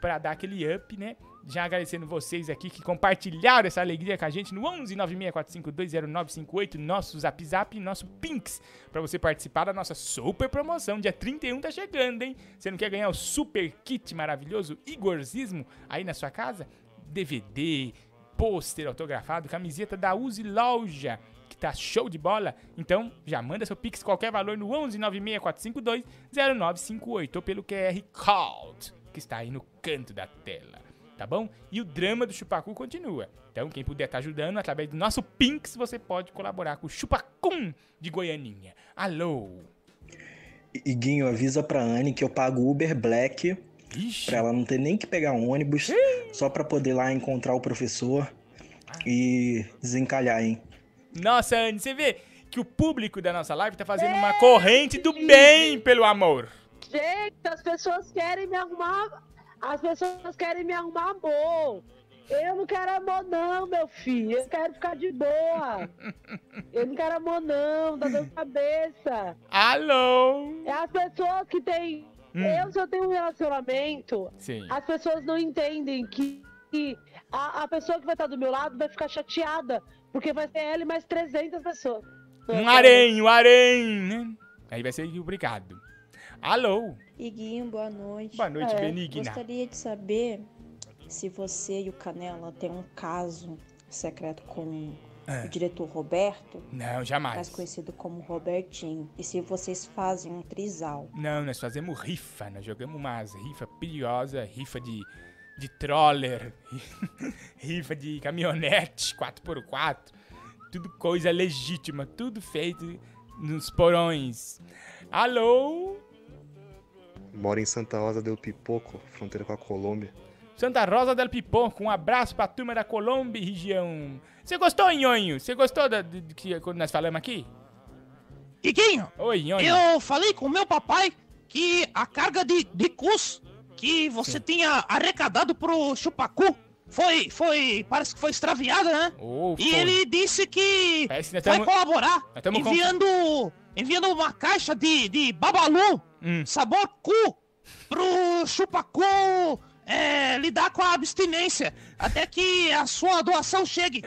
S1: Pra dar aquele up, né? Já agradecendo vocês aqui que compartilharam essa alegria com a gente no 11 964520958, nosso Zap Zap nosso Pinks, pra você participar da nossa super promoção. Dia 31 tá chegando, hein? Você não quer ganhar o super kit maravilhoso Igorzismo aí na sua casa? DVD, pôster autografado, camiseta da Use Loja, que tá show de bola. Então, já manda seu Pix qualquer valor no 11 96452 0958 ou pelo QR Code, que está aí no canto da tela. Tá bom? E o drama do Chupacu continua. Então, quem puder estar ajudando, através do nosso Pinks, você pode colaborar com o Chupacum de Goianinha. Alô?
S62: Iguinho, avisa pra Anne que eu pago Uber Black pra ela não ter nem que pegar um ônibus, só pra poder lá encontrar o professor e desencalhar, hein?
S1: Nossa, Anne, você vê que o público da nossa live tá fazendo uma corrente do bem pelo amor.
S5: Gente, as pessoas querem me arrumar. As pessoas querem me arrumar amor. Eu não quero amor, não, meu filho. Eu quero ficar de boa. Eu não quero amor, não. Tá dando cabeça.
S1: Alô?
S5: É as pessoas que têm.
S1: Hum.
S5: Eu, se eu tenho um relacionamento,
S1: Sim.
S5: as pessoas não entendem que, que a, a pessoa que vai estar do meu lado vai ficar chateada. Porque vai ser ela e mais 300 pessoas.
S1: Um harém, um harém, né? Aí vai ser obrigado. Alô?
S63: Iguinho, boa noite.
S1: Boa noite,
S63: É,
S1: Benigna.
S63: Gostaria de saber
S64: se você e o Canela têm um caso secreto com
S1: É.
S64: o diretor Roberto,
S1: Não, jamais.
S64: mais conhecido como Robertinho, e se vocês fazem um trisal.
S1: Não, nós fazemos rifa, nós jogamos umas rifa perigosas, rifa de, de troller, [laughs] rifa de caminhonete 4x4, tudo coisa legítima, tudo feito nos porões. Alô?
S65: Mora em Santa Rosa del Pipoco, fronteira com a Colômbia.
S1: Santa Rosa del Pipoco, um abraço pra turma da Colômbia e região. Você gostou, Nhonho? Você gostou da, de, de que quando nós falamos aqui?
S34: Iguinho,
S1: Oi, Nhonho.
S34: eu falei com meu papai que a carga de, de cus que você tinha arrecadado pro Chupacu foi, foi, parece que foi extraviada, né?
S1: Oh,
S34: e
S1: foi.
S34: ele disse que
S1: nós
S34: vai
S1: tamo-
S34: colaborar
S1: com-
S34: enviando, enviando uma caixa de, de babalu,
S1: Hum.
S34: sabor cu, pro Chupacu é, lidar com a abstinência até que a sua doação chegue.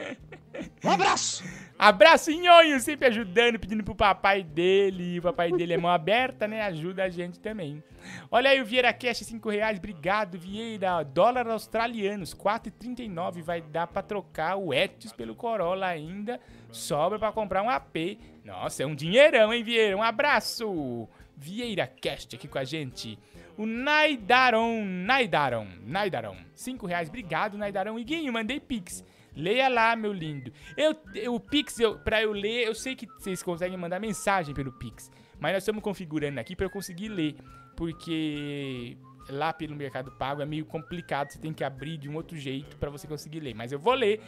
S34: Um abraço!
S1: Abraço, Nhonho, sempre ajudando, pedindo pro papai dele. O papai dele é mão aberta, né? Ajuda a gente também. Olha aí o Vieira Cash, 5 reais. Obrigado, Vieira. Dólar australianos, 4,39. Vai dar pra trocar o Etios pelo Corolla ainda. Sobra pra comprar um AP. Nossa, é um dinheirão, hein, Vieira? Um abraço. Vieira Cast aqui com a gente. O Naidaron, Naidaron, Naidaron. 5 reais. Obrigado, Naidaron. Iguinho, mandei pix. Leia lá, meu lindo. Eu, eu- o Pix, eu, pra eu ler, eu sei que vocês conseguem mandar mensagem pelo Pix. Mas nós estamos configurando aqui pra eu conseguir ler. Porque lá pelo Mercado Pago é meio complicado. Você tem que abrir de um outro jeito pra você conseguir ler. Mas eu vou ler.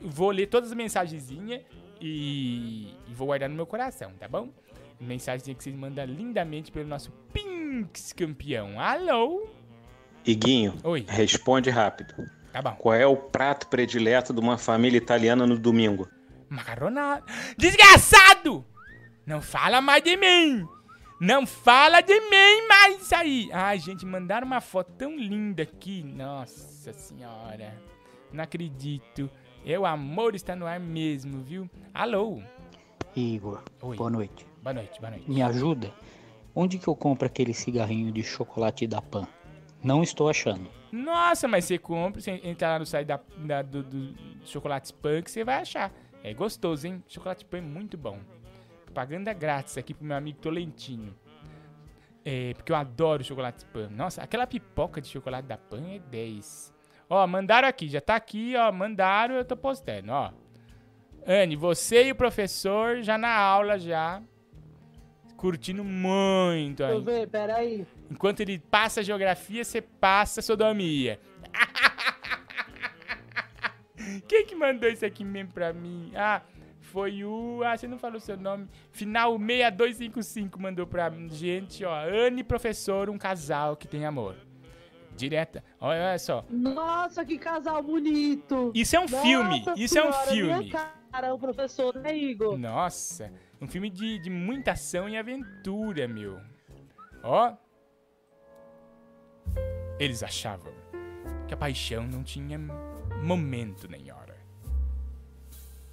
S1: Vou ler todas as mensagenzinhas e, e vou guardar no meu coração, tá bom? Mensagem que vocês mandam lindamente pelo nosso Pix campeão. Alô?
S66: Iguinho,
S1: Oi.
S66: responde rápido.
S1: Tá bom.
S66: Qual é o prato predileto de uma família italiana no domingo?
S1: Macaronada. Desgraçado! Não fala mais de mim! Não fala de mim mais isso aí! Ai, gente, mandaram uma foto tão linda aqui. Nossa senhora. Não acredito. O amor está no ar mesmo, viu? Alô?
S13: Igor,
S1: Oi.
S13: boa noite.
S1: Boa noite, boa noite.
S13: Me ajuda? Onde que eu compro aquele cigarrinho de chocolate da Pan? Não estou achando.
S1: Nossa, mas você compra, você entrar lá no site da, da- do, do Chocolates Punk, você vai achar. É gostoso, hein? Chocolate Pan é muito bom. Propaganda grátis aqui pro meu amigo Tolentino. É, porque eu adoro chocolate Pan. Nossa, aquela pipoca de chocolate da Pan é 10. Ó, mandaram aqui, já tá aqui, ó, mandaram, eu tô postando, ó. Anne, você e o professor já na aula, já. Curtindo muito
S5: ver, peraí.
S1: Enquanto ele passa geografia, você passa sodomia. [laughs] Quem que mandou isso aqui mesmo pra mim? Ah, foi o. Ah, você não falou seu nome. Final 6255 mandou pra gente, ó. Anne professor, um casal que tem amor. Direta. Olha, olha só.
S5: Nossa, que casal bonito.
S1: Isso é um filme,
S5: Nossa
S1: isso é um
S5: senhora,
S1: filme.
S5: Cara, o professor, né, Igor?
S1: Nossa, um filme de, de muita ação e aventura, meu. Ó. Eles achavam que a paixão não tinha momento nem hora.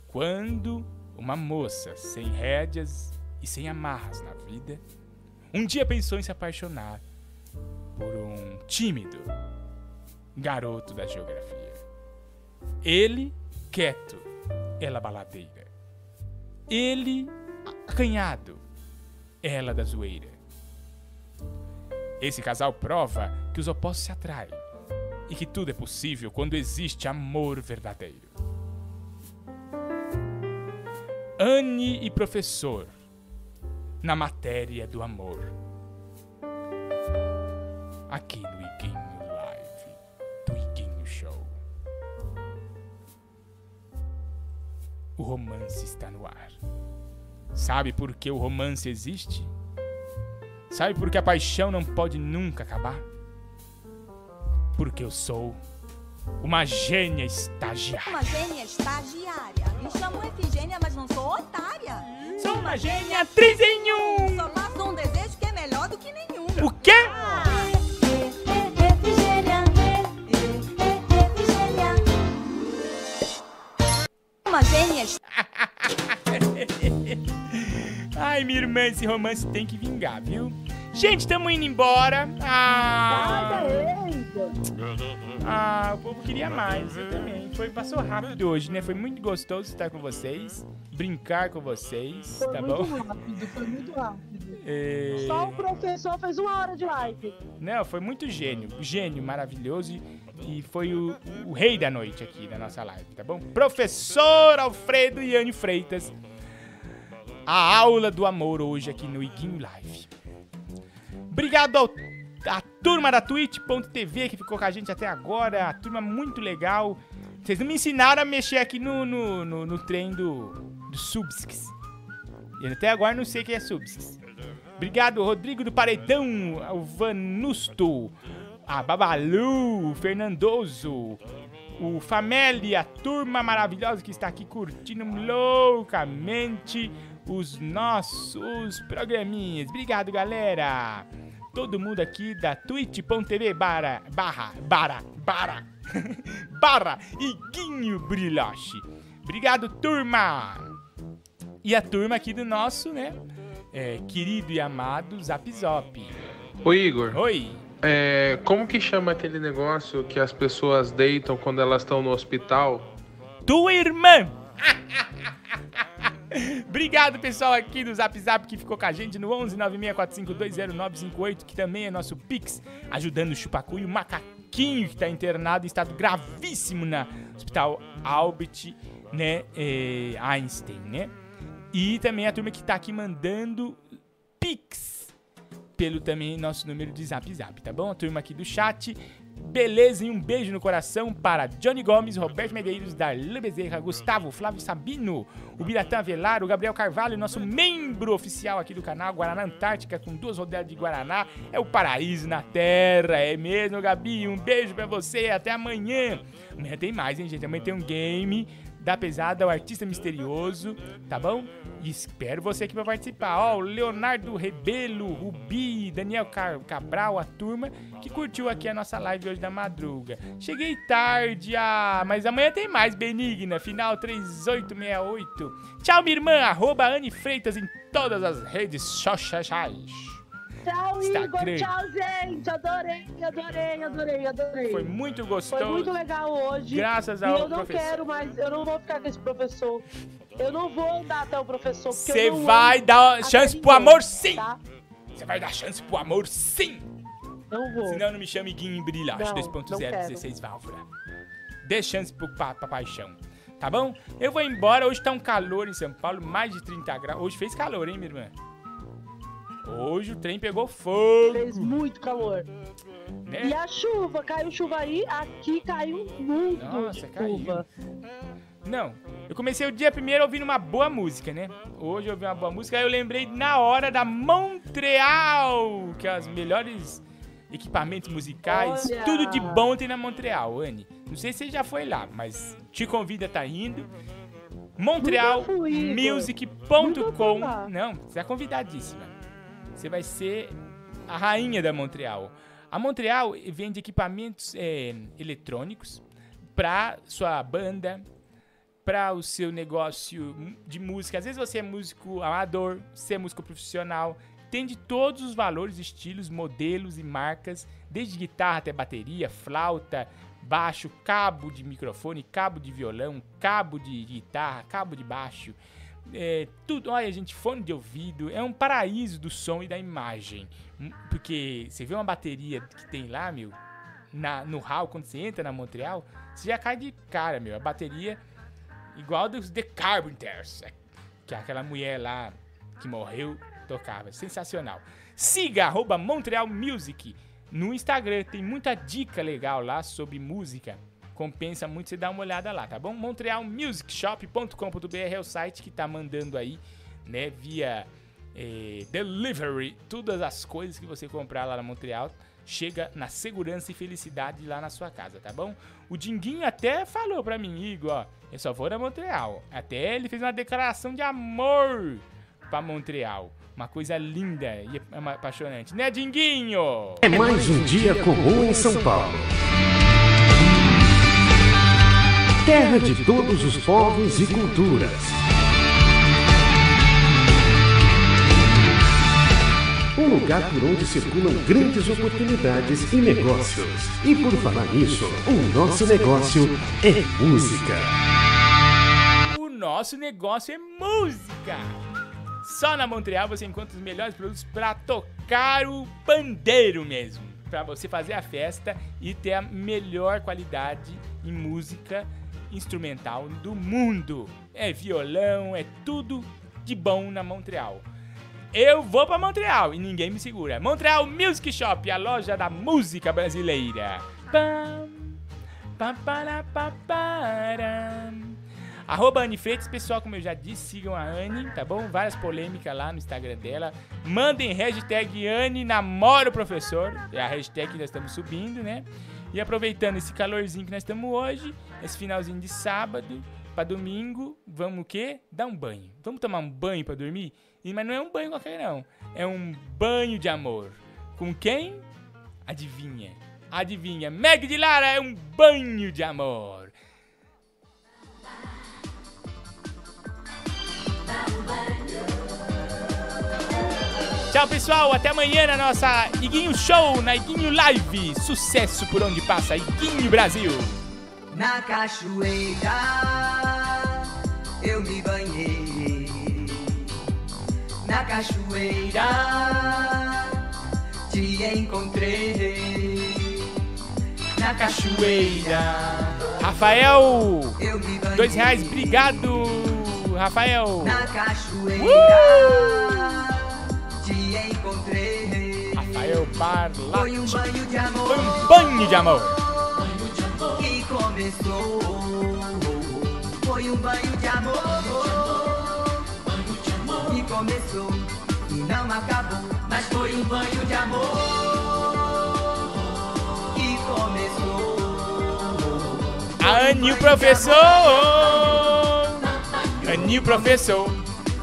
S1: Quando uma moça sem rédeas e sem amarras na vida, um dia pensou em se apaixonar por um tímido garoto da geografia. Ele quieto, ela baladeira. Ele acanhado, ela da zoeira. Esse casal prova que os opostos se atraem e que tudo é possível quando existe amor verdadeiro. Anne e professor, na matéria do amor. Aqui no Iguinho Live, do Iguinho Show. O romance está no ar. Sabe por que o romance existe? Sabe por que a paixão não pode nunca acabar? Porque eu sou uma gênia estagiária.
S6: Uma gênia estagiária. Me chamo Efigênia, mas não sou otária.
S1: Sou uma gênia atriz em um.
S6: Só faço um desejo que é melhor do que nenhum.
S1: O quê?
S6: Efigênia, Efigênia. Uma gênia [laughs]
S1: Ai, minha irmã, esse romance tem que vingar, viu? Gente, tamo indo embora. Ah, ah legal, o povo queria mais, eu também. Foi, passou rápido hoje, né? Foi muito gostoso estar com vocês, brincar com vocês,
S5: Foi
S1: tá
S5: muito
S1: bom?
S5: rápido, foi muito rápido.
S1: É,
S5: Só o professor fez uma hora de live.
S1: Não, foi muito gênio, gênio maravilhoso e, e foi o, o rei da noite aqui na nossa live, tá bom? Professor Alfredo Iane Freitas, a aula do amor hoje aqui no Iguinho Live. Obrigado ao, à turma da Twitch.tv que ficou com a gente até agora, a turma muito legal. Vocês não me ensinaram a mexer aqui no, no, no, no trem do, do Subsix. E até agora não sei o que é Subsix. Obrigado, Rodrigo do Paredão, o Vanusto, a Babalu, o Fernandoso, o Fameli, a turma maravilhosa que está aqui curtindo loucamente os nossos programinhas. Obrigado, galera. Todo mundo aqui da twitch.tv barra, barra, barra, barra, [laughs] barra, Iguinho Brilhoche. Obrigado, turma. E a turma aqui do nosso, né, é, querido e amado Zap Zop.
S51: Ô Igor.
S1: Oi.
S51: É, como que chama aquele negócio que as pessoas deitam quando elas estão no hospital?
S1: Tua irmã! [laughs] [laughs] Obrigado, pessoal, aqui do Zap Zap que ficou com a gente no 11 964520958, que também é nosso Pix, ajudando o Chupacu e o Macaquinho, que está internado em estado gravíssimo na Hospital Albert, né, eh, Einstein, né? E também a turma que tá aqui mandando Pix pelo também nosso número de Zap Zap, tá bom? A turma aqui do chat. Beleza, e um beijo no coração para Johnny Gomes, Roberto Medeiros, Darlan Bezerra, Gustavo, Flávio Sabino, o Biratã Velar, o Gabriel Carvalho, nosso membro oficial aqui do canal, Guaraná Antártica, com duas rodelas de Guaraná. É o paraíso na terra, é mesmo, Gabi? Um beijo pra você, até amanhã. Amanhã tem mais, hein, gente? Amanhã tem um game da pesada, o artista misterioso, tá bom? Espero você aqui pra participar. Ó, o Leonardo Rebelo, Rubi, Daniel Car- Cabral, a turma que curtiu aqui a nossa live hoje da madruga. Cheguei tarde, ah, mas amanhã tem mais, Benigna, final 3868. Tchau, minha irmã, arroba Anne Freitas em todas as redes sociais.
S5: Tchau,
S1: Instagram.
S5: Igor. Tchau, gente. Adorei, adorei, adorei, adorei.
S1: Foi muito gostoso.
S5: Foi muito legal hoje.
S1: Graças ao
S5: eu não
S1: professor.
S5: quero mais, eu não vou ficar com esse professor. Eu não vou andar até o professor. porque
S1: Você vai dar chance pro amor, sim!
S5: tá?
S1: Você vai dar chance pro amor, sim!
S5: Não vou.
S1: Senão não me chame
S5: Não, não
S1: 2.0,
S5: quero.
S1: 16 válvula. Dê chance pro, pra, pra paixão. Tá bom? Eu vou embora. Hoje tá um calor em São Paulo, mais de 30 graus. Hoje fez calor, hein, minha irmã? Hoje o trem pegou fogo.
S5: Fez muito calor.
S1: Né?
S5: E a chuva, caiu chuva aí, aqui caiu muito
S1: Nossa, caiu.
S5: chuva.
S1: Não, eu comecei o dia primeiro ouvindo uma boa música, né? Hoje eu ouvi uma boa música, aí eu lembrei na hora da Montreal, que é os melhores equipamentos musicais,
S5: Olha!
S1: tudo de bom tem na Montreal, Anne. Não sei se você já foi lá, mas te convida a tá indo. Montrealmusic.com Não, você é convidadíssima. Você vai ser a rainha da Montreal. A Montreal vende equipamentos é, eletrônicos para sua banda, para o seu negócio de música. Às vezes você é músico amador, você é músico profissional. Tem de todos os valores, estilos, modelos e marcas, desde guitarra até bateria, flauta, baixo, cabo de microfone, cabo de violão, cabo de guitarra, cabo de baixo. É, tudo, olha, gente, fone de ouvido, é um paraíso do som e da imagem. Hum, Porque você vê uma bateria que tem lá, meu, na, no hall, quando você entra na Montreal, você já cai de cara, meu. A bateria igual dos The Carpenters, é, que é aquela mulher lá que morreu, tocava. Sensacional. Siga arroba Montreal Music no Instagram, tem muita dica legal lá sobre música. Compensa muito você dar uma olhada lá, tá bom? montrealmusicshop.com.br é o site que tá mandando aí, né, via eh, delivery, todas as coisas que você comprar lá na Montreal chega na segurança e felicidade lá na sua casa, tá bom? O Dinguinho até falou pra mim, Igor, ó, eu só vou na Montreal. Até ele fez uma declaração de amor pra Montreal. Uma coisa linda e apaixonante, né, Dinguinho?
S67: É mais um dia comum em São Paulo. Terra de todos os povos e culturas. um lugar por onde circulam grandes oportunidades e negócios. E por falar nisso, o nosso negócio é música.
S1: Nosso negócio é música. Só na Montreal você encontra os melhores produtos para tocar o pandeiro mesmo, para você fazer a festa e ter a melhor qualidade em música instrumental do mundo. É violão, é tudo de bom na Montreal. Eu vou para Montreal e ninguém me segura. Montreal Music Shop, a loja da música brasileira. Pam, pam, para, pam. Arroba Anne Freitas, pessoal, como eu já disse, sigam a Anne, tá bom? Várias polêmicas lá no Instagram dela. Mandem hashtag Anne namora o professor. É a hashtag que nós estamos subindo, né? E aproveitando esse calorzinho que nós estamos hoje, esse finalzinho de sábado para domingo, vamos o quê? Dar um banho. Vamos tomar um banho para dormir? E, mas não é um banho qualquer não. É um banho de amor. Com quem? Adivinha. Adivinha. Meg de Lara é um banho de amor. Tchau, pessoal. Até amanhã na nossa Iguinho Show, na Iguinho Live. Sucesso por onde passa, Iguinho Brasil.
S44: Na cachoeira eu me banhei. Na cachoeira te encontrei.
S1: Na cachoeira. Rafael, dois reais, obrigado, Rafael.
S44: Na cachoeira
S1: Uh!
S44: Encontrei.
S1: Rafael Barla.
S44: Foi um banho de amor.
S1: Foi um banho de amor.
S44: que começou. Foi um banho de amor que começou e não acabou, mas foi um banho de amor que começou.
S1: A Anil Professor. Anil Professor.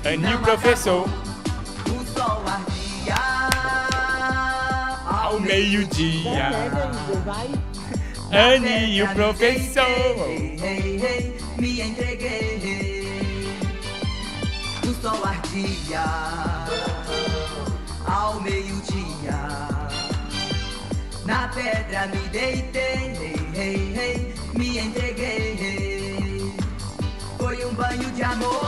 S1: Anil Professor.
S44: O
S1: Ao meio-dia. Anil Professor.
S44: Hey, hey, hey, me entreguei. O sol ardia ao meio-dia. Na pedra me deitei, hey, hey, hey, me entreguei. Foi um banho de amor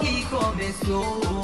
S44: que começou. Banho de amor.